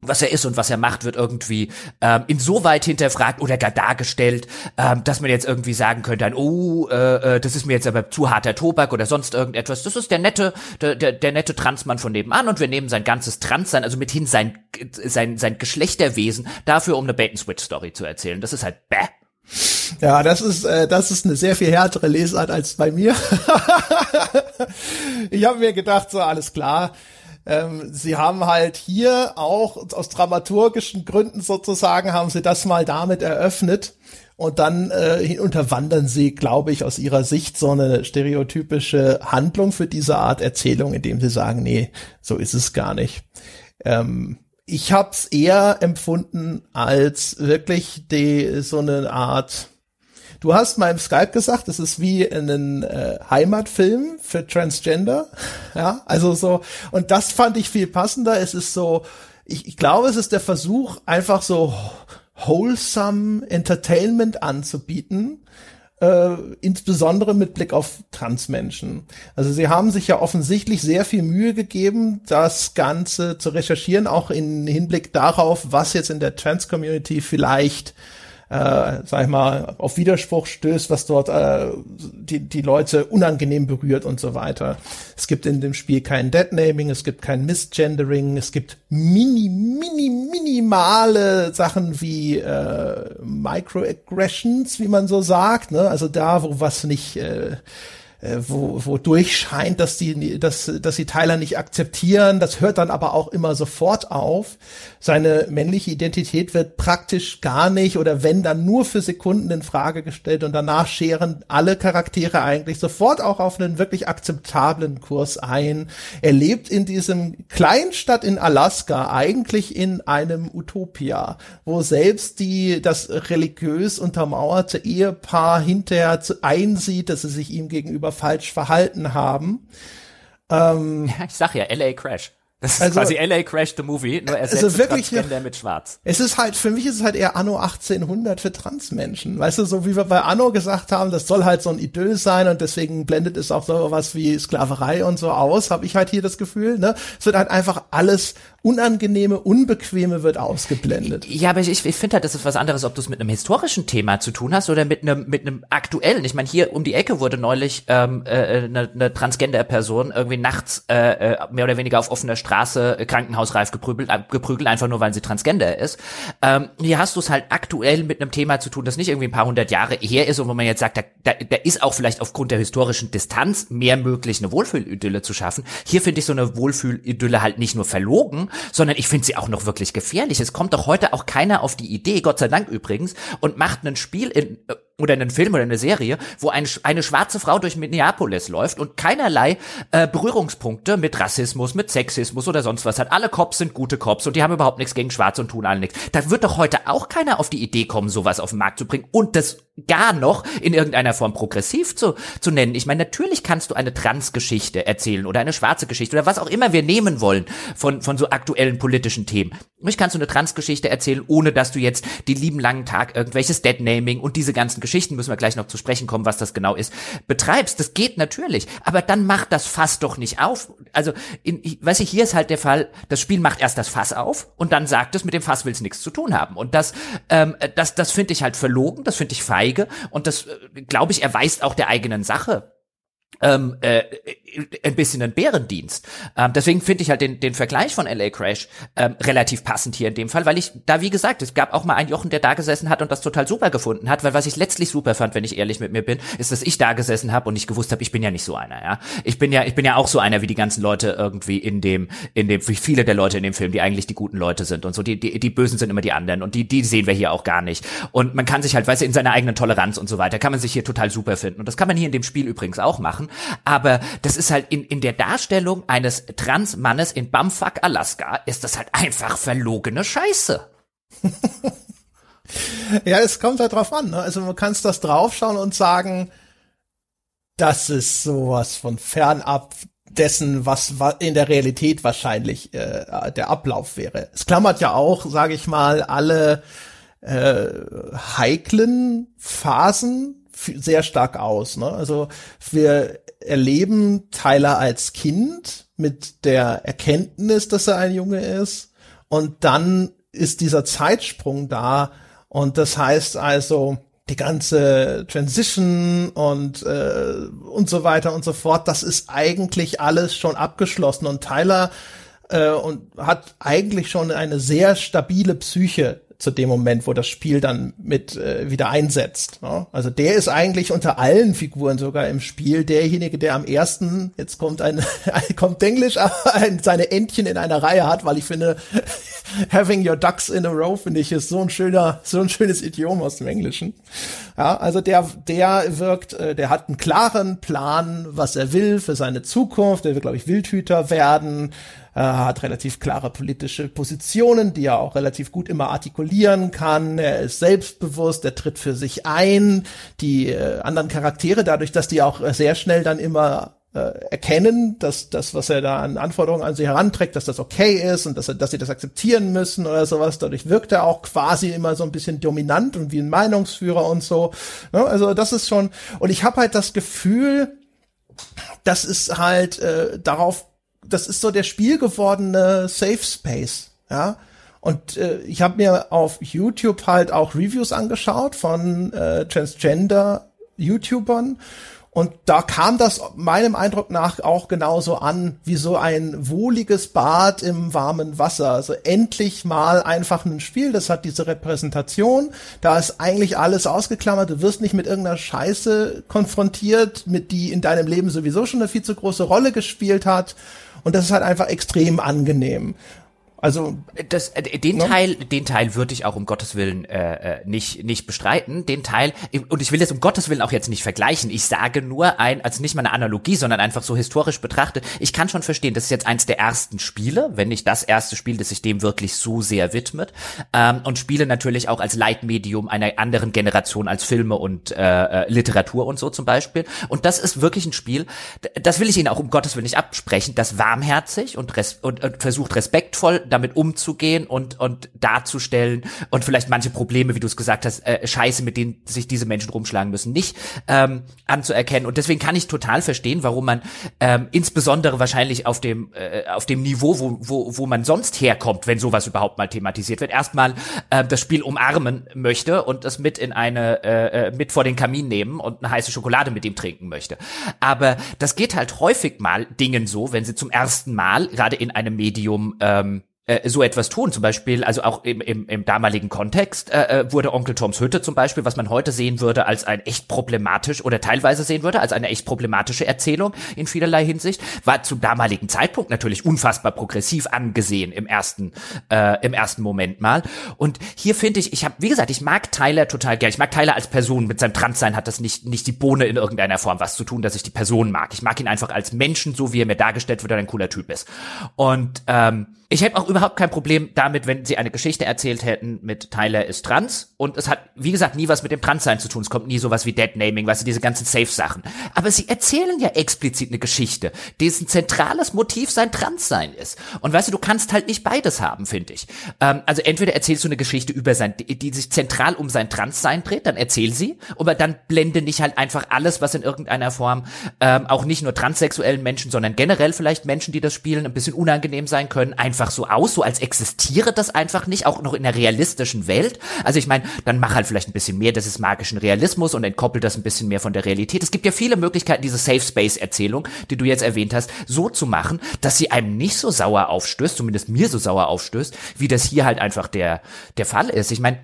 was er ist und was er macht, wird irgendwie ähm, insoweit hinterfragt oder gar dargestellt, ähm, dass man jetzt irgendwie sagen könnte, ein, oh, äh, äh, das ist mir jetzt aber zu harter Tobak oder sonst irgendetwas. Das ist der nette, der, der, der nette Transmann von nebenan und wir nehmen sein ganzes Transsein, also mithin sein, sein, sein Geschlechterwesen, dafür, um eine Bait-and-Switch-Story zu erzählen. Das ist halt bäh. Ja, das ist äh, das ist eine sehr viel härtere Lesart als bei mir. ich habe mir gedacht, so alles klar. Ähm, sie haben halt hier auch aus dramaturgischen Gründen sozusagen haben sie das mal damit eröffnet und dann äh, unterwandern sie, glaube ich, aus ihrer Sicht so eine stereotypische Handlung für diese Art Erzählung, indem sie sagen, nee, so ist es gar nicht. Ähm, ich habe es eher empfunden als wirklich die so eine Art. Du hast mal im Skype gesagt, es ist wie ein äh, Heimatfilm für Transgender. Ja, also so. Und das fand ich viel passender. Es ist so, ich, ich glaube, es ist der Versuch, einfach so wholesome Entertainment anzubieten äh, insbesondere mit Blick auf Transmenschen. Also sie haben sich ja offensichtlich sehr viel Mühe gegeben, das Ganze zu recherchieren, auch in Hinblick darauf, was jetzt in der Trans-Community vielleicht äh, sag ich mal, auf Widerspruch stößt, was dort äh, die, die Leute unangenehm berührt und so weiter. Es gibt in dem Spiel kein Deadnaming, es gibt kein Misgendering, es gibt mini, mini, minimale Sachen wie äh, Microaggressions, wie man so sagt, ne? Also da, wo was nicht äh, äh, wo, wo durchscheint, dass die, dass, dass die Tyler nicht akzeptieren. Das hört dann aber auch immer sofort auf. Seine männliche Identität wird praktisch gar nicht oder wenn dann nur für Sekunden in Frage gestellt und danach scheren alle Charaktere eigentlich sofort auch auf einen wirklich akzeptablen Kurs ein. Er lebt in diesem Kleinstadt in Alaska eigentlich in einem Utopia, wo selbst die, das religiös untermauerte Ehepaar hinterher einsieht, dass sie sich ihm gegenüber falsch verhalten haben. Ähm, ja, ich sag ja, LA Crash. Das ist also, quasi LA Crash the Movie, nur ersetzt also wirklich, Transgender mit Schwarz. Es ist halt, für mich ist es halt eher Anno 1800 für Transmenschen. Weißt du, so wie wir bei Anno gesagt haben, das soll halt so ein Idyll sein und deswegen blendet es auch so was wie Sklaverei und so aus, habe ich halt hier das Gefühl. Ne? Es wird halt einfach alles Unangenehme, Unbequeme wird ausgeblendet. Ja, aber ich, ich finde halt, das ist was anderes, ob du es mit einem historischen Thema zu tun hast oder mit einem mit einem aktuellen. Ich meine, hier um die Ecke wurde neulich ähm, äh, eine, eine Transgender-Person irgendwie nachts äh, äh mehr oder weniger auf offener Straße äh, krankenhausreif geprügelt, äh, geprügelt, einfach nur weil sie Transgender ist. Ähm, hier hast du es halt aktuell mit einem Thema zu tun, das nicht irgendwie ein paar hundert Jahre her ist und wo man jetzt sagt, da, da, da ist auch vielleicht aufgrund der historischen Distanz mehr möglich, eine Wohlfühlidylle zu schaffen. Hier finde ich so eine Wohlfühlidylle halt nicht nur verlogen, sondern ich finde sie auch noch wirklich gefährlich. Es kommt doch heute auch keiner auf die Idee, Gott sei Dank übrigens, und macht ein Spiel in, äh, oder einen Film oder eine Serie, wo ein, eine schwarze Frau durch Minneapolis läuft und keinerlei äh, Berührungspunkte mit Rassismus, mit Sexismus oder sonst was hat. Alle Cops sind gute Cops und die haben überhaupt nichts gegen Schwarze und tun alle nichts. Da wird doch heute auch keiner auf die Idee kommen, sowas auf den Markt zu bringen und das gar noch in irgendeiner Form progressiv zu, zu nennen. Ich meine, natürlich kannst du eine Transgeschichte erzählen oder eine schwarze Geschichte oder was auch immer wir nehmen wollen von, von so aktuellen politischen Themen. Mich kannst du eine Transgeschichte erzählen, ohne dass du jetzt die lieben langen Tag irgendwelches Deadnaming und diese ganzen Geschichten, müssen wir gleich noch zu sprechen kommen, was das genau ist, betreibst. Das geht natürlich. Aber dann macht das Fass doch nicht auf. Also, in, ich, weiß ich, hier ist halt der Fall, das Spiel macht erst das Fass auf und dann sagt es, mit dem Fass will es nichts zu tun haben. Und das, ähm, das, das finde ich halt verlogen, das finde ich feige und das, äh, glaube ich, erweist auch der eigenen Sache ähm, äh, ein bisschen ein Bärendienst. Ähm, deswegen finde ich halt den, den Vergleich von LA Crash ähm, relativ passend hier in dem Fall, weil ich da, wie gesagt, es gab auch mal einen Jochen, der da gesessen hat und das total super gefunden hat, weil was ich letztlich super fand, wenn ich ehrlich mit mir bin, ist, dass ich da gesessen habe und ich gewusst habe, ich bin ja nicht so einer, ja. Ich bin ja, ich bin ja auch so einer wie die ganzen Leute irgendwie in dem, in dem, wie viele der Leute in dem Film, die eigentlich die guten Leute sind und so, die, die, die Bösen sind immer die anderen und die, die sehen wir hier auch gar nicht. Und man kann sich halt, weißt du, in seiner eigenen Toleranz und so weiter, kann man sich hier total super finden. Und das kann man hier in dem Spiel übrigens auch machen. Aber das ist halt in, in der Darstellung eines Transmannes in Bumfuck, Alaska, ist das halt einfach verlogene Scheiße. ja, es kommt halt drauf an. Ne? Also man kann das draufschauen und sagen, das ist sowas von fernab dessen, was in der Realität wahrscheinlich äh, der Ablauf wäre. Es klammert ja auch, sage ich mal, alle äh, heiklen Phasen sehr stark aus. Ne? Also wir erleben Tyler als Kind mit der Erkenntnis, dass er ein Junge ist. Und dann ist dieser Zeitsprung da. Und das heißt also, die ganze Transition und äh, und so weiter und so fort, das ist eigentlich alles schon abgeschlossen und Tyler äh, und hat eigentlich schon eine sehr stabile Psyche zu dem Moment, wo das Spiel dann mit äh, wieder einsetzt. Ne? Also der ist eigentlich unter allen Figuren sogar im Spiel derjenige, der am ersten, jetzt kommt ein, kommt Englisch, ein, seine Entchen in einer Reihe hat, weil ich finde, having your ducks in a row finde ich ist so ein schöner, so ein schönes Idiom aus dem Englischen. Ja, also der, der wirkt, äh, der hat einen klaren Plan, was er will für seine Zukunft. Der will, glaube ich, Wildhüter werden er hat relativ klare politische Positionen, die er auch relativ gut immer artikulieren kann. Er ist selbstbewusst, er tritt für sich ein. Die äh, anderen Charaktere, dadurch, dass die auch sehr schnell dann immer äh, erkennen, dass das, was er da an Anforderungen an sie heranträgt, dass das okay ist und dass, er, dass sie das akzeptieren müssen oder sowas. Dadurch wirkt er auch quasi immer so ein bisschen dominant und wie ein Meinungsführer und so. Ja, also das ist schon. Und ich habe halt das Gefühl, das ist halt äh, darauf das ist so der spielgewordene Safe Space, ja. Und äh, ich habe mir auf YouTube halt auch Reviews angeschaut von äh, Transgender YouTubern und da kam das meinem Eindruck nach auch genauso an wie so ein wohliges Bad im warmen Wasser. Also endlich mal einfach ein Spiel, das hat diese Repräsentation. Da ist eigentlich alles ausgeklammert. Du wirst nicht mit irgendeiner Scheiße konfrontiert, mit die in deinem Leben sowieso schon eine viel zu große Rolle gespielt hat. Und das ist halt einfach extrem angenehm. Also das, äh, den ne? Teil, den Teil würde ich auch um Gottes Willen äh, äh, nicht nicht bestreiten. Den Teil und ich will das um Gottes Willen auch jetzt nicht vergleichen. Ich sage nur ein, als nicht mal eine Analogie, sondern einfach so historisch betrachtet. Ich kann schon verstehen, das ist jetzt eins der ersten Spiele, wenn nicht das erste Spiel, das sich dem wirklich so sehr widmet ähm, und Spiele natürlich auch als Leitmedium einer anderen Generation als Filme und äh, äh Literatur und so zum Beispiel. Und das ist wirklich ein Spiel. Das will ich Ihnen auch um Gottes Willen nicht absprechen. Das warmherzig und, res und, und versucht respektvoll damit umzugehen und, und darzustellen und vielleicht manche Probleme, wie du es gesagt hast, äh, Scheiße, mit denen sich diese Menschen rumschlagen müssen, nicht ähm, anzuerkennen. Und deswegen kann ich total verstehen, warum man ähm, insbesondere wahrscheinlich auf dem, äh, auf dem Niveau, wo, wo, wo man sonst herkommt, wenn sowas überhaupt mal thematisiert wird, erstmal äh, das Spiel umarmen möchte und es mit in eine, äh, äh, mit vor den Kamin nehmen und eine heiße Schokolade mit ihm trinken möchte. Aber das geht halt häufig mal Dingen so, wenn sie zum ersten Mal gerade in einem Medium ähm, äh, so etwas tun. Zum Beispiel, also auch im, im, im damaligen Kontext äh, äh, wurde Onkel Toms Hütte zum Beispiel, was man heute sehen würde als ein echt problematisch oder teilweise sehen würde als eine echt problematische Erzählung in vielerlei Hinsicht, war zum damaligen Zeitpunkt natürlich unfassbar progressiv angesehen im ersten äh, im ersten Moment mal. Und hier finde ich, ich habe, wie gesagt, ich mag Tyler total gern. Ich mag Tyler als Person. Mit seinem Transsein hat das nicht nicht die Bohne in irgendeiner Form was zu tun, dass ich die Person mag. Ich mag ihn einfach als Menschen, so wie er mir dargestellt wird, er ein cooler Typ ist. Und ähm, ich hätte auch überhaupt kein Problem damit, wenn sie eine Geschichte erzählt hätten mit Tyler ist trans und es hat, wie gesagt, nie was mit dem Transsein zu tun. Es kommt nie sowas wie Deadnaming, weißt du, diese ganzen Safe-Sachen. Aber sie erzählen ja explizit eine Geschichte, dessen zentrales Motiv sein Transsein ist. Und weißt du, du kannst halt nicht beides haben, finde ich. Ähm, also entweder erzählst du eine Geschichte über sein, die, sich zentral um sein Transsein dreht, dann erzähl sie, aber dann blende nicht halt einfach alles, was in irgendeiner Form ähm, auch nicht nur transsexuellen Menschen, sondern generell vielleicht Menschen, die das spielen, ein bisschen unangenehm sein können, einfach einfach so aus, so als existiere das einfach nicht, auch noch in der realistischen Welt. Also ich meine, dann mach halt vielleicht ein bisschen mehr des magischen Realismus und entkoppel das ein bisschen mehr von der Realität. Es gibt ja viele Möglichkeiten, diese Safe Space Erzählung, die du jetzt erwähnt hast, so zu machen, dass sie einem nicht so sauer aufstößt, zumindest mir so sauer aufstößt, wie das hier halt einfach der, der Fall ist. Ich meine,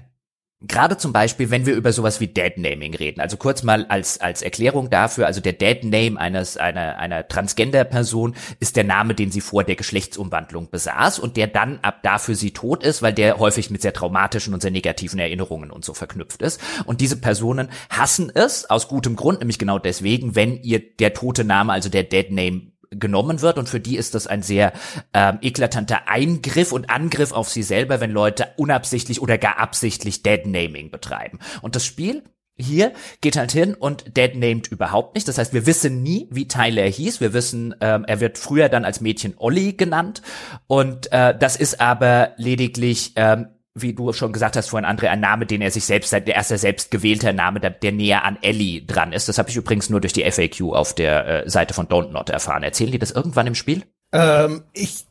Gerade zum Beispiel, wenn wir über sowas wie Dead Naming reden. Also kurz mal als, als Erklärung dafür. Also der Dead Name eines, einer, einer Transgender-Person ist der Name, den sie vor der Geschlechtsumwandlung besaß und der dann ab dafür sie tot ist, weil der häufig mit sehr traumatischen und sehr negativen Erinnerungen und so verknüpft ist. Und diese Personen hassen es aus gutem Grund, nämlich genau deswegen, wenn ihr der tote Name, also der Dead Name genommen wird und für die ist das ein sehr ähm, eklatanter Eingriff und Angriff auf sie selber, wenn Leute unabsichtlich oder gar absichtlich Deadnaming betreiben. Und das Spiel hier geht halt hin und dead named überhaupt nicht. Das heißt, wir wissen nie, wie Tyler hieß. Wir wissen, ähm, er wird früher dann als Mädchen Olli genannt. Und äh, das ist aber lediglich ähm, wie du schon gesagt hast vorhin, André, ein Name, den er sich selbst, der erste selbst gewählte Name, der, der näher an Ellie dran ist. Das habe ich übrigens nur durch die FAQ auf der äh, Seite von Don't Not erfahren. Erzählen die das irgendwann im Spiel? Ähm, ich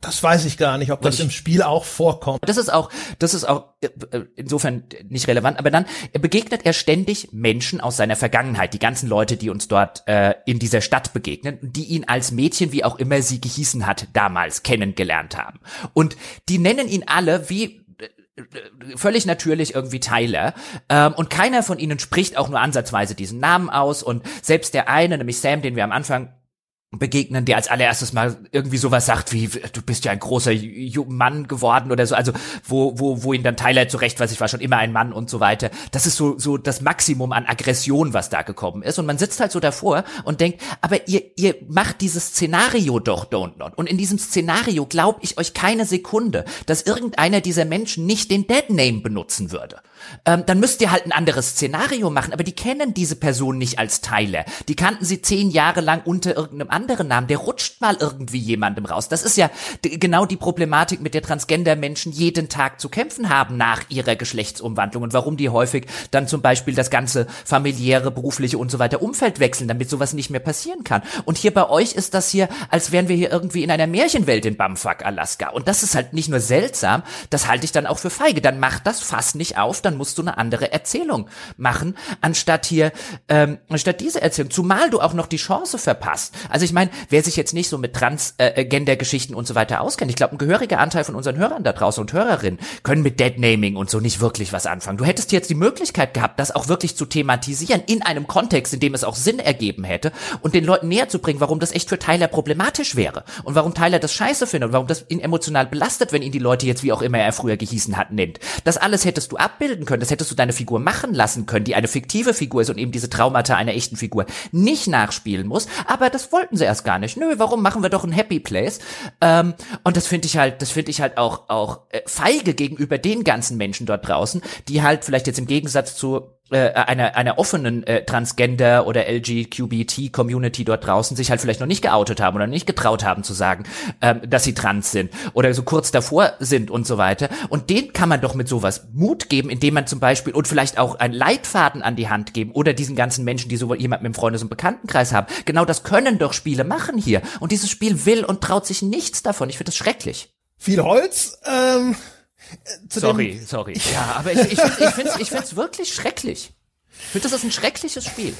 das weiß ich gar nicht, ob das ich, im Spiel auch vorkommt. Das ist auch, das ist auch äh, äh, insofern nicht relevant. Aber dann begegnet er ständig Menschen aus seiner Vergangenheit, die ganzen Leute, die uns dort äh, in dieser Stadt begegnen, die ihn als Mädchen, wie auch immer sie gehießen hat, damals kennengelernt haben. Und die nennen ihn alle wie äh, völlig natürlich irgendwie Tyler ähm, und keiner von ihnen spricht auch nur ansatzweise diesen Namen aus und selbst der eine, nämlich Sam, den wir am Anfang begegnen, der als allererstes mal irgendwie sowas sagt wie du bist ja ein großer Mann geworden oder so, also wo wo wo ihn dann Tyler zurecht, was ich war schon immer ein Mann und so weiter. Das ist so so das Maximum an Aggression, was da gekommen ist. Und man sitzt halt so davor und denkt, aber ihr ihr macht dieses Szenario doch don't not. Und in diesem Szenario glaube ich euch keine Sekunde, dass irgendeiner dieser Menschen nicht den Dead Name benutzen würde ähm, dann müsst ihr halt ein anderes Szenario machen. Aber die kennen diese Person nicht als Tyler. Die kannten sie zehn Jahre lang unter irgendeinem anderen Namen. Der rutscht mal irgendwie jemandem raus. Das ist ja genau die Problematik, mit der Transgender-Menschen jeden Tag zu kämpfen haben nach ihrer Geschlechtsumwandlung und warum die häufig dann zum Beispiel das ganze familiäre, berufliche und so weiter Umfeld wechseln, damit sowas nicht mehr passieren kann. Und hier bei euch ist das hier, als wären wir hier irgendwie in einer Märchenwelt in Bumfuck, Alaska. Und das ist halt nicht nur seltsam, das halte ich dann auch für feige. Dann macht das Fass nicht auf, dann musst du eine andere Erzählung machen, anstatt hier, ähm, anstatt diese Erzählung. Zumal du auch noch die Chance verpasst. Also ich meine, wer sich jetzt nicht so mit Transgender-Geschichten äh, und so weiter auskennt, ich glaube, ein gehöriger Anteil von unseren Hörern da draußen und Hörerinnen können mit Deadnaming und so nicht wirklich was anfangen. Du hättest jetzt die Möglichkeit gehabt, das auch wirklich zu thematisieren in einem Kontext, in dem es auch Sinn ergeben hätte und den Leuten näher zu bringen, warum das echt für Tyler problematisch wäre und warum Tyler das scheiße findet und warum das ihn emotional belastet, wenn ihn die Leute jetzt wie auch immer er früher gehießen hat nennt. Das alles hättest du abbilden können, das hättest du deine Figur machen lassen können, die eine fiktive Figur ist und eben diese Traumata einer echten Figur nicht nachspielen muss. Aber das wollten sie erst gar nicht. Nö, warum machen wir doch ein Happy Place? Ähm, und das finde ich halt, das finde ich halt auch auch äh, feige gegenüber den ganzen Menschen dort draußen, die halt vielleicht jetzt im Gegensatz zu einer, einer offenen äh, Transgender- oder LGQBT-Community dort draußen sich halt vielleicht noch nicht geoutet haben oder nicht getraut haben zu sagen, ähm, dass sie trans sind oder so kurz davor sind und so weiter. Und denen kann man doch mit sowas Mut geben, indem man zum Beispiel und vielleicht auch einen Leitfaden an die Hand geben oder diesen ganzen Menschen, die so jemanden im Freundes- und Bekanntenkreis haben. Genau das können doch Spiele machen hier. Und dieses Spiel will und traut sich nichts davon. Ich finde das schrecklich. Viel Holz, ähm, sorry, sorry. Ja, aber ich, ich, ich finde es ich find's wirklich schrecklich. Ich finde, das ist ein schreckliches Spiel.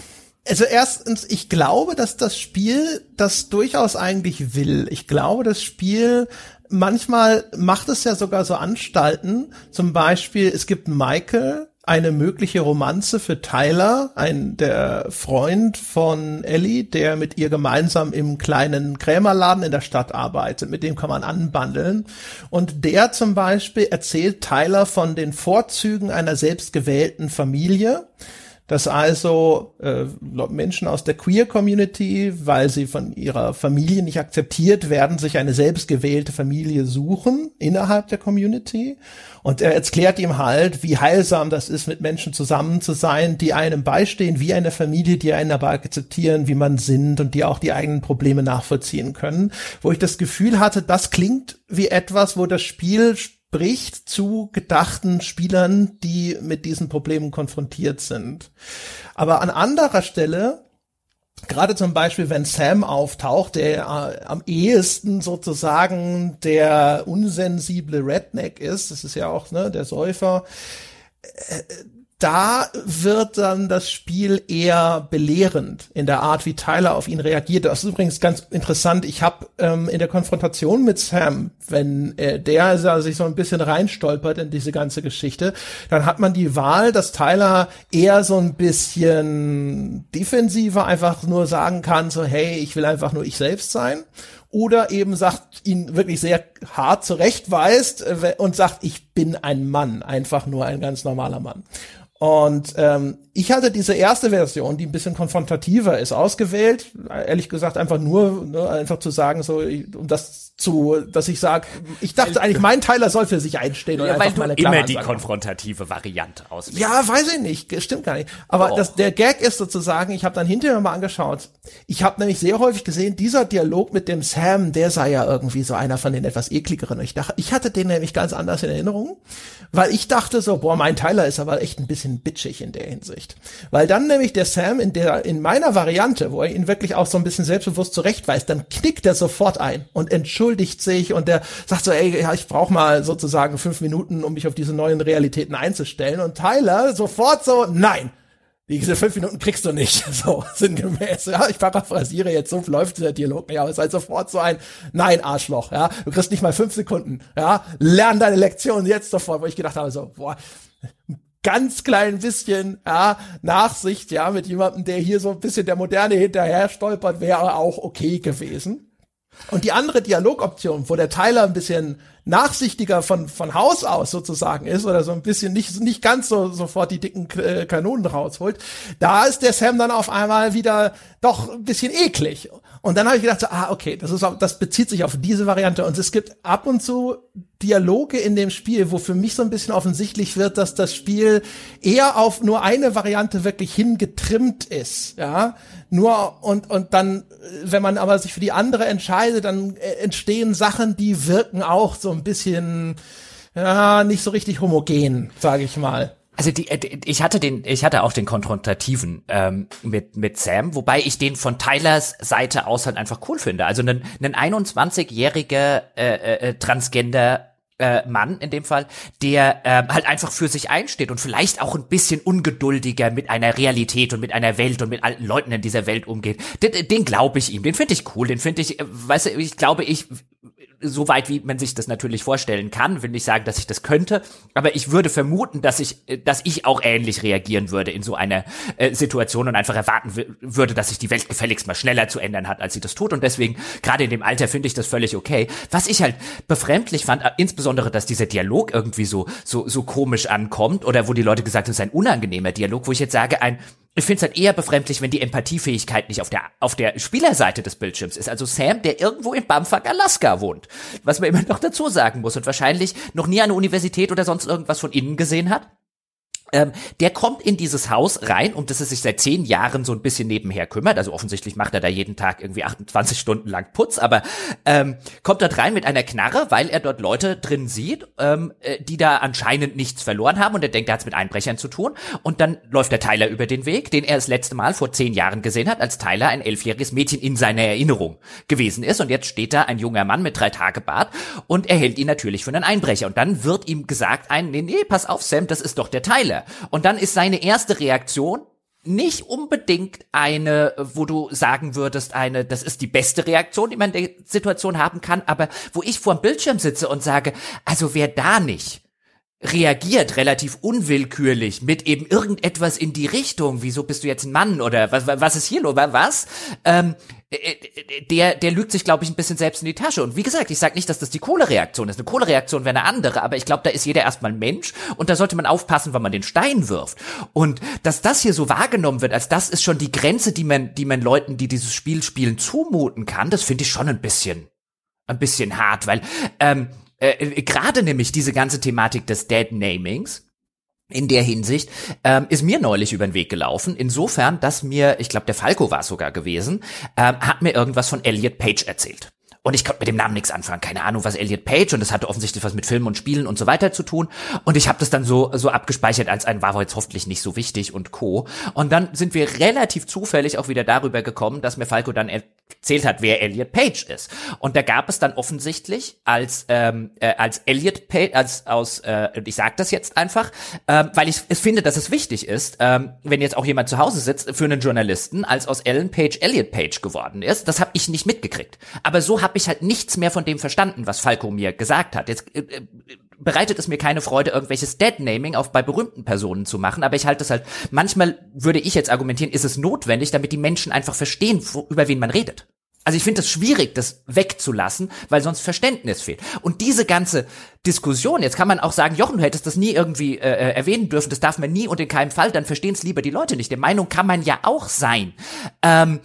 Also erstens, ich glaube, dass das Spiel das durchaus eigentlich will. Ich glaube, das Spiel manchmal macht es ja sogar so Anstalten. Zum Beispiel, es gibt Michael, eine mögliche Romanze für Tyler, ein der Freund von Ellie, der mit ihr gemeinsam im kleinen Krämerladen in der Stadt arbeitet. Mit dem kann man anbandeln. Und der zum Beispiel erzählt Tyler von den Vorzügen einer selbstgewählten Familie dass also äh, Menschen aus der Queer Community, weil sie von ihrer Familie nicht akzeptiert werden, sich eine selbstgewählte Familie suchen innerhalb der Community. Und er erklärt ihm halt, wie heilsam das ist, mit Menschen zusammen zu sein, die einem beistehen, wie eine Familie, die einen aber akzeptieren, wie man sind und die auch die eigenen Probleme nachvollziehen können. Wo ich das Gefühl hatte, das klingt wie etwas, wo das Spiel spricht zu gedachten Spielern, die mit diesen Problemen konfrontiert sind. Aber an anderer Stelle gerade zum Beispiel, wenn Sam auftaucht, der äh, am ehesten sozusagen der unsensible Redneck ist, das ist ja auch ne, der Säufer, äh, da wird dann das Spiel eher belehrend in der Art, wie Tyler auf ihn reagiert. Das ist übrigens ganz interessant. Ich habe ähm, in der Konfrontation mit Sam, wenn äh, der also sich so ein bisschen reinstolpert in diese ganze Geschichte, dann hat man die Wahl, dass Tyler eher so ein bisschen defensiver einfach nur sagen kann, so hey, ich will einfach nur ich selbst sein oder eben sagt, ihn wirklich sehr hart zurechtweist äh, und sagt, ich bin ein Mann, einfach nur ein ganz normaler Mann. Und ähm, ich hatte diese erste Version, die ein bisschen konfrontativer ist, ausgewählt. Ehrlich gesagt, einfach nur, ne, einfach zu sagen, so, um das zu, dass ich sage, ich dachte eigentlich, mein Teiler soll für sich einstehen und ja, einfach weil du immer die konfrontative Variante auswählst. Ja, weiß ich nicht, stimmt gar nicht. Aber oh. das, der Gag ist sozusagen, ich habe dann hinterher mal angeschaut. Ich habe nämlich sehr häufig gesehen, dieser Dialog mit dem Sam, der sei ja irgendwie so einer von den etwas ekligeren. Ich dachte, ich hatte den nämlich ganz anders in Erinnerung, weil ich dachte so, boah, mein Teiler ist aber echt ein bisschen bitchig in der Hinsicht. Weil dann nämlich der Sam in der, in meiner Variante, wo er ihn wirklich auch so ein bisschen selbstbewusst zurechtweist, dann knickt er sofort ein und entschuldigt sich und der sagt so, ey, ja, ich brauche mal sozusagen fünf Minuten, um mich auf diese neuen Realitäten einzustellen. Und Tyler sofort so, nein, diese fünf Minuten kriegst du nicht, so sinngemäß. Ja, ich paraphrasiere jetzt, so läuft dieser Dialog Ja, aber es ist halt sofort so ein Nein, Arschloch. Ja, du kriegst nicht mal fünf Sekunden. Ja, lern deine Lektion jetzt sofort, wo ich gedacht habe, so, boah, ganz klein bisschen ja, Nachsicht, ja, mit jemandem, der hier so ein bisschen der Moderne hinterher stolpert, wäre auch okay gewesen. Und die andere Dialogoption, wo der Tyler ein bisschen nachsichtiger von, von Haus aus sozusagen ist oder so ein bisschen nicht, nicht ganz so sofort die dicken äh, Kanonen rausholt, da ist der Sam dann auf einmal wieder doch ein bisschen eklig. Und dann habe ich gedacht, so, ah, okay, das ist, das bezieht sich auf diese Variante. Und es gibt ab und zu Dialoge in dem Spiel, wo für mich so ein bisschen offensichtlich wird, dass das Spiel eher auf nur eine Variante wirklich hingetrimmt ist, ja. Nur, und, und dann, wenn man aber sich für die andere entscheidet, dann äh, entstehen Sachen, die wirken auch so ein bisschen, ja, nicht so richtig homogen, sage ich mal. Also die, äh, ich hatte den, ich hatte auch den konfrontativen ähm, mit mit Sam, wobei ich den von Tylers Seite aus halt einfach cool finde. Also ein, ein 21-jähriger äh, äh, Transgender äh, Mann in dem Fall, der äh, halt einfach für sich einsteht und vielleicht auch ein bisschen ungeduldiger mit einer Realität und mit einer Welt und mit alten Leuten in dieser Welt umgeht. Den, den glaube ich ihm, den finde ich cool, den finde ich, äh, weißt du, ich glaube, ich so weit, wie man sich das natürlich vorstellen kann, will nicht sagen, dass ich das könnte, aber ich würde vermuten, dass ich, äh, dass ich auch ähnlich reagieren würde in so einer äh, Situation und einfach erwarten würde, dass sich die Welt gefälligst mal schneller zu ändern hat, als sie das tut. Und deswegen, gerade in dem Alter, finde ich das völlig okay. Was ich halt befremdlich fand, äh, insbesondere, dass dieser Dialog irgendwie so, so, so komisch ankommt oder wo die Leute gesagt haben, es ist ein unangenehmer Dialog, wo ich jetzt sage, ein ich finde es halt eher befremdlich, wenn die Empathiefähigkeit nicht auf der, auf der Spielerseite des Bildschirms ist. Also Sam, der irgendwo in Bamfuck, Alaska wohnt. Was man immer noch dazu sagen muss und wahrscheinlich noch nie eine Universität oder sonst irgendwas von innen gesehen hat. Ähm, der kommt in dieses Haus rein, um das er sich seit zehn Jahren so ein bisschen nebenher kümmert. Also offensichtlich macht er da jeden Tag irgendwie 28 Stunden lang Putz, aber ähm, kommt dort rein mit einer Knarre, weil er dort Leute drin sieht, ähm, äh, die da anscheinend nichts verloren haben und er denkt, er hat es mit Einbrechern zu tun. Und dann läuft der Tyler über den Weg, den er das letzte Mal vor zehn Jahren gesehen hat, als Tyler ein elfjähriges Mädchen in seiner Erinnerung gewesen ist. Und jetzt steht da ein junger Mann mit drei Tage Bart und er hält ihn natürlich für einen Einbrecher. Und dann wird ihm gesagt, ein, nee, nee, pass auf, Sam, das ist doch der Tyler. Und dann ist seine erste Reaktion, nicht unbedingt eine, wo du sagen würdest, eine, das ist die beste Reaktion, die man in der Situation haben kann, aber wo ich vor dem Bildschirm sitze und sage, also wer da nicht reagiert relativ unwillkürlich mit eben irgendetwas in die Richtung, wieso bist du jetzt ein Mann oder was, was ist hier los, was? Ähm, äh, äh, der, der lügt sich, glaube ich, ein bisschen selbst in die Tasche. Und wie gesagt, ich sage nicht, dass das die Kohlereaktion ist. Eine Kohlereaktion wäre eine andere, aber ich glaube, da ist jeder erstmal Mensch und da sollte man aufpassen, wann man den Stein wirft. Und dass das hier so wahrgenommen wird, als das ist schon die Grenze, die man, die man Leuten, die dieses Spiel spielen, zumuten kann, das finde ich schon ein bisschen, ein bisschen hart, weil ähm, äh, gerade nämlich diese ganze Thematik des Dead Namings in der Hinsicht ähm, ist mir neulich über den Weg gelaufen. Insofern, dass mir, ich glaube, der Falco war sogar gewesen, ähm, hat mir irgendwas von Elliot Page erzählt. Und ich konnte mit dem Namen nichts anfangen. Keine Ahnung, was Elliot Page und das hatte offensichtlich was mit Filmen und Spielen und so weiter zu tun. Und ich habe das dann so so abgespeichert als ein war jetzt hoffentlich nicht so wichtig und co. Und dann sind wir relativ zufällig auch wieder darüber gekommen, dass mir Falco dann erzählt hat, wer Elliot Page ist. Und da gab es dann offensichtlich als ähm, äh, als Elliot Page als aus äh, ich sage das jetzt einfach, ähm, weil ich es finde, dass es wichtig ist, ähm, wenn jetzt auch jemand zu Hause sitzt für einen Journalisten, als aus Ellen Page Elliot Page geworden ist. Das habe ich nicht mitgekriegt. Aber so habe ich halt nichts mehr von dem verstanden, was Falco mir gesagt hat. Jetzt äh, äh, bereitet es mir keine Freude, irgendwelches Dead-Naming auf bei berühmten Personen zu machen, aber ich halte es halt, manchmal würde ich jetzt argumentieren, ist es notwendig, damit die Menschen einfach verstehen, wo, über wen man redet. Also ich finde es schwierig, das wegzulassen, weil sonst Verständnis fehlt. Und diese ganze Diskussion, jetzt kann man auch sagen, Jochen, du hättest das nie irgendwie äh, äh erwähnen dürfen, das darf man nie und in keinem Fall, dann verstehen es lieber die Leute nicht. Der Meinung kann man ja auch sein. Ähm,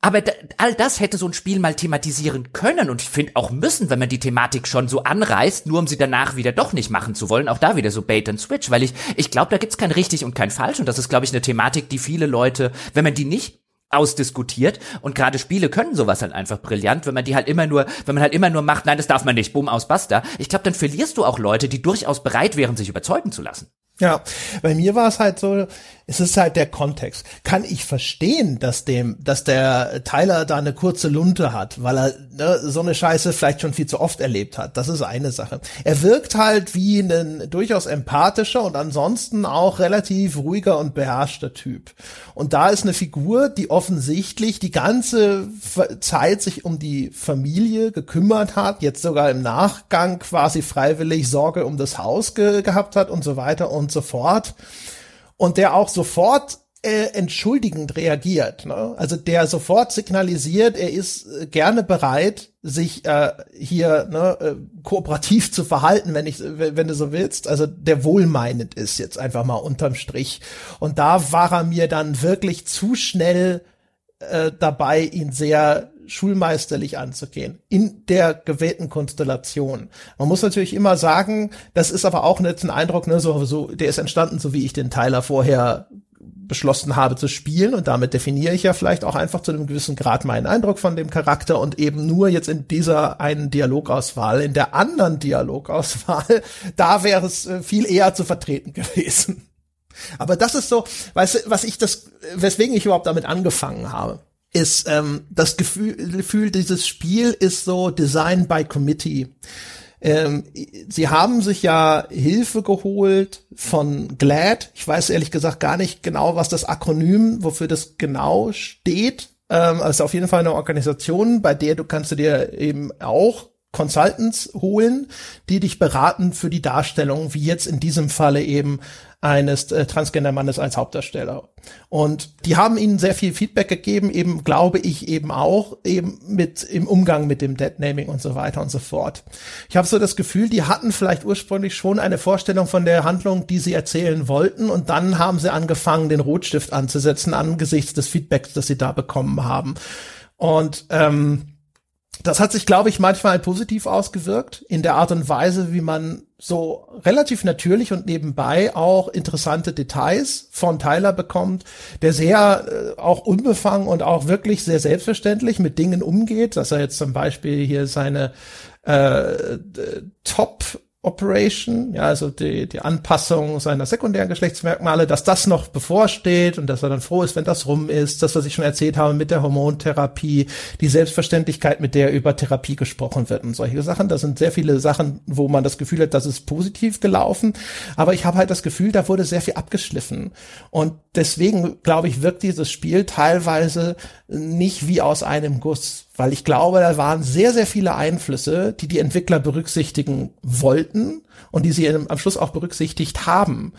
aber all das hätte so ein Spiel mal thematisieren können und ich finde auch müssen, wenn man die Thematik schon so anreißt, nur um sie danach wieder doch nicht machen zu wollen. Auch da wieder so Bait and Switch, weil ich, ich glaube, da gibt's kein richtig und kein falsch und das ist, glaube ich, eine Thematik, die viele Leute, wenn man die nicht ausdiskutiert und gerade Spiele können sowas halt einfach brillant, wenn man die halt immer nur, wenn man halt immer nur macht, nein, das darf man nicht, bumm, aus, basta. Ich glaube, dann verlierst du auch Leute, die durchaus bereit wären, sich überzeugen zu lassen. Ja, bei mir war es halt so, es ist halt der Kontext. Kann ich verstehen, dass dem, dass der Tyler da eine kurze Lunte hat, weil er ne, so eine Scheiße vielleicht schon viel zu oft erlebt hat. Das ist eine Sache. Er wirkt halt wie ein durchaus empathischer und ansonsten auch relativ ruhiger und beherrschter Typ. Und da ist eine Figur, die offensichtlich die ganze Zeit sich um die Familie gekümmert hat, jetzt sogar im Nachgang quasi freiwillig Sorge um das Haus ge gehabt hat und so weiter und so fort und der auch sofort äh, entschuldigend reagiert. Ne? Also der sofort signalisiert, er ist äh, gerne bereit, sich äh, hier ne, äh, kooperativ zu verhalten, wenn ich, wenn du so willst. Also der wohlmeinend ist jetzt einfach mal unterm Strich. Und da war er mir dann wirklich zu schnell äh, dabei, ihn sehr schulmeisterlich anzugehen in der gewählten Konstellation. Man muss natürlich immer sagen, das ist aber auch nicht ein Eindruck, ne, so, so, der ist entstanden, so wie ich den Tyler vorher beschlossen habe zu spielen und damit definiere ich ja vielleicht auch einfach zu einem gewissen Grad meinen Eindruck von dem Charakter und eben nur jetzt in dieser einen Dialogauswahl, in der anderen Dialogauswahl, da wäre es äh, viel eher zu vertreten gewesen. Aber das ist so, weißt du, was ich das, weswegen ich überhaupt damit angefangen habe ist ähm, das Gefühl, Gefühl, dieses Spiel ist so Design by Committee. ähm, sie haben sich ja Hilfe geholt von GLAD. Ich weiß ehrlich gesagt gar nicht genau, was das Akronym, wofür das genau steht. Ähm, also auf jeden Fall eine Organisation, bei der du kannst du dir eben auch Consultants holen, die dich beraten für die Darstellung, wie jetzt in diesem Falle eben eines äh, Transgender-Mannes als Hauptdarsteller. Und die haben ihnen sehr viel Feedback gegeben, eben glaube ich eben auch, eben mit im Umgang mit dem Deadnaming und so weiter und so fort. Ich habe so das Gefühl, die hatten vielleicht ursprünglich schon eine Vorstellung von der Handlung, die sie erzählen wollten, und dann haben sie angefangen, den Rotstift anzusetzen angesichts des Feedbacks, das sie da bekommen haben. Und ähm, das hat sich, glaube ich, manchmal positiv ausgewirkt in der Art und Weise, wie man so relativ natürlich und nebenbei auch interessante Details von Tyler bekommt, der sehr äh, auch unbefangen und auch wirklich sehr selbstverständlich mit Dingen umgeht, dass er jetzt zum Beispiel hier seine äh, Top Operation, ja, also die, die Anpassung seiner sekundären Geschlechtsmerkmale, dass das noch bevorsteht und dass er dann froh ist, wenn das rum ist, das, was ich schon erzählt habe mit der Hormontherapie, die Selbstverständlichkeit, mit der über Therapie gesprochen wird und solche Sachen. Das sind sehr viele Sachen, wo man das Gefühl hat, das ist positiv gelaufen, aber ich habe halt das Gefühl, da wurde sehr viel abgeschliffen. Und deswegen, glaube ich, wirkt dieses Spiel teilweise nicht wie aus einem Guss weil ich glaube, da waren sehr, sehr viele Einflüsse, die die Entwickler berücksichtigen wollten und die sie am Schluss auch berücksichtigt haben.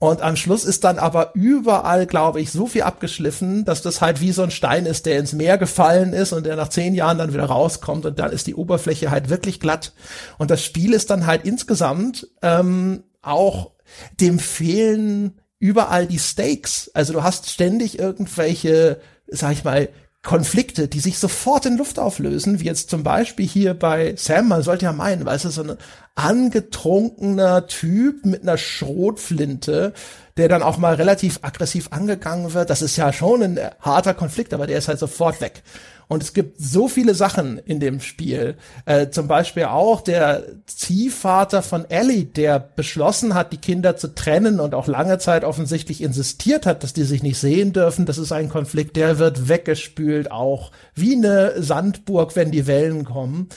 Und am Schluss ist dann aber überall, glaube ich, so viel abgeschliffen, dass das halt wie so ein Stein ist, der ins Meer gefallen ist und der nach zehn Jahren dann wieder rauskommt und dann ist die Oberfläche halt wirklich glatt. Und das Spiel ist dann halt insgesamt ähm, auch dem fehlen überall die Stakes. Also du hast ständig irgendwelche, sag ich mal, Konflikte, die sich sofort in Luft auflösen, wie jetzt zum Beispiel hier bei Sam, man sollte ja meinen, weil es ist so ein angetrunkener Typ mit einer Schrotflinte, der dann auch mal relativ aggressiv angegangen wird. Das ist ja schon ein harter Konflikt, aber der ist halt sofort weg. Und es gibt so viele Sachen in dem Spiel. Äh, zum Beispiel auch der Ziehvater von Ellie, der beschlossen hat, die Kinder zu trennen und auch lange Zeit offensichtlich insistiert hat, dass die sich nicht sehen dürfen. Das ist ein Konflikt, der wird weggespült, auch wie eine Sandburg, wenn die Wellen kommen.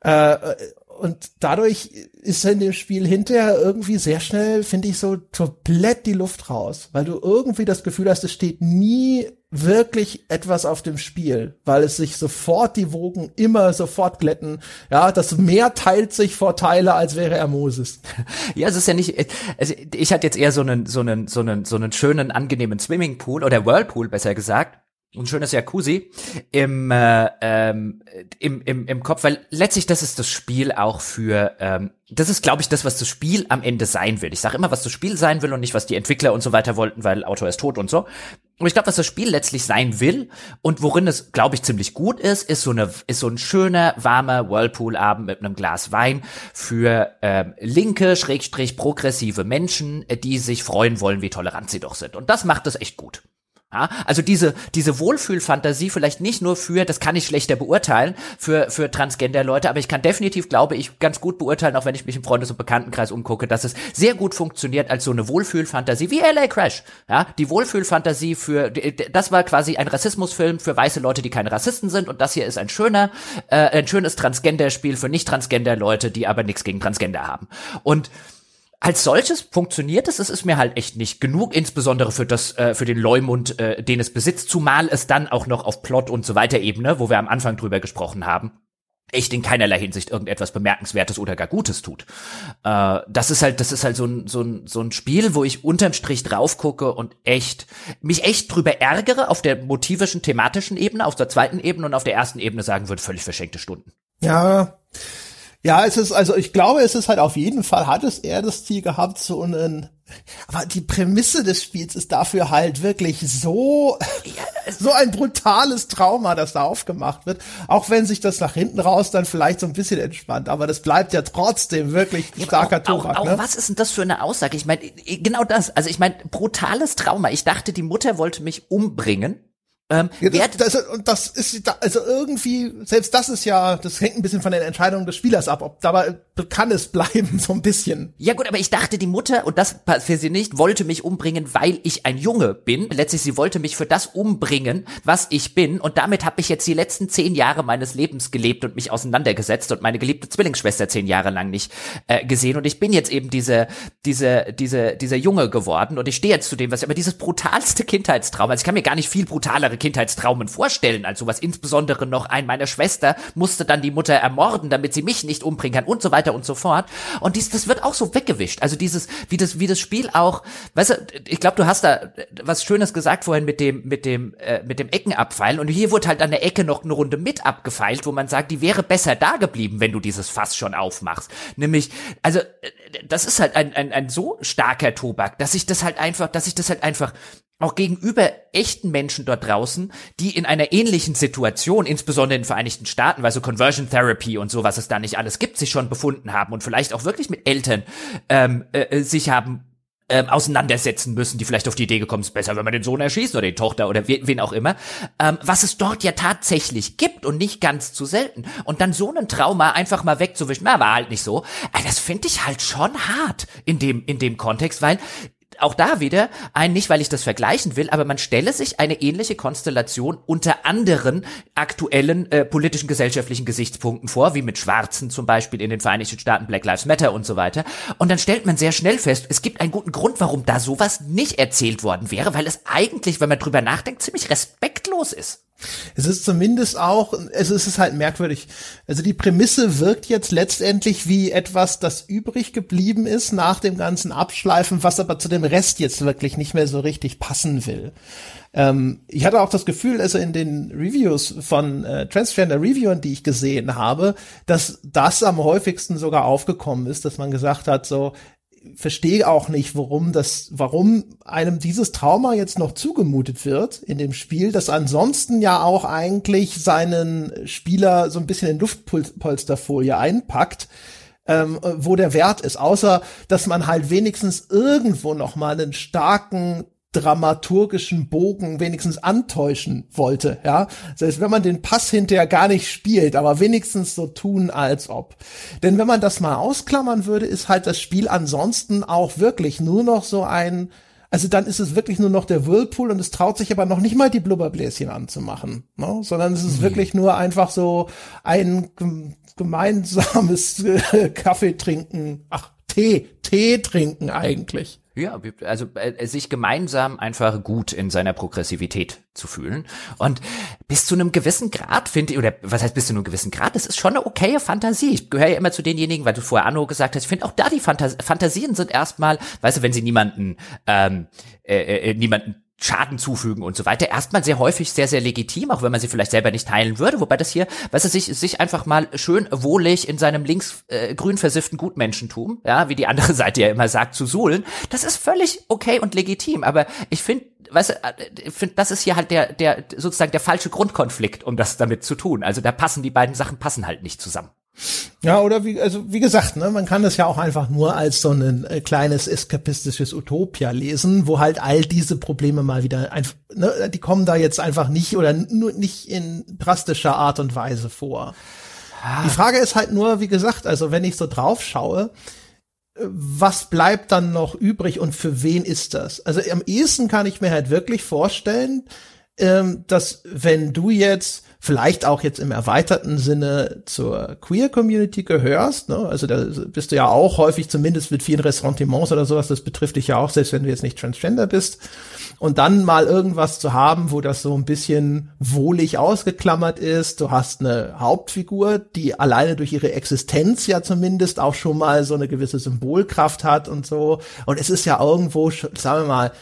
Äh, und dadurch ist in dem Spiel hinterher irgendwie sehr schnell, finde ich, so komplett die Luft raus, weil du irgendwie das Gefühl hast, es steht nie wirklich etwas auf dem Spiel, weil es sich sofort die Wogen immer sofort glätten. Ja, das Meer teilt sich vor Teile, als wäre er Moses. Ja, es ist ja nicht, also ich hatte jetzt eher so einen, so einen, so einen, so einen schönen, angenehmen Swimmingpool oder Whirlpool besser gesagt ein schönes Jacuzzi im, äh, ähm, im, im, im Kopf, weil letztlich das ist das Spiel auch für, ähm, das ist, glaube ich, das, was das Spiel am Ende sein will. Ich sage immer, was das Spiel sein will und nicht, was die Entwickler und so weiter wollten, weil Autor ist tot und so. Und ich glaube, was das Spiel letztlich sein will und worin es, glaube ich, ziemlich gut ist, ist so eine, ist so ein schöner, warmer Whirlpool-Abend mit einem Glas Wein für ähm, linke, schrägstrich progressive Menschen, die sich freuen wollen, wie tolerant sie doch sind. Und das macht es echt gut. Ja, also diese, diese Wohlfühlfantasie vielleicht nicht nur für, das kann ich schlechter beurteilen, für, für Transgender-Leute, aber ich kann definitiv, glaube ich, ganz gut beurteilen, auch wenn ich mich im Freundes- und Bekanntenkreis umgucke, dass es sehr gut funktioniert als so eine Wohlfühlfantasie wie LA Crash. Ja, die Wohlfühlfantasie für, das war quasi ein Rassismusfilm für weiße Leute, die keine Rassisten sind und das hier ist ein schöner, äh, ein schönes Transgender-Spiel für nicht-Transgender-Leute, die aber nichts gegen Transgender haben. Und als solches funktioniert es. Es ist mir halt echt nicht genug, insbesondere für das, äh, für den Leumund, äh, den es besitzt, zumal es dann auch noch auf Plot und so weiter Ebene, wo wir am Anfang drüber gesprochen haben, echt in keinerlei Hinsicht irgendetwas Bemerkenswertes oder gar Gutes tut. Äh, das ist halt, das ist halt so ein, so ein, so ein Spiel, wo ich unterm Strich drauf gucke und echt, mich echt drüber ärgere auf der motivischen, thematischen Ebene, auf der zweiten Ebene und auf der ersten Ebene sagen würde, völlig verschenkte Stunden. Ja, ja, es ist, also ich glaube, es ist halt auf jeden Fall, hat es eher das Ziel gehabt, so einen aber die Prämisse des Spiels ist dafür halt wirklich so, so ein brutales Trauma, das da aufgemacht wird. Auch wenn sich das nach hinten raus dann vielleicht so ein bisschen entspannt. Aber das bleibt ja trotzdem wirklich starker auch, Tobak. Auch, auch, ne? Was ist denn das für eine Aussage? Ich meine, genau das. Also ich meine, brutales Trauma. Ich dachte, die Mutter wollte mich umbringen Ähm, ja, das, das, und das ist also irgendwie selbst das ist ja das hängt ein bisschen von den Entscheidungen des Spielers ab ob dabei kann es bleiben so ein bisschen. Ja gut aber ich dachte die Mutter und das für sie nicht wollte mich umbringen weil ich ein Junge bin. Letztlich sie wollte mich für das umbringen was ich bin. Und damit habe ich jetzt die letzten zehn Jahre meines Lebens gelebt und mich auseinandergesetzt und meine geliebte Zwillingsschwester zehn Jahre lang nicht äh, gesehen. Und ich bin jetzt eben diese diese diese dieser Junge geworden. Und ich stehe jetzt zu dem was aber dieses brutalste Kindheitstraum also ich kann mir gar nicht viel brutalere andere Kindheitstraumen vorstellen als sowas. Insbesondere noch ein, meine Schwester musste dann die Mutter ermorden, damit sie mich nicht umbringen kann und so weiter und so fort. Und dies, das wird auch so weggewischt. Also dieses, wie das, wie das Spiel auch, weißt du, ich glaube, du hast da was Schönes gesagt vorhin mit dem, mit dem, äh, mit dem Eckenabfeilen. Und hier wurde halt an der Ecke noch eine Runde mit abgefeilt, wo man sagt, die wäre besser da geblieben, wenn du dieses Fass schon aufmachst. Nämlich, also, äh, das ist halt ein, ein, ein so starker Tobak, dass ich das halt einfach, dass ich das halt einfach auch gegenüber echten Menschen dort draußen, die in einer ähnlichen Situation, insbesondere in den Vereinigten Staaten, weil so Conversion Therapy und so, was es da nicht alles gibt, sich schon befunden haben und vielleicht auch wirklich mit Eltern ähm, äh, sich haben ähm, auseinandersetzen müssen, die vielleicht auf die Idee gekommen ist, besser, wenn man den Sohn erschießt oder die Tochter oder wen, wen auch immer, ähm, was es dort ja tatsächlich gibt und nicht ganz zu selten. Und dann so ein Trauma einfach mal wegzuwischen, na, war halt nicht so, äh, das finde ich halt schon hart in dem, in dem Kontext, weil auch da wieder ein, nicht weil ich das vergleichen will, aber man stelle sich eine ähnliche Konstellation unter anderen aktuellen äh, politischen, gesellschaftlichen Gesichtspunkten vor, wie mit Schwarzen zum Beispiel in den Vereinigten Staaten, Black Lives Matter und so weiter. Und dann stellt man sehr schnell fest, es gibt einen guten Grund, warum da sowas nicht erzählt worden wäre, weil es eigentlich, wenn man drüber nachdenkt, ziemlich respektlos ist. Es ist zumindest auch, es ist halt merkwürdig. Also die Prämisse wirkt jetzt letztendlich wie etwas, das übrig geblieben ist nach dem ganzen Abschleifen, was aber zu dem Rest jetzt wirklich nicht mehr so richtig passen will. Ähm, ich hatte auch das Gefühl, also in den Reviews von äh, Transgender Reviewern, die ich gesehen habe, dass das am häufigsten sogar aufgekommen ist, dass man gesagt hat, so, verstehe auch nicht, warum das, warum einem dieses Trauma jetzt noch zugemutet wird in dem Spiel, das ansonsten ja auch eigentlich seinen Spieler so ein bisschen in Luftpolsterfolie einpackt, ähm, wo der Wert ist, außer dass man halt wenigstens irgendwo noch mal einen starken dramaturgischen Bogen wenigstens antäuschen wollte, ja. Heißt, wenn man den Pass hinterher gar nicht spielt, aber wenigstens so tun, als ob. Denn wenn man das mal ausklammern würde, ist halt das Spiel ansonsten auch wirklich nur noch so ein, also dann ist es wirklich nur noch der Whirlpool und es traut sich aber noch nicht mal die Blubberbläschen anzumachen, ne? sondern es ist mhm. wirklich nur einfach so ein gemeinsames Kaffee trinken, ach, Tee, Tee trinken eigentlich. Ja, also äh, sich gemeinsam einfach gut in seiner Progressivität zu fühlen. Und bis zu einem gewissen Grad finde ich, oder was heißt bis zu einem gewissen Grad, das ist schon eine okaye Fantasie. Ich gehöre ja immer zu denjenigen, weil du vorher Anno gesagt hast, ich finde auch da die Fantas Fantasien sind erstmal, weißt du, wenn sie niemanden, ähm, äh, äh, niemanden Schaden zufügen und so weiter. Erstmal sehr häufig sehr, sehr legitim, auch wenn man sie vielleicht selber nicht teilen würde, wobei das hier, weißt du, sich, sich einfach mal schön wohlig in seinem links äh, grün versifften Gutmenschentum, ja, wie die andere Seite ja immer sagt, zu suhlen, das ist völlig okay und legitim, aber ich finde, weißt du, äh, finde, das ist hier halt der, der, sozusagen der falsche Grundkonflikt, um das damit zu tun. Also da passen die beiden Sachen passen halt nicht zusammen. Ja, oder wie, also wie gesagt, ne, man kann das ja auch einfach nur als so ein äh, kleines eskapistisches Utopia lesen, wo halt all diese Probleme mal wieder einfach, ne, die kommen da jetzt einfach nicht oder nur nicht in drastischer Art und Weise vor. Ah. Die Frage ist halt nur, wie gesagt, also wenn ich so drauf schaue, äh, was bleibt dann noch übrig und für wen ist das? Also am ehesten kann ich mir halt wirklich vorstellen, ähm, dass wenn du jetzt vielleicht auch jetzt im erweiterten Sinne zur Queer Community gehörst, ne? also da bist du ja auch häufig zumindest mit vielen Ressentiments oder sowas, das betrifft dich ja auch, selbst wenn du jetzt nicht Transgender bist. Und dann mal irgendwas zu haben, wo das so ein bisschen wohlig ausgeklammert ist. Du hast eine Hauptfigur, die alleine durch ihre Existenz ja zumindest auch schon mal so eine gewisse Symbolkraft hat und so. Und es ist ja irgendwo, sagen wir mal,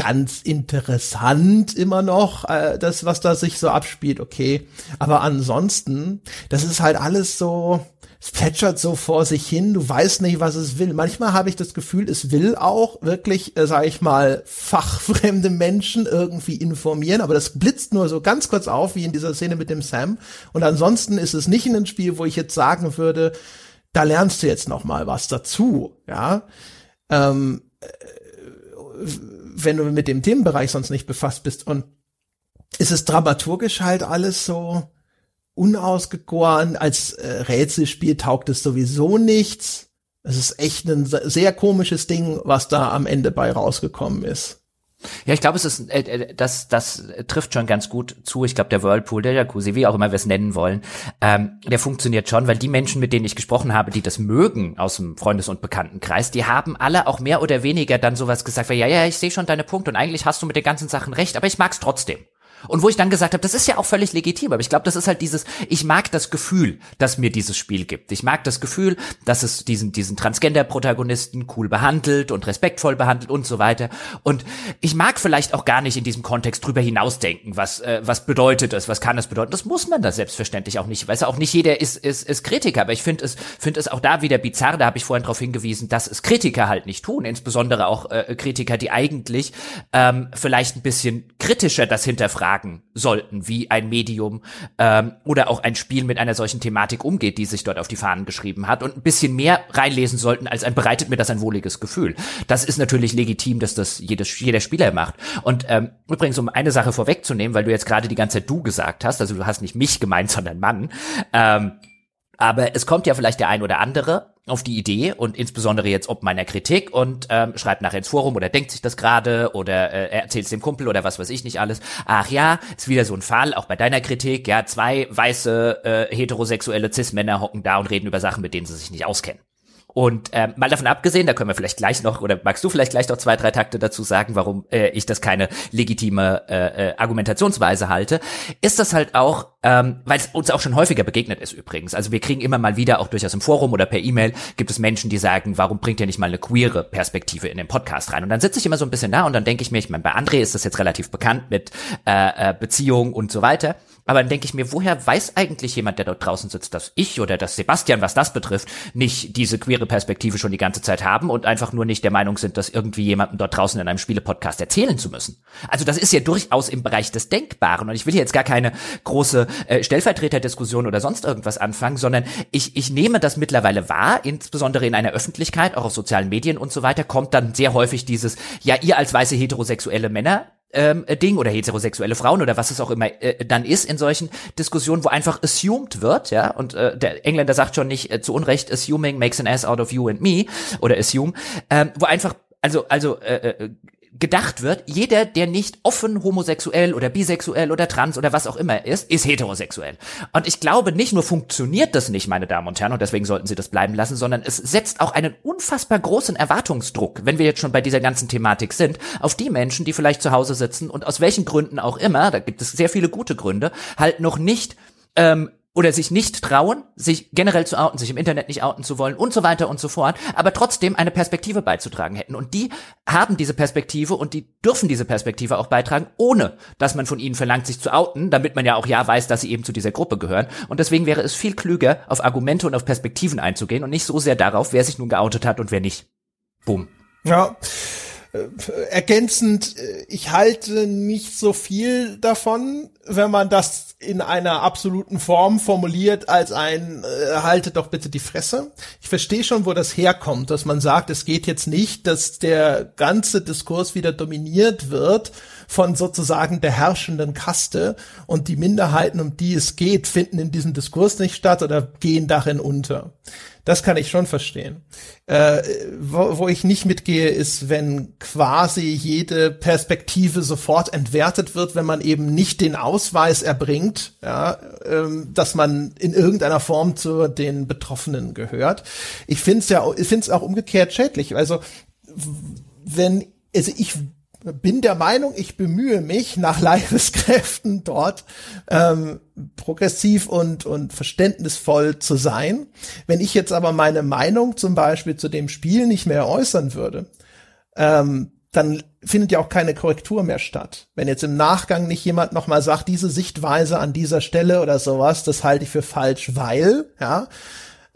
ganz interessant immer noch, äh, das, was da sich so abspielt, okay. Aber ansonsten, das ist halt alles so, es plätschert so vor sich hin, du weißt nicht, was es will. Manchmal habe ich das Gefühl, es will auch wirklich, äh, sage ich mal, fachfremde Menschen irgendwie informieren, aber das blitzt nur so ganz kurz auf, wie in dieser Szene mit dem Sam. Und ansonsten ist es nicht in einem Spiel, wo ich jetzt sagen würde, da lernst du jetzt noch mal was dazu, ja. Ähm, äh, wenn du mit dem Themenbereich sonst nicht befasst bist. Und ist es dramaturgisch halt alles so unausgegoren. Als äh, Rätselspiel taugt es sowieso nichts. Es ist echt ein sehr komisches Ding, was da am Ende bei rausgekommen ist. Ja, ich glaube, es ist, äh, äh, das, das trifft schon ganz gut zu. Ich glaube, der Whirlpool, der Jacuzzi, wie auch immer wir es nennen wollen, ähm, der funktioniert schon, weil die Menschen, mit denen ich gesprochen habe, die das mögen aus dem Freundes- und Bekanntenkreis, die haben alle auch mehr oder weniger dann sowas gesagt, wie, ja, ja, ich sehe schon deine Punkte und eigentlich hast du mit den ganzen Sachen recht, aber ich mag's trotzdem. Und wo ich dann gesagt habe, das ist ja auch völlig legitim, aber ich glaube, das ist halt dieses, ich mag das Gefühl, dass mir dieses Spiel gibt. Ich mag das Gefühl, dass es diesen, diesen Transgender-Protagonisten cool behandelt und respektvoll behandelt und so weiter. Und ich mag vielleicht auch gar nicht in diesem Kontext drüber hinausdenken, was, äh, was bedeutet es, was kann es bedeuten. Das muss man da selbstverständlich auch nicht. Weißt du, auch nicht jeder ist, ist, ist Kritiker, aber ich finde es, finde es auch da wieder bizarr, da habe ich vorhin darauf hingewiesen, dass es Kritiker halt nicht tun, insbesondere auch äh, Kritiker, die eigentlich ähm, vielleicht ein bisschen kritischer das hinterfragen hinterfragen sollten, wie ein Medium ähm, oder auch ein Spiel mit einer solchen Thematik umgeht, die sich dort auf die Fahnen geschrieben hat und ein bisschen mehr reinlesen sollten, als ein bereitet mir das ein wohliges Gefühl. Das ist natürlich legitim, dass das jedes, jeder Spieler macht. Und ähm, übrigens, um eine Sache vorwegzunehmen, weil du jetzt gerade die ganze Zeit du gesagt hast, also du hast nicht mich gemeint, sondern Mann, ähm, aber es kommt ja vielleicht der ein oder andere auf die Idee und insbesondere jetzt ob meiner Kritik und ähm, schreibt nachher ins Forum oder denkt sich das gerade oder äh, erzählt es dem Kumpel oder was weiß ich nicht alles. Ach ja, ist wieder so ein Fall, auch bei deiner Kritik, ja, zwei weiße äh, heterosexuelle Cis-Männer hocken da und reden über Sachen, mit denen sie sich nicht auskennen. Und äh, mal davon abgesehen, da können wir vielleicht gleich noch, oder magst du vielleicht gleich noch zwei, drei Takte dazu sagen, warum äh, ich das keine legitime äh, äh, Argumentationsweise halte, ist das halt auch, ähm, weil es uns auch schon häufiger begegnet ist übrigens. Also wir kriegen immer mal wieder, auch durchaus im Forum oder per E-Mail, gibt es Menschen, die sagen, warum bringt ihr nicht mal eine queere Perspektive in den Podcast rein? Und dann sitze ich immer so ein bisschen da und dann denke ich mir, ich meine, bei André ist das jetzt relativ bekannt mit äh, äh, Beziehung und so weiter. Aber dann denke ich mir, woher weiß eigentlich jemand, der dort draußen sitzt, dass ich oder dass Sebastian, was das betrifft, nicht diese queere Perspektive schon die ganze Zeit haben und einfach nur nicht der Meinung sind, das irgendwie jemandem dort draußen in einem Spielepodcast erzählen zu müssen. Also das ist ja durchaus im Bereich des Denkbaren und ich will hier jetzt gar keine große äh, Stellvertreterdiskussion oder sonst irgendwas anfangen, sondern ich, ich nehme das mittlerweile wahr, insbesondere in einer Öffentlichkeit, auch auf sozialen Medien und so weiter, kommt dann sehr häufig dieses, ja, ihr als weiße heterosexuelle Männer, ähm, Ding oder heterosexuelle Frauen oder was es auch immer äh, dann ist in solchen Diskussionen, wo einfach assumed wird, ja, und äh, der Engländer sagt schon nicht äh, zu Unrecht, assuming makes an ass out of you and me oder assume, ähm, wo einfach also also äh, äh gedacht wird, jeder, der nicht offen homosexuell oder bisexuell oder trans oder was auch immer ist, ist heterosexuell. Und ich glaube, nicht nur funktioniert das nicht, meine Damen und Herren, und deswegen sollten Sie das bleiben lassen, sondern es setzt auch einen unfassbar großen Erwartungsdruck, wenn wir jetzt schon bei dieser ganzen Thematik sind, auf die Menschen, die vielleicht zu Hause sitzen und aus welchen Gründen auch immer, da gibt es sehr viele gute Gründe, halt noch nicht ähm, oder sich nicht trauen, sich generell zu outen, sich im Internet nicht outen zu wollen und so weiter und so fort, aber trotzdem eine Perspektive beizutragen hätten. Und die haben diese Perspektive und die dürfen diese Perspektive auch beitragen, ohne dass man von ihnen verlangt, sich zu outen, damit man ja auch ja weiß, dass sie eben zu dieser Gruppe gehören. Und deswegen wäre es viel klüger, auf Argumente und auf Perspektiven einzugehen und nicht so sehr darauf, wer sich nun geoutet hat und wer nicht. Boom. Ja. Äh, ergänzend, äh, ich halte nicht so viel davon, wenn man das in einer absoluten Form formuliert als ein äh, haltet doch bitte die Fresse. Ich verstehe schon, wo das herkommt, dass man sagt, es geht jetzt nicht, dass der ganze Diskurs wieder dominiert wird von sozusagen der herrschenden Kaste und die Minderheiten, um die es geht, finden in diesem Diskurs nicht statt oder gehen darin unter. Das kann ich schon verstehen. Äh, wo, wo ich nicht mitgehe, ist, wenn quasi jede Perspektive sofort entwertet wird, wenn man eben nicht den Ausweis erbringt, ja, ähm, dass man in irgendeiner Form zu den Betroffenen gehört. Ich finde es ja, ich finde es auch umgekehrt schädlich. Also wenn, also ich bin der Meinung, ich bemühe mich nach Leibeskräften dort ähm, progressiv und, und verständnisvoll zu sein. Wenn ich jetzt aber meine Meinung zum Beispiel zu dem Spiel nicht mehr äußern würde, ähm, dann findet ja auch keine Korrektur mehr statt. Wenn jetzt im Nachgang nicht jemand nochmal sagt, diese Sichtweise an dieser Stelle oder sowas, das halte ich für falsch, weil, ja,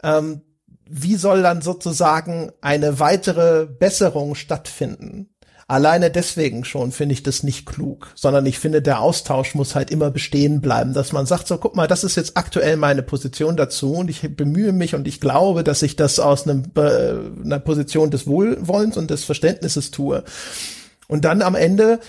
ähm, wie soll dann sozusagen eine weitere Besserung stattfinden? Alleine deswegen schon finde ich das nicht klug, sondern ich finde, der Austausch muss halt immer bestehen bleiben, dass man sagt, so guck mal, das ist jetzt aktuell meine Position dazu und ich bemühe mich und ich glaube, dass ich das aus einem, äh, einer Position des Wohlwollens und des Verständnisses tue. Und dann am Ende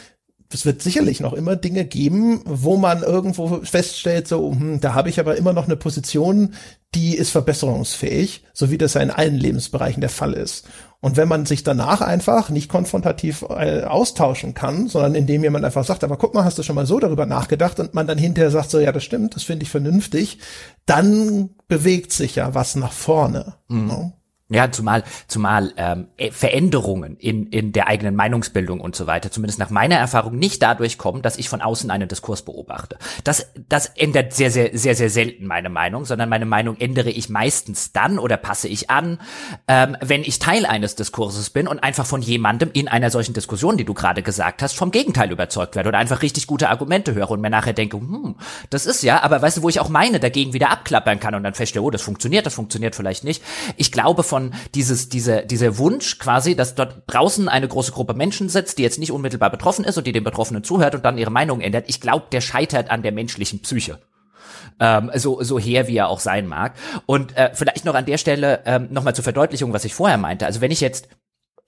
es wird sicherlich noch immer Dinge geben, wo man irgendwo feststellt, so, hm, da habe ich aber immer noch eine Position, die ist verbesserungsfähig, so wie das ja in allen Lebensbereichen der Fall ist. Und wenn man sich danach einfach nicht konfrontativ äh, austauschen kann, sondern indem jemand einfach sagt, aber guck mal, hast du schon mal so darüber nachgedacht und man dann hinterher sagt, so ja, das stimmt, das finde ich vernünftig, dann bewegt sich ja was nach vorne. Mhm. Ne? Ja, zumal, zumal ähm, äh, Veränderungen in, in der eigenen Meinungsbildung und so weiter, zumindest nach meiner Erfahrung, nicht dadurch kommen, dass ich von außen einen Diskurs beobachte. Das, das ändert sehr, sehr, sehr, sehr selten meine Meinung, sondern meine Meinung ändere ich meistens dann oder passe ich an, ähm, wenn ich Teil eines Diskurses bin und einfach von jemandem in einer solchen Diskussion, die du gerade gesagt hast, vom Gegenteil überzeugt werde oder einfach richtig gute Argumente höre und mir nachher denke, hm, das ist ja, aber weißt du, wo ich auch meine dagegen wieder abklappern kann und dann feststelle, oh, das funktioniert, das funktioniert vielleicht nicht. Ich glaube, von von dieses, diese, dieser Wunsch quasi, dass dort draußen eine große Gruppe Menschen sitzt, die jetzt nicht unmittelbar betroffen ist und die den Betroffenen zuhört und dann ihre Meinung ändert. Ich glaube, der scheitert an der menschlichen Psyche. Ähm, so, so her wie er auch sein mag. Und äh, vielleicht noch an der Stelle ähm, nochmal zur Verdeutlichung, was ich vorher meinte. Also wenn ich jetzt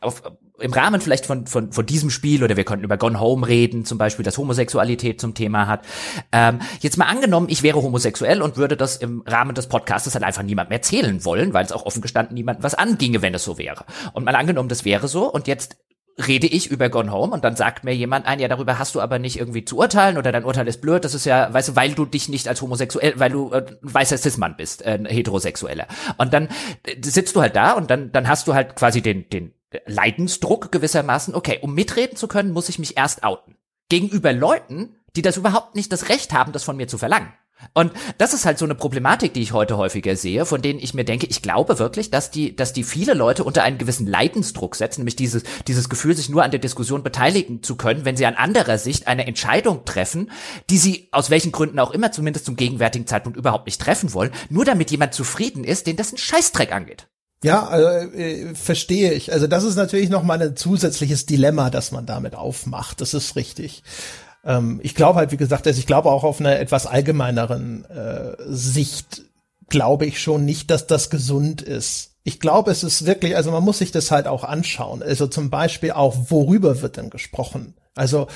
auf, im Rahmen vielleicht von, von, von diesem Spiel oder wir könnten über Gone Home reden, zum Beispiel, dass Homosexualität zum Thema hat. Ähm, jetzt mal angenommen, ich wäre homosexuell und würde das im Rahmen des Podcasts halt einfach niemandem erzählen wollen, weil es auch offen gestanden niemandem was anginge, wenn es so wäre. Und mal angenommen, das wäre so und jetzt rede ich über Gone Home und dann sagt mir jemand ein, ja, darüber hast du aber nicht irgendwie zu urteilen oder dein Urteil ist blöd, das ist ja, weißt du, weil du dich nicht als homosexuell, weil du äh, weißer Cis-Mann bist, äh, heterosexueller. Und dann äh, sitzt du halt da und dann, dann hast du halt quasi den, den Leidensdruck gewissermaßen, okay, um mitreden zu können, muss ich mich erst outen. Gegenüber Leuten, die das überhaupt nicht das Recht haben, das von mir zu verlangen. Und das ist halt so eine Problematik, die ich heute häufiger sehe, von denen ich mir denke, ich glaube wirklich, dass die, dass die viele Leute unter einen gewissen Leidensdruck setzen, nämlich dieses, dieses Gefühl, sich nur an der Diskussion beteiligen zu können, wenn sie an anderer Sicht eine Entscheidung treffen, die sie aus welchen Gründen auch immer, zumindest zum gegenwärtigen Zeitpunkt überhaupt nicht treffen wollen, nur damit jemand zufrieden ist, den das ein Scheißdreck angeht. Ja, also, äh, verstehe ich. Also das ist natürlich noch mal ein zusätzliches Dilemma, das man damit aufmacht. Das ist richtig. Ähm, ich glaube halt, wie gesagt, also ich glaube auch auf einer etwas allgemeineren äh, Sicht glaube ich schon nicht, dass das gesund ist. Ich glaube, es ist wirklich, also man muss sich das halt auch anschauen. Also zum Beispiel auch, worüber wird denn gesprochen? Also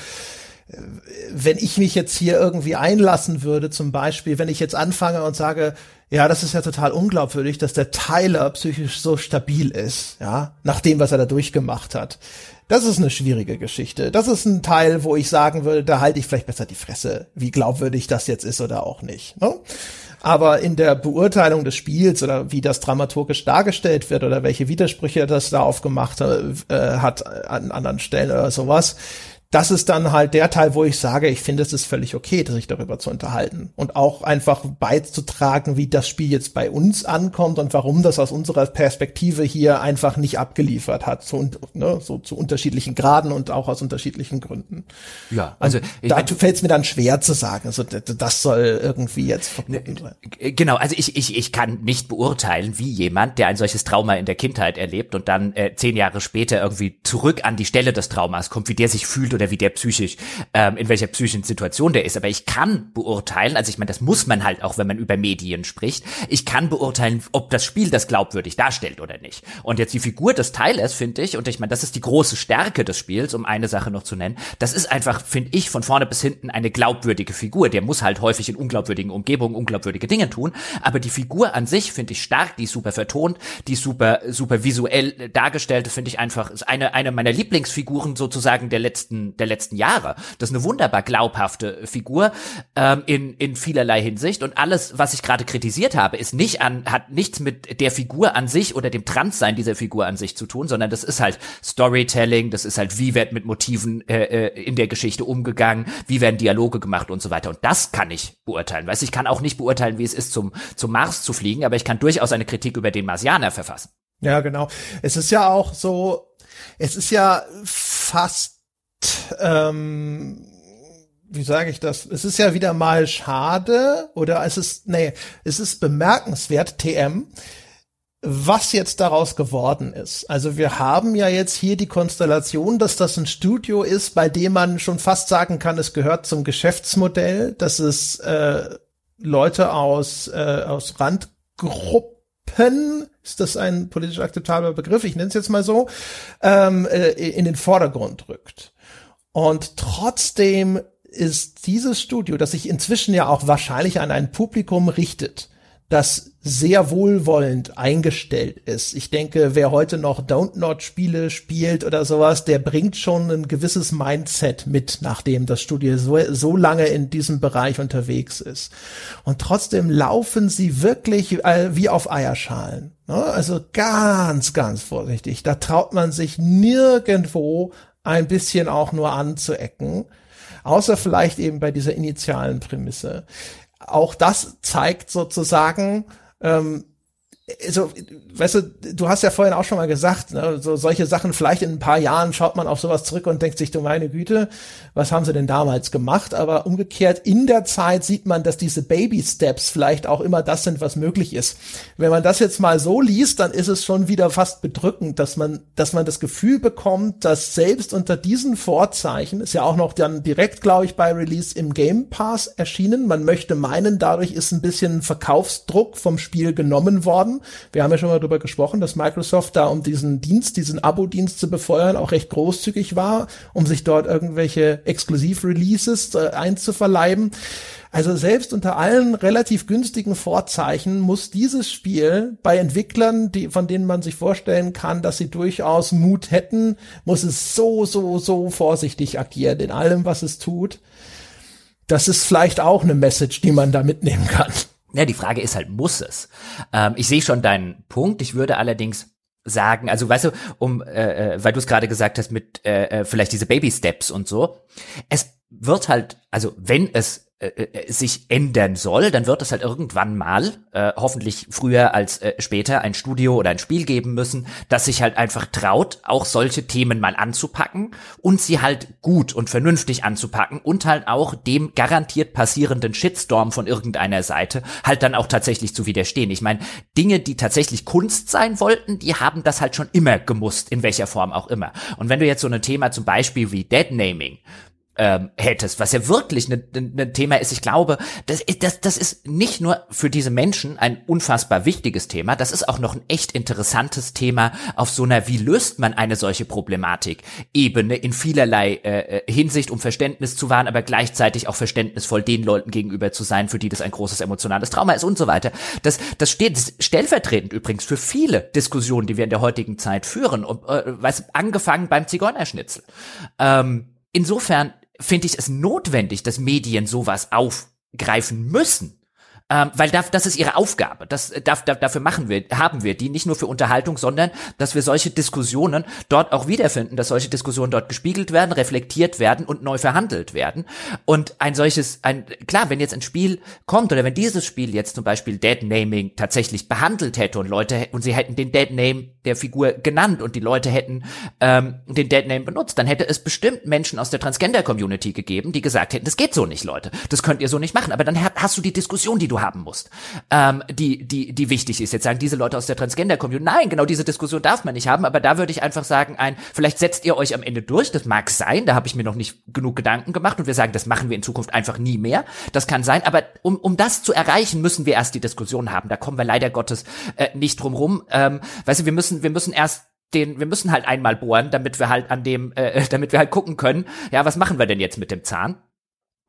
wenn ich mich jetzt hier irgendwie einlassen würde, zum Beispiel, wenn ich jetzt anfange und sage, ja, das ist ja total unglaubwürdig, dass der Tyler psychisch so stabil ist, ja, nach dem, was er da durchgemacht hat. Das ist eine schwierige Geschichte. Das ist ein Teil, wo ich sagen würde, da halte ich vielleicht besser die Fresse, wie glaubwürdig das jetzt ist oder auch nicht. Ne? Aber in der Beurteilung des Spiels oder wie das dramaturgisch dargestellt wird oder welche Widersprüche das da aufgemacht äh, hat an anderen Stellen oder sowas, das ist dann halt der Teil, wo ich sage, ich finde, es ist völlig okay, sich darüber zu unterhalten und auch einfach beizutragen, wie das Spiel jetzt bei uns ankommt und warum das aus unserer Perspektive hier einfach nicht abgeliefert hat, so, ne, so zu unterschiedlichen Graden und auch aus unterschiedlichen Gründen. Ja, also da fällt es mir dann schwer zu sagen, also das soll irgendwie jetzt verboten sein. Genau, also ich, ich, ich kann nicht beurteilen, wie jemand, der ein solches Trauma in der Kindheit erlebt und dann äh, zehn Jahre später irgendwie zurück an die Stelle des Traumas kommt, wie der sich fühlt oder oder wie der psychisch, ähm, in welcher psychischen Situation der ist. Aber ich kann beurteilen, also ich meine, das muss man halt auch, wenn man über Medien spricht, ich kann beurteilen, ob das Spiel das glaubwürdig darstellt oder nicht. Und jetzt die Figur des Teilers, finde ich, und ich meine, das ist die große Stärke des Spiels, um eine Sache noch zu nennen, das ist einfach, finde ich, von vorne bis hinten eine glaubwürdige Figur. Der muss halt häufig in unglaubwürdigen Umgebungen unglaubwürdige Dinge tun, aber die Figur an sich finde ich stark, die ist super vertont, die ist super, super visuell dargestellt, finde ich einfach, ist eine, eine meiner Lieblingsfiguren sozusagen der letzten der letzten Jahre. Das ist eine wunderbar glaubhafte Figur ähm, in, in vielerlei Hinsicht. Und alles, was ich gerade kritisiert habe, ist nicht an, hat nichts mit der Figur an sich oder dem Transsein dieser Figur an sich zu tun, sondern das ist halt Storytelling, das ist halt, wie wird mit Motiven äh, äh, in der Geschichte umgegangen, wie werden Dialoge gemacht und so weiter. Und das kann ich beurteilen. Weißt ich kann auch nicht beurteilen, wie es ist, zum, zum Mars zu fliegen, aber ich kann durchaus eine Kritik über den Marsianer verfassen. Ja, genau. Es ist ja auch so, es ist ja fast ähm, wie sage ich das? Es ist ja wieder mal schade oder es ist, nee, es ist bemerkenswert, TM, was jetzt daraus geworden ist. Also wir haben ja jetzt hier die Konstellation, dass das ein Studio ist, bei dem man schon fast sagen kann, es gehört zum Geschäftsmodell, dass es äh, Leute aus, äh, aus Randgruppen ist das ein politisch akzeptabler Begriff, ich nenne es jetzt mal so, ähm, äh, in den Vordergrund rückt. Und trotzdem ist dieses Studio, das sich inzwischen ja auch wahrscheinlich an ein Publikum richtet, das sehr wohlwollend eingestellt ist. Ich denke, wer heute noch Don't Not Spiele spielt oder sowas, der bringt schon ein gewisses Mindset mit, nachdem das Studio so, so lange in diesem Bereich unterwegs ist. Und trotzdem laufen sie wirklich äh, wie auf Eierschalen. Ne? Also ganz, ganz vorsichtig. Da traut man sich nirgendwo ein bisschen auch nur anzuecken. Außer vielleicht eben bei dieser initialen Prämisse auch das zeigt sozusagen, ähm, also, weißt du, du hast ja vorhin auch schon mal gesagt, ne, so solche Sachen, vielleicht in ein paar Jahren schaut man auf sowas zurück und denkt sich, du meine Güte, was haben sie denn damals gemacht? Aber umgekehrt, in der Zeit sieht man, dass diese Baby-Steps vielleicht auch immer das sind, was möglich ist. Wenn man das jetzt mal so liest, dann ist es schon wieder fast bedrückend, dass man, dass man das Gefühl bekommt, dass selbst unter diesen Vorzeichen, ist ja auch noch dann direkt, glaube ich, bei Release im Game Pass erschienen, man möchte meinen, dadurch ist ein bisschen Verkaufsdruck vom Spiel genommen worden haben. Wir haben ja schon mal darüber gesprochen, dass Microsoft da, um diesen Dienst, diesen Abo-Dienst zu befeuern, auch recht großzügig war, um sich dort irgendwelche Exklusiv-Releases äh, einzuverleiben. Also selbst unter allen relativ günstigen Vorzeichen muss dieses Spiel bei Entwicklern, die, von denen man sich vorstellen kann, dass sie durchaus Mut hätten, muss es so, so, so vorsichtig agieren in allem, was es tut. Das ist vielleicht auch eine Message, die man da mitnehmen kann. Ja, die Frage ist halt, muss es? Ähm, ich sehe schon deinen Punkt. Ich würde allerdings sagen, also weißt du, um, äh, äh weil du es gerade gesagt hast mit äh, äh, vielleicht diese Baby Steps und so, es wird halt, also wenn es äh, äh, sich ändern soll, dann wird es halt irgendwann mal, äh, hoffentlich früher als äh, später, ein Studio oder ein Spiel geben müssen, das sich halt einfach traut, auch solche Themen mal anzupacken und sie halt gut und vernünftig anzupacken und halt auch dem garantiert passierenden Shitstorm von irgendeiner Seite halt dann auch tatsächlich zu widerstehen. Ich meine, Dinge, die tatsächlich Kunst sein wollten, die haben das halt schon immer gemusst, in welcher Form auch immer. Und wenn du jetzt so ein Thema zum Beispiel wie Deadnaming ähm, hättest, was ja wirklich ein ne, ne Thema ist. Ich glaube, das ist, das, das ist nicht nur für diese Menschen ein unfassbar wichtiges Thema, das ist auch noch ein echt interessantes Thema auf so einer, wie löst man eine solche Problematik, Ebene in vielerlei äh, äh, Hinsicht, um Verständnis zu wahren, aber gleichzeitig auch verständnisvoll den Leuten gegenüber zu sein, für die das ein großes emotionales Trauma ist und so weiter. Das, das steht stellvertretend übrigens für viele Diskussionen, die wir in der heutigen Zeit führen, und, äh, weiß, angefangen beim Zigeunerschnitzel. Ähm, insofern finde ich es notwendig, dass Medien sowas aufgreifen müssen. Ähm, weil da, das ist ihre Aufgabe. Das, da, da, dafür machen wir, haben wir die nicht nur für Unterhaltung, sondern dass wir solche Diskussionen dort auch wiederfinden, dass solche Diskussionen dort gespiegelt werden, reflektiert werden und neu verhandelt werden. Und ein solches, ein klar, wenn jetzt ein Spiel kommt oder wenn dieses Spiel jetzt zum Beispiel Dead Naming tatsächlich behandelt hätte und Leute und sie hätten den Dead Name der Figur genannt und die Leute hätten ähm, den Dead Name benutzt, dann hätte es bestimmt Menschen aus der Transgender-Community gegeben, die gesagt hätten, das geht so nicht, Leute, das könnt ihr so nicht machen. Aber dann hast du die Diskussion, die du haben musst, ähm, die, die, die wichtig ist. Jetzt sagen diese Leute aus der Transgender-Community, nein, genau diese Diskussion darf man nicht haben, aber da würde ich einfach sagen, ein, vielleicht setzt ihr euch am Ende durch, das mag sein, da habe ich mir noch nicht genug Gedanken gemacht und wir sagen, das machen wir in Zukunft einfach nie mehr. Das kann sein, aber um, um das zu erreichen, müssen wir erst die Diskussion haben. Da kommen wir leider Gottes äh, nicht drum rum. Ähm, weißt du, wir müssen, wir müssen erst den, wir müssen halt einmal bohren, damit wir halt an dem, äh, damit wir halt gucken können, ja, was machen wir denn jetzt mit dem Zahn?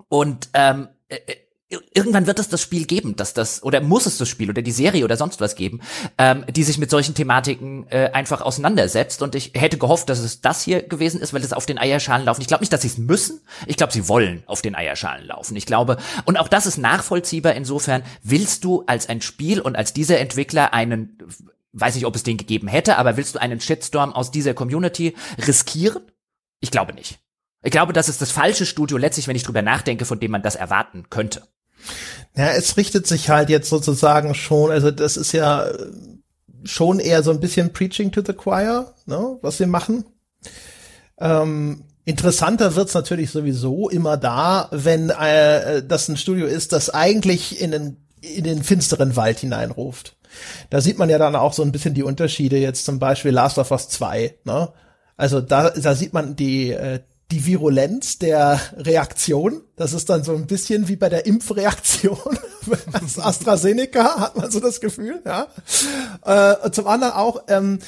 Und ähm, äh, äh irgendwann wird es das Spiel geben, dass das oder muss es das Spiel oder die Serie oder sonst was geben, ähm, die sich mit solchen Thematiken äh, einfach auseinandersetzt. Und ich hätte gehofft, dass es das hier gewesen ist, weil es auf den Eierschalen laufen. Ich glaube nicht, dass sie es müssen. Ich glaube, sie wollen auf den Eierschalen laufen. Ich glaube, und auch das ist nachvollziehbar. Insofern willst du als ein Spiel und als dieser Entwickler einen weiß nicht, ob es den gegeben hätte, aber willst du einen Shitstorm aus dieser Community riskieren? Ich glaube nicht. Ich glaube, das ist das falsche Studio letztlich, wenn ich drüber nachdenke, von dem man das erwarten könnte. Ja, es richtet sich halt jetzt sozusagen schon, also das ist ja schon eher so ein bisschen Preaching to the Choir, ne, was wir machen. Ähm, interessanter wird's natürlich sowieso immer da, wenn äh, das ein Studio ist, das eigentlich in den, in den finsteren Wald hineinruft. Da sieht man ja dann auch so ein bisschen die Unterschiede jetzt zum Beispiel Last of Us 2, ne? Also da, da sieht man die, äh, die Virulenz der Reaktion. Das ist dann so ein bisschen wie bei der Impfreaktion. AstraZeneca hat man so das Gefühl, ja. Äh, zum anderen auch, ähm,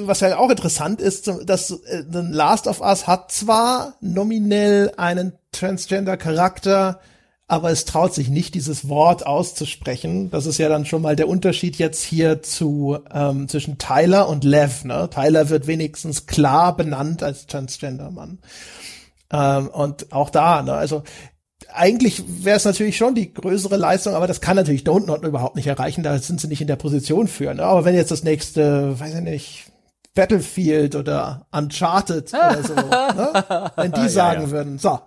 was ja auch interessant ist, dass äh, The Last of Us hat zwar nominell einen Transgender-Charakter, aber es traut sich nicht, dieses Wort auszusprechen. Das ist ja dann schon mal der Unterschied jetzt hier zu ähm, zwischen Tyler und Lev. Ne? Tyler wird wenigstens klar benannt als Transgender-Mann. Ähm, und auch da, ne? also eigentlich wäre es natürlich schon die größere Leistung, aber das kann natürlich Don't Not überhaupt nicht erreichen, da sind sie nicht in der Position für. Ne? Aber wenn jetzt das nächste, weiß ich nicht, Battlefield oder Uncharted oder so, ne? wenn die sagen ja, ja. würden, so,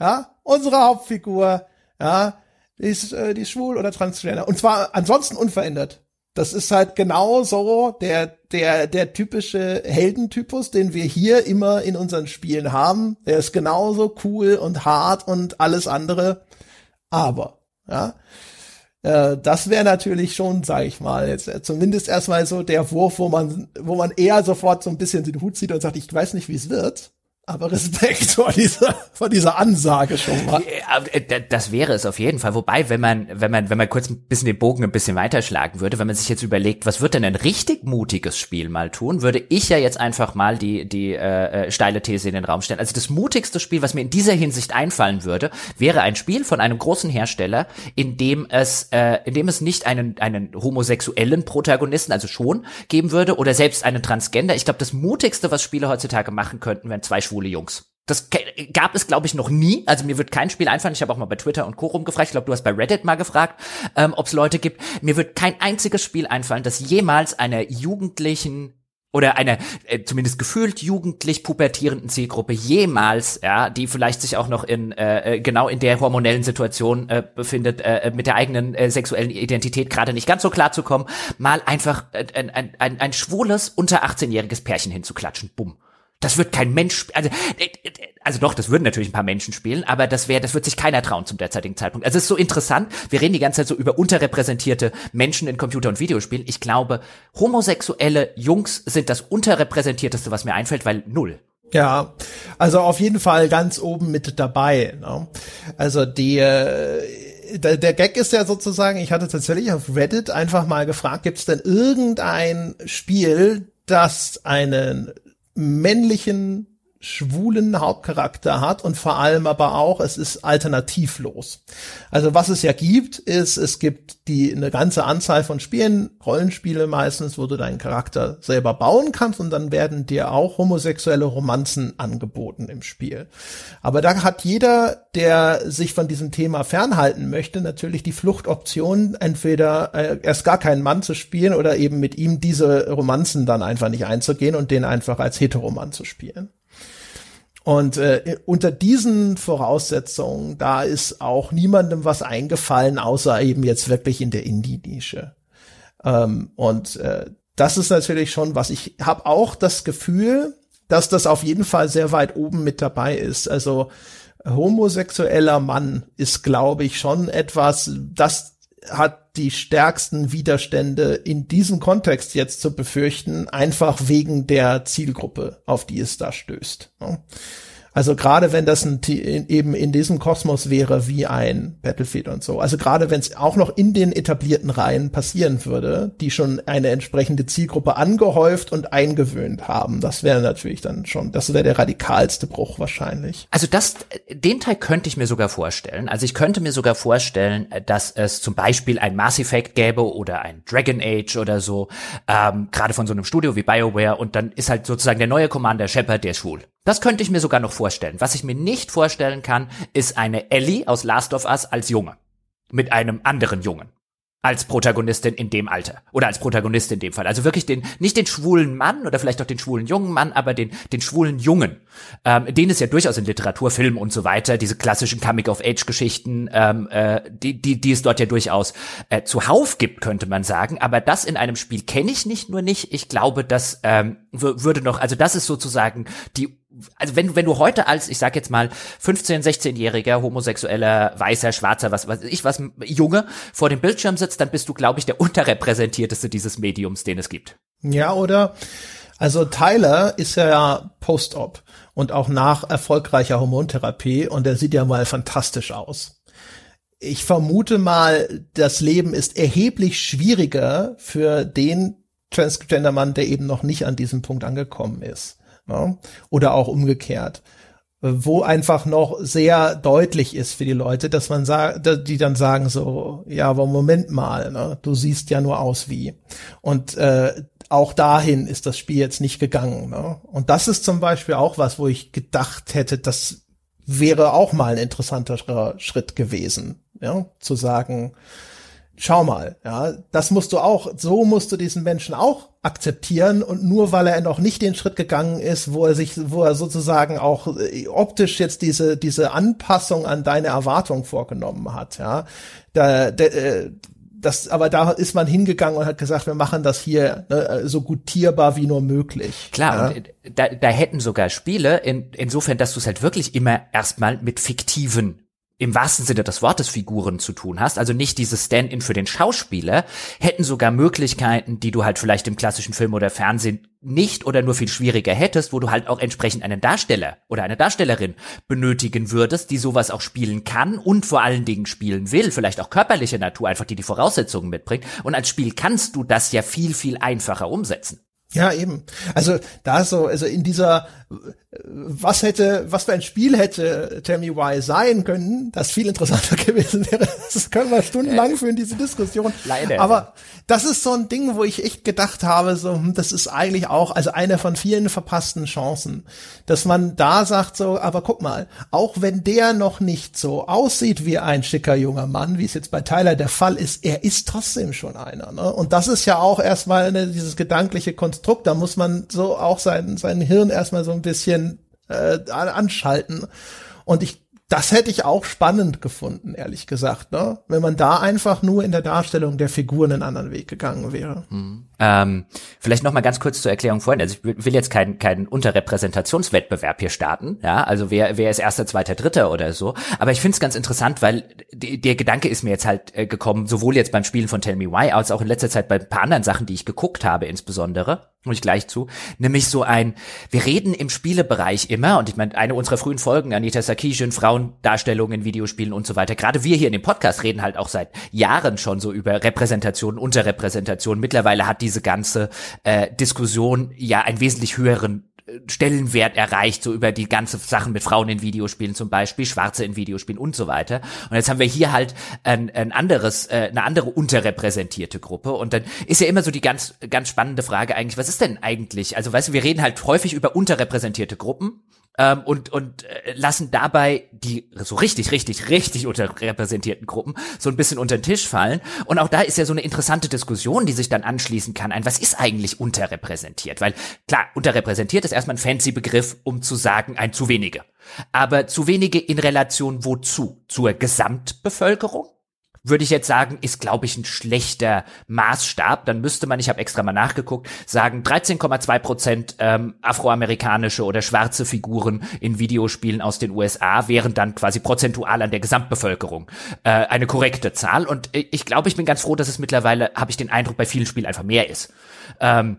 ja, unsere Hauptfigur, ja, die ist, äh, die ist schwul oder transgender. Und zwar ansonsten unverändert. Das ist halt genau so der, der, der typische Heldentypus, den wir hier immer in unseren Spielen haben. Der ist genauso cool und hart und alles andere. Aber, ja, äh, das wäre natürlich schon, sage ich mal, jetzt äh, zumindest erstmal so der Wurf, wo man, wo man eher sofort so ein bisschen den Hut zieht und sagt, ich weiß nicht, wie es wird aber Respekt vor dieser, vor dieser Ansage schon mal. Äh, das wäre es auf jeden Fall. Wobei, wenn man, wenn man, wenn man kurz ein bisschen den Bogen ein bisschen weiterschlagen würde, wenn man sich jetzt überlegt, was wird denn ein richtig mutiges Spiel mal tun, würde ich ja jetzt einfach mal die, die äh, äh, steile These in den Raum stellen. Also das mutigste Spiel, was mir in dieser Hinsicht einfallen würde, wäre ein Spiel von einem großen Hersteller, in dem es, äh, in dem es nicht einen, einen homosexuellen Protagonisten, also schon, geben würde, oder selbst einen Transgender. Ich glaube, das mutigste, was Spiele heutzutage machen könnten, wenn zwei schwule Jungs. Das gab es, glaube ich, noch nie. Also mir wird kein Spiel einfallen. Ich habe auch mal bei Twitter und Co. rumgefragt. Ich glaube, du hast bei Reddit mal gefragt, ähm, ob es Leute gibt. Mir wird kein einziges Spiel einfallen, das jemals einer jugendlichen oder einer äh, zumindest gefühlt jugendlich pubertierenden Zielgruppe jemals, ja, die vielleicht sich auch noch in äh, äh genau in der hormonellen Situation äh, befindet, äh, mit der eigenen äh, sexuellen Identität gerade nicht ganz so klar zu kommen, mal einfach äh, ein, ein, ein, ein schwules unter 18-jähriges Pärchen hinzuklatschen. Bumm. Das wird kein Mensch, also, äh, äh, also doch, das würden natürlich ein paar Menschen spielen, aber das wäre, das wird sich keiner trauen zum derzeitigen Zeitpunkt. Also es ist so interessant. Wir reden die ganze Zeit so über unterrepräsentierte Menschen in Computer- und Videospielen. Ich glaube, homosexuelle Jungs sind das unterrepräsentierteste, was mir einfällt, weil null. Ja, also auf jeden Fall ganz oben mit dabei. Ne? Also die, äh, der, der Gag ist ja sozusagen, ich hatte tatsächlich auf Reddit einfach mal gefragt, gibt es denn irgendein Spiel, das einen männlichen schwulen Hauptcharakter hat und vor allem aber auch, es ist alternativlos. Also was es ja gibt, ist, es gibt die eine ganze Anzahl von Spielen, Rollenspiele meistens, wo du deinen Charakter selber bauen kannst und dann werden dir auch homosexuelle Romanzen angeboten im Spiel. Aber da hat jeder, der sich von diesem Thema fernhalten möchte, natürlich die Fluchtoption, entweder äh, erst gar keinen Mann zu spielen oder eben mit ihm diese Romanzen dann einfach nicht einzugehen und den einfach als Heteroman zu spielen. Und äh, unter diesen Voraussetzungen, da ist auch niemandem was eingefallen, außer eben jetzt wirklich in der Indie-Nische. Ähm, und äh, das ist natürlich schon was. Ich habe auch das Gefühl, dass das auf jeden Fall sehr weit oben mit dabei ist. Also homosexueller Mann ist, glaube ich, schon etwas, das hat die stärksten Widerstände in diesem Kontext jetzt zu befürchten, einfach wegen der Zielgruppe, auf die es da stößt. Ne? Also gerade wenn das ein, eben in diesem Kosmos wäre wie ein Battlefield und so. Also gerade wenn es auch noch in den etablierten Reihen passieren würde, die schon eine entsprechende Zielgruppe angehäuft und eingewöhnt haben, das wäre natürlich dann schon, das wäre der radikalste Bruch wahrscheinlich. Also das, den Teil könnte ich mir sogar vorstellen. Also ich könnte mir sogar vorstellen, dass es zum Beispiel ein Mass Effect gäbe oder ein Dragon Age oder so, ähm, gerade von so einem Studio wie BioWare und dann ist halt sozusagen der neue Commander Shepard, der ist schwul. Das könnte ich mir sogar noch vorstellen. Was ich mir nicht vorstellen kann, ist eine Ellie aus Last of Us als Junge. Mit einem anderen Jungen als Protagonistin in dem Alter oder als Protagonist in dem Fall. Also wirklich den nicht den schwulen Mann oder vielleicht auch den schwulen jungen Mann, aber den den schwulen Jungen, ähm, den es ja durchaus in Literatur, Film und so weiter diese klassischen Coming of Age Geschichten, ähm, äh, die die die es dort ja durchaus äh, zuhauf gibt, könnte man sagen. Aber das in einem Spiel kenne ich nicht nur nicht. Ich glaube, das ähm, würde noch, also das ist sozusagen die also wenn, wenn du heute als, ich sag jetzt mal, 15-, 16-jähriger, homosexueller, weißer, schwarzer, was weiß ich, was, Junge vor dem Bildschirm sitzt, dann bist du, glaube ich, der unterrepräsentierteste dieses Mediums, den es gibt. Ja, oder? Also Tyler ist ja Post-op und auch nach erfolgreicher Hormontherapie und er sieht ja mal fantastisch aus. Ich vermute mal, das Leben ist erheblich schwieriger für den Transgender-Mann, der eben noch nicht an diesem Punkt angekommen ist. Ne? Oder auch umgekehrt wo einfach noch sehr deutlich ist für die Leute, dass man sagt, die dann sagen so, ja, aber Moment mal, ne, du siehst ja nur aus wie. Und äh, auch dahin ist das Spiel jetzt nicht gegangen. Ne? Und das ist zum Beispiel auch was, wo ich gedacht hätte, das wäre auch mal ein interessanter Schritt gewesen, ja, zu sagen, schau mal, ja, das musst du auch, so musst du diesen Menschen auch akzeptieren und nur weil er noch nicht den Schritt gegangen ist, wo er sich, wo er sozusagen auch äh, optisch jetzt diese, diese Anpassung an deine Erwartung vorgenommen hat, ja, da, da, äh, das, aber da ist man hingegangen und hat gesagt, wir machen das hier ne, so gutierbar wie nur möglich. Klar, ja. da, da hätten sogar Spiele, in, insofern, dass du es halt wirklich immer erstmal mit fiktiven im wahrsten Sinne des Wortes Figuren zu tun hast, also nicht dieses Stand-in für den Schauspieler, hätten sogar Möglichkeiten, die du halt vielleicht im klassischen Film oder Fernsehen nicht oder nur viel schwieriger hättest, wo du halt auch entsprechend einen Darsteller oder eine Darstellerin benötigen würdest, die sowas auch spielen kann und vor allen Dingen spielen will, vielleicht auch körperliche Natur, einfach die die Voraussetzungen mitbringt. Und als Spiel kannst du das ja viel, viel einfacher umsetzen. Ja, eben. Also da so, also in dieser was hätte, was für ein Spiel hätte Tell Me Why sein können, das viel interessanter gewesen wäre. Das können wir stundenlang führen, diese Diskussion. Leider. Aber das ist so ein Ding, wo ich echt gedacht habe, so, hm, das ist eigentlich auch, also eine von vielen verpassten Chancen, dass man da sagt so, aber guck mal, auch wenn der noch nicht so aussieht wie ein schicker junger Mann, wie es jetzt bei Tyler der Fall ist, er ist trotzdem schon einer, ne? Und das ist ja auch erstmal eine, dieses gedankliche Konstrukt, da muss man so auch sein, sein Hirn erstmal so ein bisschen äh, anschalten. Und ich das hätte ich auch spannend gefunden, ehrlich gesagt, ne? wenn man da einfach nur in der Darstellung der Figuren einen anderen Weg gegangen wäre. Mhm. Ähm, vielleicht noch mal ganz kurz zur Erklärung vorhin. Also ich will jetzt keinen keinen Unterrepräsentationswettbewerb hier starten, ja, also wer wer ist erster, zweiter, dritter oder so. Aber ich finde es ganz interessant, weil die, der Gedanke ist mir jetzt halt äh, gekommen, sowohl jetzt beim Spielen von Tell Me Why als auch in letzter Zeit bei ein paar anderen Sachen, die ich geguckt habe, insbesondere muss ich gleich zu, nämlich so ein, wir reden im Spielebereich immer, und ich meine, eine unserer frühen Folgen, Anita Sarkeesian, Frauendarstellungen in Videospielen und so weiter, gerade wir hier in dem Podcast reden halt auch seit Jahren schon so über Repräsentation, Unterrepräsentation. Mittlerweile hat diese ganze äh, Diskussion ja einen wesentlich höheren Stellenwert erreicht, so über die ganze Sachen mit Frauen in Videospielen zum Beispiel, Schwarze in Videospielen und so weiter. Und jetzt haben wir hier halt ein, ein anderes, äh, eine andere unterrepräsentierte Gruppe. Und dann ist ja immer so die ganz, ganz spannende Frage eigentlich, was ist denn eigentlich? Also weißt du, wir reden halt häufig über unterrepräsentierte Gruppen ähm, und und äh, lassen dabei die so richtig, richtig, richtig unterrepräsentierten Gruppen so ein bisschen unter den Tisch fallen. Und auch da ist ja so eine interessante Diskussion, die sich dann anschließen kann. Ein, was ist eigentlich unterrepräsentiert? Weil klar, unterrepräsentiert ist erstmal ein fancy Begriff, um zu sagen, ein zu wenige. Aber zu wenige in Relation wozu? Zur Gesamtbevölkerung? Würde ich jetzt sagen, ist, glaube ich, ein schlechter Maßstab. Dann müsste man, ich habe extra mal nachgeguckt, sagen 13,2 Prozent ähm, afroamerikanische oder schwarze Figuren in Videospielen aus den USA wären dann quasi prozentual an der Gesamtbevölkerung äh, eine korrekte Zahl. Und ich glaube, ich bin ganz froh, dass es mittlerweile, habe ich den Eindruck, bei vielen Spielen einfach mehr ist. Ähm,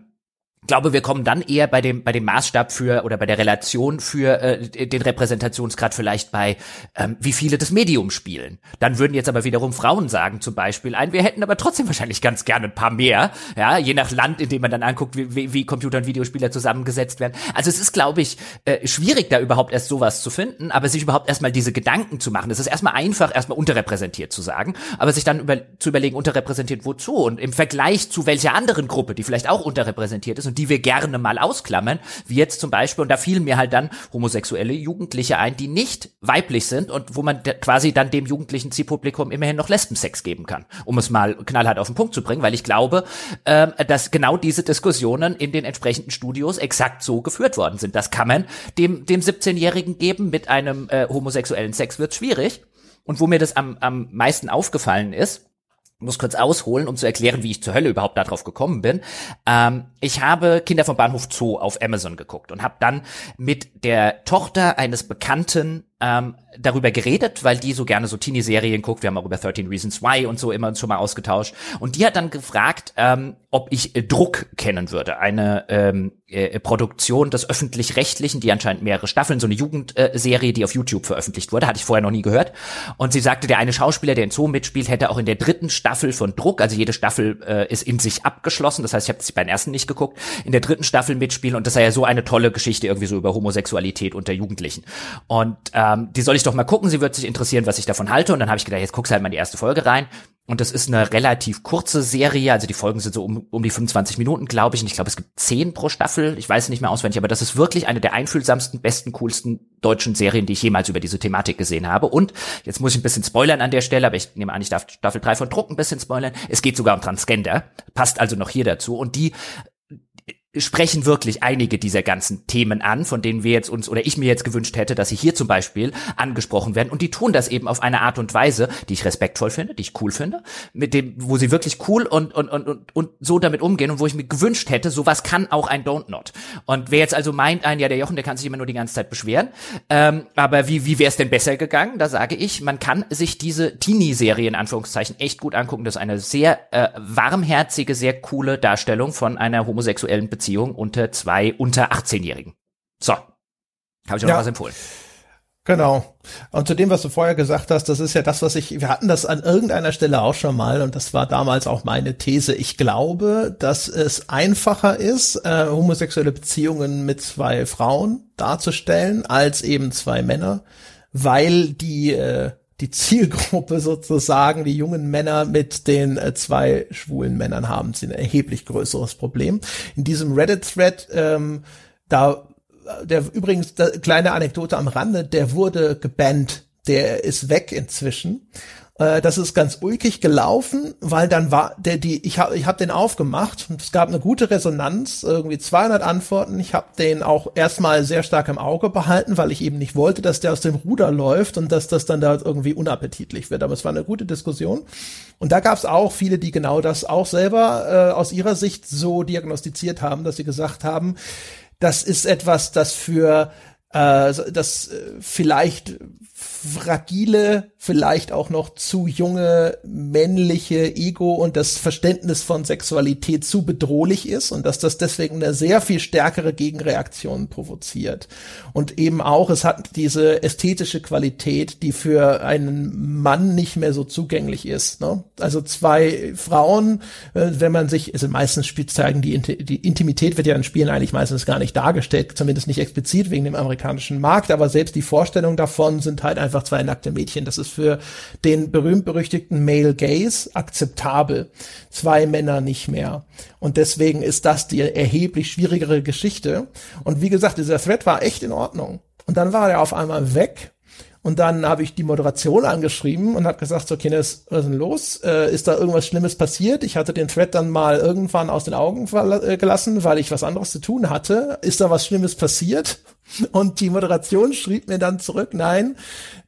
glaube, wir kommen dann eher bei dem bei dem Maßstab für oder bei der Relation für äh, den Repräsentationsgrad vielleicht bei ähm, wie viele das Medium spielen. Dann würden jetzt aber wiederum Frauen sagen zum Beispiel ein, wir hätten aber trotzdem wahrscheinlich ganz gerne ein paar mehr, ja, je nach Land, in dem man dann anguckt, wie, wie, wie Computer und Videospieler zusammengesetzt werden. Also es ist, glaube ich, äh, schwierig da überhaupt erst sowas zu finden, aber sich überhaupt erstmal diese Gedanken zu machen. Es ist erstmal einfach, erstmal unterrepräsentiert zu sagen, aber sich dann über, zu überlegen, unterrepräsentiert wozu und im Vergleich zu welcher anderen Gruppe, die vielleicht auch unterrepräsentiert ist die wir gerne mal ausklammern, wie jetzt zum Beispiel, und da fielen mir halt dann homosexuelle Jugendliche ein, die nicht weiblich sind und wo man quasi dann dem jugendlichen Zielpublikum immerhin noch Lesbensex geben kann, um es mal knallhart auf den Punkt zu bringen, weil ich glaube, äh, dass genau diese Diskussionen in den entsprechenden Studios exakt so geführt worden sind. Das kann man dem, dem 17-Jährigen geben, mit einem äh, homosexuellen Sex wird schwierig. Und wo mir das am, am meisten aufgefallen ist, muss kurz ausholen, um zu erklären, wie ich zur Hölle überhaupt darauf gekommen bin. Ähm, ich habe Kinder vom Bahnhof Zoo auf Amazon geguckt und habe dann mit der Tochter eines Bekannten ähm, darüber geredet, weil die so gerne so Teenie-Serien guckt. Wir haben auch über 13 Reasons Why und so immer schon mal ausgetauscht. Und die hat dann gefragt, ähm, ob ich äh, Druck kennen würde. Eine ähm, äh, Produktion des Öffentlich-Rechtlichen, die anscheinend mehrere Staffeln, so eine Jugendserie, die auf YouTube veröffentlicht wurde, hatte ich vorher noch nie gehört. Und sie sagte, der eine Schauspieler, der in Zoo mitspielt, hätte auch in der dritten Staffel von Druck, also jede Staffel äh, ist in sich abgeschlossen, das heißt, ich habe es beim ersten nicht geguckt, in der dritten Staffel mitspielen und das sei ja so eine tolle Geschichte irgendwie so über Homosexualität unter Jugendlichen. Und ähm, die soll ich doch mal gucken, sie wird sich interessieren, was ich davon halte. Und dann habe ich gedacht, jetzt guckst halt mal in die erste Folge rein. Und das ist eine relativ kurze Serie, also die Folgen sind so um, um die 25 Minuten, glaube ich. Und ich glaube, es gibt 10 pro Staffel. Ich weiß nicht mehr auswendig, aber das ist wirklich eine der einfühlsamsten, besten, coolsten deutschen Serien, die ich jemals über diese Thematik gesehen habe. Und jetzt muss ich ein bisschen spoilern an der Stelle, aber ich nehme an, ich darf Staffel 3 von Druck ein bisschen spoilern. Es geht sogar um Transgender, passt also noch hier dazu. Und die sprechen wirklich einige dieser ganzen Themen an, von denen wir jetzt uns oder ich mir jetzt gewünscht hätte, dass sie hier zum Beispiel angesprochen werden. Und die tun das eben auf eine Art und Weise, die ich respektvoll finde, die ich cool finde, mit dem, wo sie wirklich cool und, und, und, und, und so damit umgehen und wo ich mir gewünscht hätte, sowas kann auch ein Don't Not. Und wer jetzt also meint, ein, ja, der Jochen, der kann sich immer nur die ganze Zeit beschweren, ähm, aber wie, wie wäre es denn besser gegangen? Da sage ich, man kann sich diese Teenie-Serie in Anführungszeichen echt gut angucken. Das ist eine sehr äh, warmherzige, sehr coole Darstellung von einer homosexuellen Beziehung Beziehung unter zwei unter 18-Jährigen. So. Habe ich auch ja. noch was empfohlen. Genau. Und zu dem, was du vorher gesagt hast, das ist ja das, was ich, wir hatten das an irgendeiner Stelle auch schon mal und das war damals auch meine These. Ich glaube, dass es einfacher ist, äh, homosexuelle Beziehungen mit zwei Frauen darzustellen, als eben zwei Männer, weil die äh, die Zielgruppe sozusagen, die jungen Männer mit den äh, zwei schwulen Männern haben sie ein erheblich größeres Problem. In diesem Reddit-Thread, ähm, da, der übrigens, da, kleine Anekdote am Rande, der wurde gebannt, der ist weg inzwischen. Äh, das ist ganz ulkig gelaufen, weil dann war der die ich habe ich habe den aufgemacht und es gab eine gute Resonanz, irgendwie 200 Antworten. Ich habe den auch erstmal sehr stark im Auge behalten, weil ich eben nicht wollte, dass der aus dem Ruder läuft und dass das dann da irgendwie unappetitlich wird. Aber es war eine gute Diskussion. Und da gab es auch viele, die genau das auch selber äh, aus ihrer Sicht so diagnostiziert haben, dass sie gesagt haben, das ist etwas, das für äh, das äh, vielleicht fragile, vielleicht auch noch zu junge männliche Ego und das Verständnis von Sexualität zu bedrohlich ist und dass das deswegen eine sehr viel stärkere Gegenreaktion provoziert. Und eben auch, es hat diese ästhetische Qualität, die für einen Mann nicht mehr so zugänglich ist. Ne? Also zwei Frauen, äh, wenn man sich, also meistens zeigen die, die Intimität wird ja in Spielen eigentlich meistens gar nicht dargestellt, zumindest nicht explizit wegen dem amerikanischen Markt, aber selbst die Vorstellung davon sind halt einfach zwei nackte Mädchen. Das ist für den berühmt-berüchtigten Male Gaze akzeptabel. Zwei Männer nicht mehr. Und deswegen ist das die erheblich schwierigere Geschichte. Und wie gesagt, dieser Thread war echt in Ordnung. Und dann war er auf einmal weg und dann habe ich die Moderation angeschrieben und habe gesagt, so Kines, was ist denn los? Äh, ist da irgendwas Schlimmes passiert? Ich hatte den Thread dann mal irgendwann aus den Augen äh, gelassen, weil ich was anderes zu tun hatte. Ist da was Schlimmes passiert? Und die Moderation schrieb mir dann zurück, nein,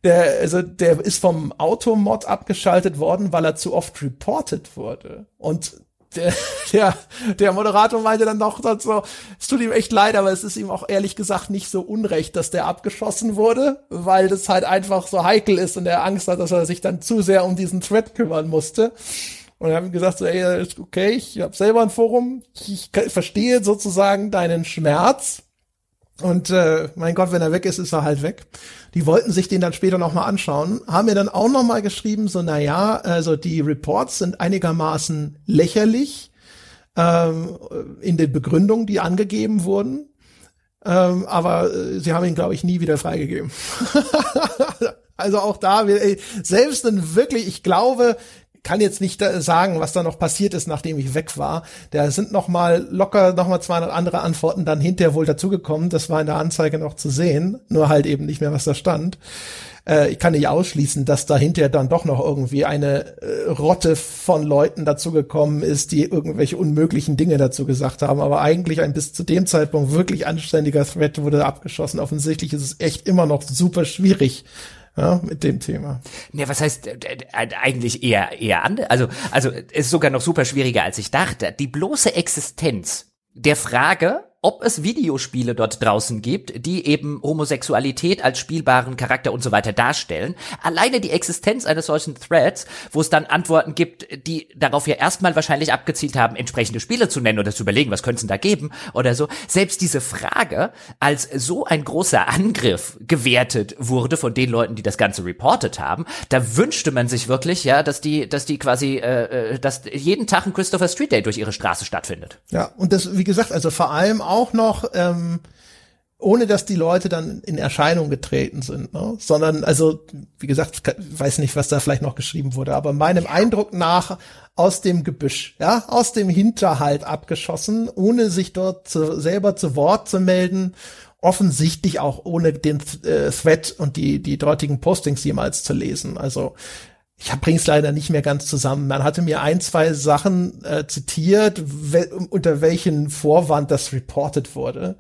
der, also der ist vom Automod abgeschaltet worden, weil er zu oft reported wurde. Und der, der, der Moderator meinte dann doch so, es tut ihm echt leid, aber es ist ihm auch ehrlich gesagt nicht so unrecht, dass der abgeschossen wurde, weil das halt einfach so heikel ist und er Angst hat, dass er sich dann zu sehr um diesen Thread kümmern musste. Und er hat gesagt, so, ey, okay, ich habe selber ein Forum, ich verstehe sozusagen deinen Schmerz. Und äh, mein Gott, wenn er weg ist, ist er halt weg. Die wollten sich den dann später nochmal anschauen, haben mir dann auch nochmal geschrieben, so, na ja, also die Reports sind einigermaßen lächerlich ähm, in den Begründungen, die angegeben wurden. Ähm, aber äh, sie haben ihn, glaube ich, nie wieder freigegeben. also auch da, selbst dann wirklich, ich glaube, kann jetzt nicht sagen, was da noch passiert ist, nachdem ich weg war. Da sind noch mal locker noch mal 200 andere Antworten dann hinterher wohl dazugekommen. Das war in der Anzeige noch zu sehen, nur halt eben nicht mehr, was da stand. Äh, ich kann nicht ausschließen, dass da hinterher dann doch noch irgendwie eine äh, Rotte von Leuten dazugekommen ist, die irgendwelche unmöglichen Dinge dazu gesagt haben. Aber eigentlich ein bis zu dem Zeitpunkt wirklich anständiger Thread wurde abgeschossen. Offensichtlich ist es echt immer noch super schwierig, ja, mit dem Thema. Ja, was heißt äh, eigentlich eher eher anders? Also also ist sogar noch super schwieriger als ich dachte. Die bloße Existenz der Frage, ob es Videospiele dort draußen gibt, die eben Homosexualität als spielbaren Charakter und so weiter darstellen. Alleine die Existenz eines solchen Threads, wo es dann Antworten gibt, die darauf ja erstmal wahrscheinlich abgezielt haben, entsprechende Spiele zu nennen oder zu überlegen, was könnte es da geben oder so. Selbst diese Frage als so ein großer Angriff gewertet wurde von den Leuten, die das Ganze reportet haben, da wünschte man sich wirklich, ja, dass die, dass die quasi, äh, äh dass jeden Tag ein Christopher Street Day durch ihre Straße stattfindet. Ja, und das, wie gesagt, also vor allem auch noch, ähm, ohne dass die Leute dann in Erscheinung getreten sind, ne? sondern also wie gesagt, weiß nicht, was da vielleicht noch geschrieben wurde, aber meinem. Eindruck nach aus dem Gebüsch, ja, aus dem Hinterhalt abgeschossen, ohne sich dort zu, selber zu Wort zu melden, offensichtlich auch ohne den äh, Thread und die die dortigen Postings jemals zu lesen. Also ich bring's leider nicht mehr ganz zusammen. Man hatte mir ein, zwei Sachen äh, zitiert, we unter welchen Vorwand das reported wurde.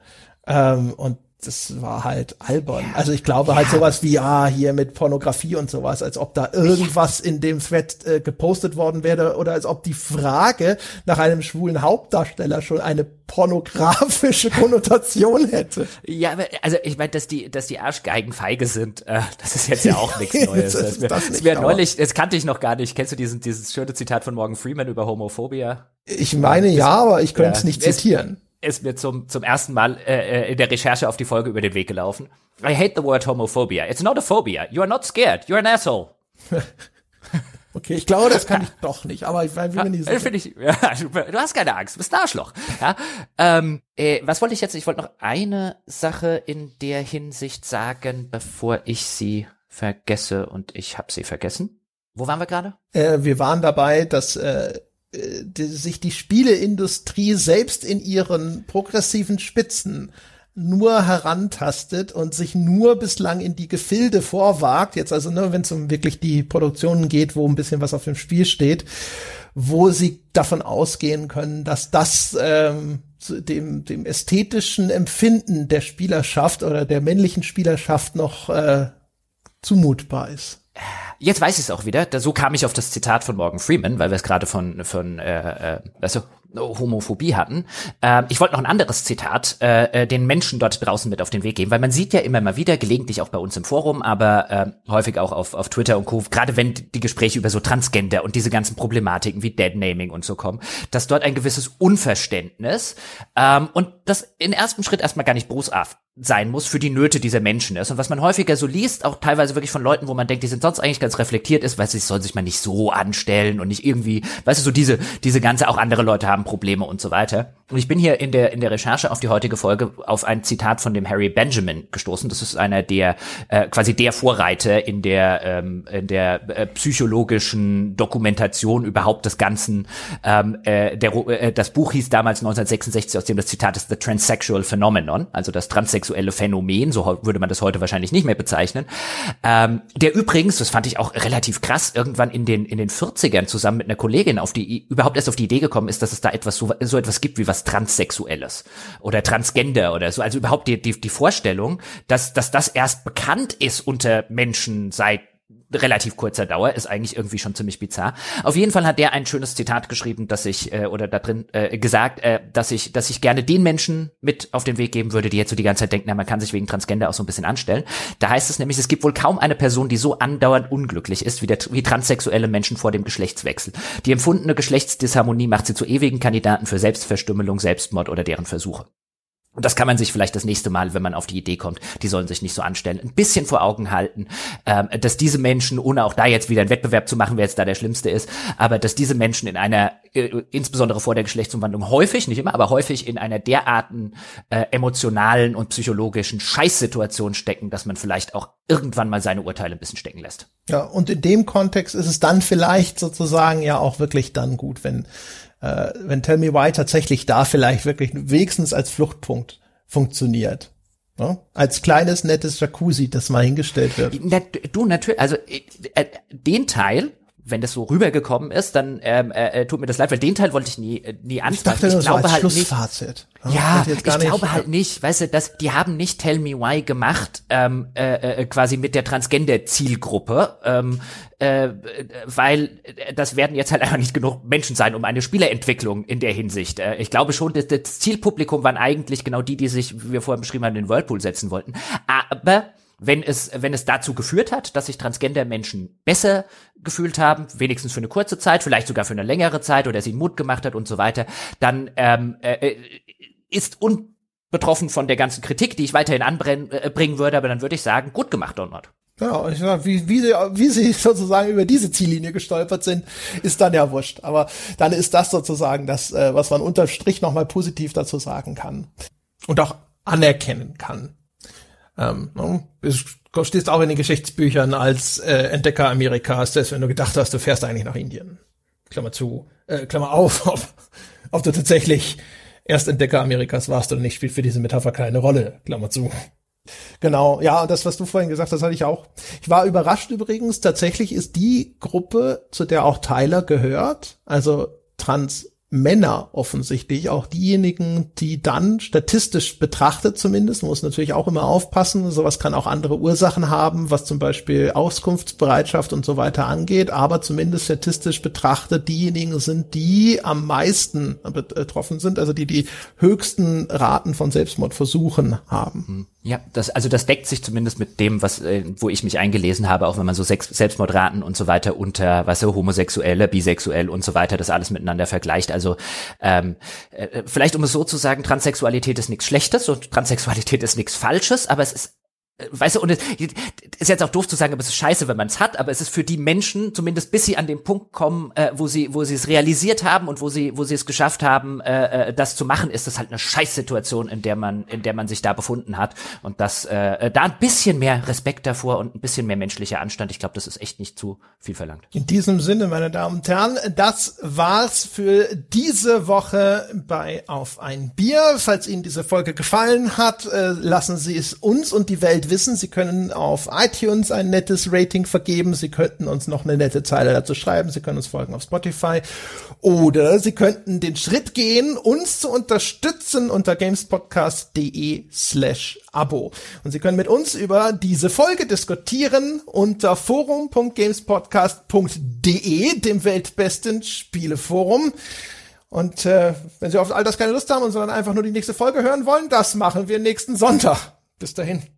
Ähm, und das war halt albern. Also ich glaube halt ja. halt sowas wie, ja, hier mit Pornografie und sowas, als ob da irgendwas in dem Thread äh, gepostet worden wäre oder als ob die Frage nach einem schwulen Hauptdarsteller schon eine pornografische Konnotation hätte. Ja, also ich meine, dass die, dass die Arschgeigen feige sind, äh, das ist jetzt ja auch nichts Neues. das, das, das, das wäre neulich, das kannte ich noch gar nicht. Kennst du diesen, dieses schöne Zitat von Morgan Freeman über Homophobia? Ich meine ja, aber ich könnte es nicht zitieren ist mir zum, zum ersten Mal äh, äh, in der Recherche auf die Folge über den Weg gelaufen. I hate the word homophobia. It's not a phobia. You are not scared. You're an asshole. Okay, ich glaube, das kann ich doch nicht, aber ich bin mir nicht sicher. Ich, ja, du hast keine Angst, du bist ein Arschloch. Ja, ähm, äh, was wollte ich jetzt? Ich wollte noch eine Sache in der Hinsicht sagen, bevor ich sie vergesse und ich habe sie vergessen. Wo waren wir gerade? Äh, wir waren dabei, dass äh, die, sich die Spieleindustrie selbst in ihren progressiven Spitzen nur herantastet und sich nur bislang in die Gefilde vorwagt, jetzt also ne, wenn es um wirklich die Produktionen geht, wo ein bisschen was auf dem Spiel steht, wo sie davon ausgehen können, dass das ähm, dem, dem ästhetischen Empfinden der Spielerschaft oder der männlichen Spielerschaft noch äh, zumutbar ist. Jetzt weiß ich es auch wieder. Da, so kam ich auf das Zitat von Morgan Freeman, weil wir es gerade von, von äh, äh, weißt du, Homophobie hatten. Äh, ich wollte noch ein anderes Zitat äh, äh, den Menschen dort draußen mit auf den Weg geben, weil man sieht ja immer mal wieder, gelegentlich auch bei uns im Forum, aber äh, häufig auch auf, auf Twitter und Co., gerade wenn die Gespräche über so Transgender und diese ganzen Problematiken wie Deadnaming und so kommen, dass dort ein gewisses Unverständnis ähm, und das in ersten Schritt erstmal gar nicht boshaft sein muss für die Nöte dieser Menschen ist. Und was man häufiger so liest, auch teilweise wirklich von Leuten, wo man denkt, die sind sonst eigentlich ganz reflektiert ist, weil sie sollen sich mal nicht so anstellen und nicht irgendwie, weißt du, so diese, diese ganze, auch andere Leute haben Probleme und so weiter. Und ich bin hier in der, in der Recherche auf die heutige Folge auf ein Zitat von dem Harry Benjamin gestoßen. Das ist einer der, äh, quasi der Vorreiter in der, ähm, in der äh, psychologischen Dokumentation überhaupt des Ganzen. Ähm, äh, der, äh, das Buch hieß damals 1966, aus dem das Zitat ist The Transsexual Phenomenon, also das Transsexual sexuelle Phänomen, so würde man das heute wahrscheinlich nicht mehr bezeichnen, ähm, der übrigens, das fand ich auch relativ krass, irgendwann in den, in den 40ern zusammen mit einer Kollegin auf die, überhaupt erst auf die Idee gekommen ist, dass es da etwas, so, so etwas gibt wie was Transsexuelles oder Transgender oder so, also überhaupt die, die, die Vorstellung, dass, dass das erst bekannt ist unter Menschen seit relativ kurzer Dauer, ist eigentlich irgendwie schon ziemlich bizarr. Auf jeden Fall hat der ein schönes Zitat geschrieben, dass ich, äh, oder da drin äh, gesagt, äh, dass ich, dass ich gerne den Menschen mit auf den Weg geben würde, die jetzt so die ganze Zeit denken, na, man kann sich wegen Transgender auch so ein bisschen anstellen. Da heißt es nämlich, es gibt wohl kaum eine Person, die so andauernd unglücklich ist wie, der, wie transsexuelle Menschen vor dem Geschlechtswechsel. Die empfundene Geschlechtsdisharmonie macht sie zu ewigen Kandidaten für Selbstverstümmelung, Selbstmord oder deren Versuche. Und das kann man sich vielleicht das nächste Mal, wenn man auf die Idee kommt, die sollen sich nicht so anstellen, ein bisschen vor Augen halten, ähm, dass diese Menschen, ohne auch da jetzt wieder einen Wettbewerb zu machen, wer jetzt da der Schlimmste ist, aber dass diese Menschen in einer, äh, insbesondere vor der Geschlechtsumwandlung häufig, nicht immer, aber häufig in einer derarten äh, emotionalen und psychologischen Scheißsituation stecken, dass man vielleicht auch irgendwann mal seine Urteile ein bisschen stecken lässt. Ja, und in dem Kontext ist es dann vielleicht sozusagen ja auch wirklich dann gut, wenn äh, wenn Tell Me Why tatsächlich da vielleicht wirklich wenigstens als Fluchtpunkt funktioniert. Ne? Als kleines, nettes Jacuzzi, das mal hingestellt wird. Na, du, natürlich, also äh, äh, den Teil, wenn das so rübergekommen ist, dann ähm, äh, äh tut mir das leid, weil den Teil wollte ich nie, äh, nie anzweifeln. Ich, dachte, ich glaube so halt nicht. Ja, ich, ich glaube halt nicht, weißt du, dass die haben nicht Tell Me Why gemacht, ähm, äh, äh, quasi mit der Transgender-Zielgruppe, ähm, äh, weil das werden jetzt halt einfach nicht genug Menschen sein, um eine Spielerentwicklung in der Hinsicht. Äh, ich glaube schon, dass das Zielpublikum waren eigentlich genau die, die sich, wie wir vorher beschrieben haben, in den Whirlpool setzen wollten. Aber wenn es, wenn es dazu geführt hat, dass sich Transgender-Menschen besser gefühlt haben, wenigstens für eine kurze Zeit, vielleicht sogar für eine längere Zeit oder sie Mut gemacht hat und so weiter, dann ähm, äh, äh ist unbetroffen von der ganzen Kritik, die ich weiterhin anbringen äh, würde, aber dann würde ich sagen, gut gemacht, Donald. Ja, ich sag, wie, wie, sie, wie sie sozusagen über diese Ziellinie gestolpert sind, ist dann ja wurscht. Aber dann ist das sozusagen das, äh, was man unterm Strich nochmal positiv dazu sagen kann. Und auch anerkennen kann. Ähm, du stehst auch in den Geschichtsbüchern als äh, Entdecker Amerikas, selbst wenn du gedacht hast, du fährst eigentlich nach Indien. Klammer zu, äh, Klammer auf, ob, ob du tatsächlich Erstentdecker Amerikas warst oder nicht, spielt für diese Metapher keine Rolle. Klammer zu. Genau, ja, das, was du vorhin gesagt hast, hatte ich auch. Ich war überrascht übrigens, tatsächlich ist die Gruppe, zu der auch Tyler gehört, also Trans Männer offensichtlich, auch diejenigen, die dann statistisch betrachtet zumindest, muss natürlich auch immer aufpassen, sowas kann auch andere Ursachen haben, was zum Beispiel Auskunftsbereitschaft und so weiter angeht, aber zumindest statistisch betrachtet diejenigen sind, die am meisten betroffen sind, also die die höchsten Raten von Selbstmordversuchen haben. Hm. Ja, das, also das deckt sich zumindest mit dem, was, äh, wo ich mich eingelesen habe, auch wenn man so Sex, Selbstmordraten und so weiter unter, was weißt homosexuelle, bisexuell und so weiter, das alles miteinander vergleicht. Also ähm, äh, vielleicht um es so zu sagen, Transsexualität ist nichts Schlechtes und Transsexualität ist nichts Falsches, aber es ist Weißt du, und es ist jetzt auch doof zu sagen, aber es ist scheiße, wenn man es hat, aber es ist für die Menschen, zumindest bis sie an den Punkt kommen, äh, wo sie, wo sie es realisiert haben und wo sie, wo sie es geschafft haben, äh, äh das zu machen, ist das halt eine Scheißsituation, in der man, in der man sich da befunden hat. Und das, äh, da ein bisschen mehr Respekt davor und ein bisschen mehr menschlicher Anstand, ich glaube, das ist echt nicht zu viel verlangt. In diesem Sinne, meine Damen und Herren, das war's für diese Woche bei Auf ein Bier. Falls Ihnen diese Folge gefallen hat, äh, lassen Sie es uns und die Wissen. Sie können auf iTunes ein nettes Rating vergeben. Sie könnten uns noch eine nette Zeile dazu schreiben. Sie können uns folgen auf Spotify. Oder Sie könnten den Schritt gehen, uns zu unterstützen unter gamespodcast.de slash Abo. Und Sie können mit uns über diese Folge diskutieren unter forum.gamespodcast.de, dem weltbesten Spieleforum. Und äh, wenn Sie auf all das keine Lust haben, sondern einfach nur die nächste Folge hören wollen, das machen wir nächsten Sonntag. Bis dahin.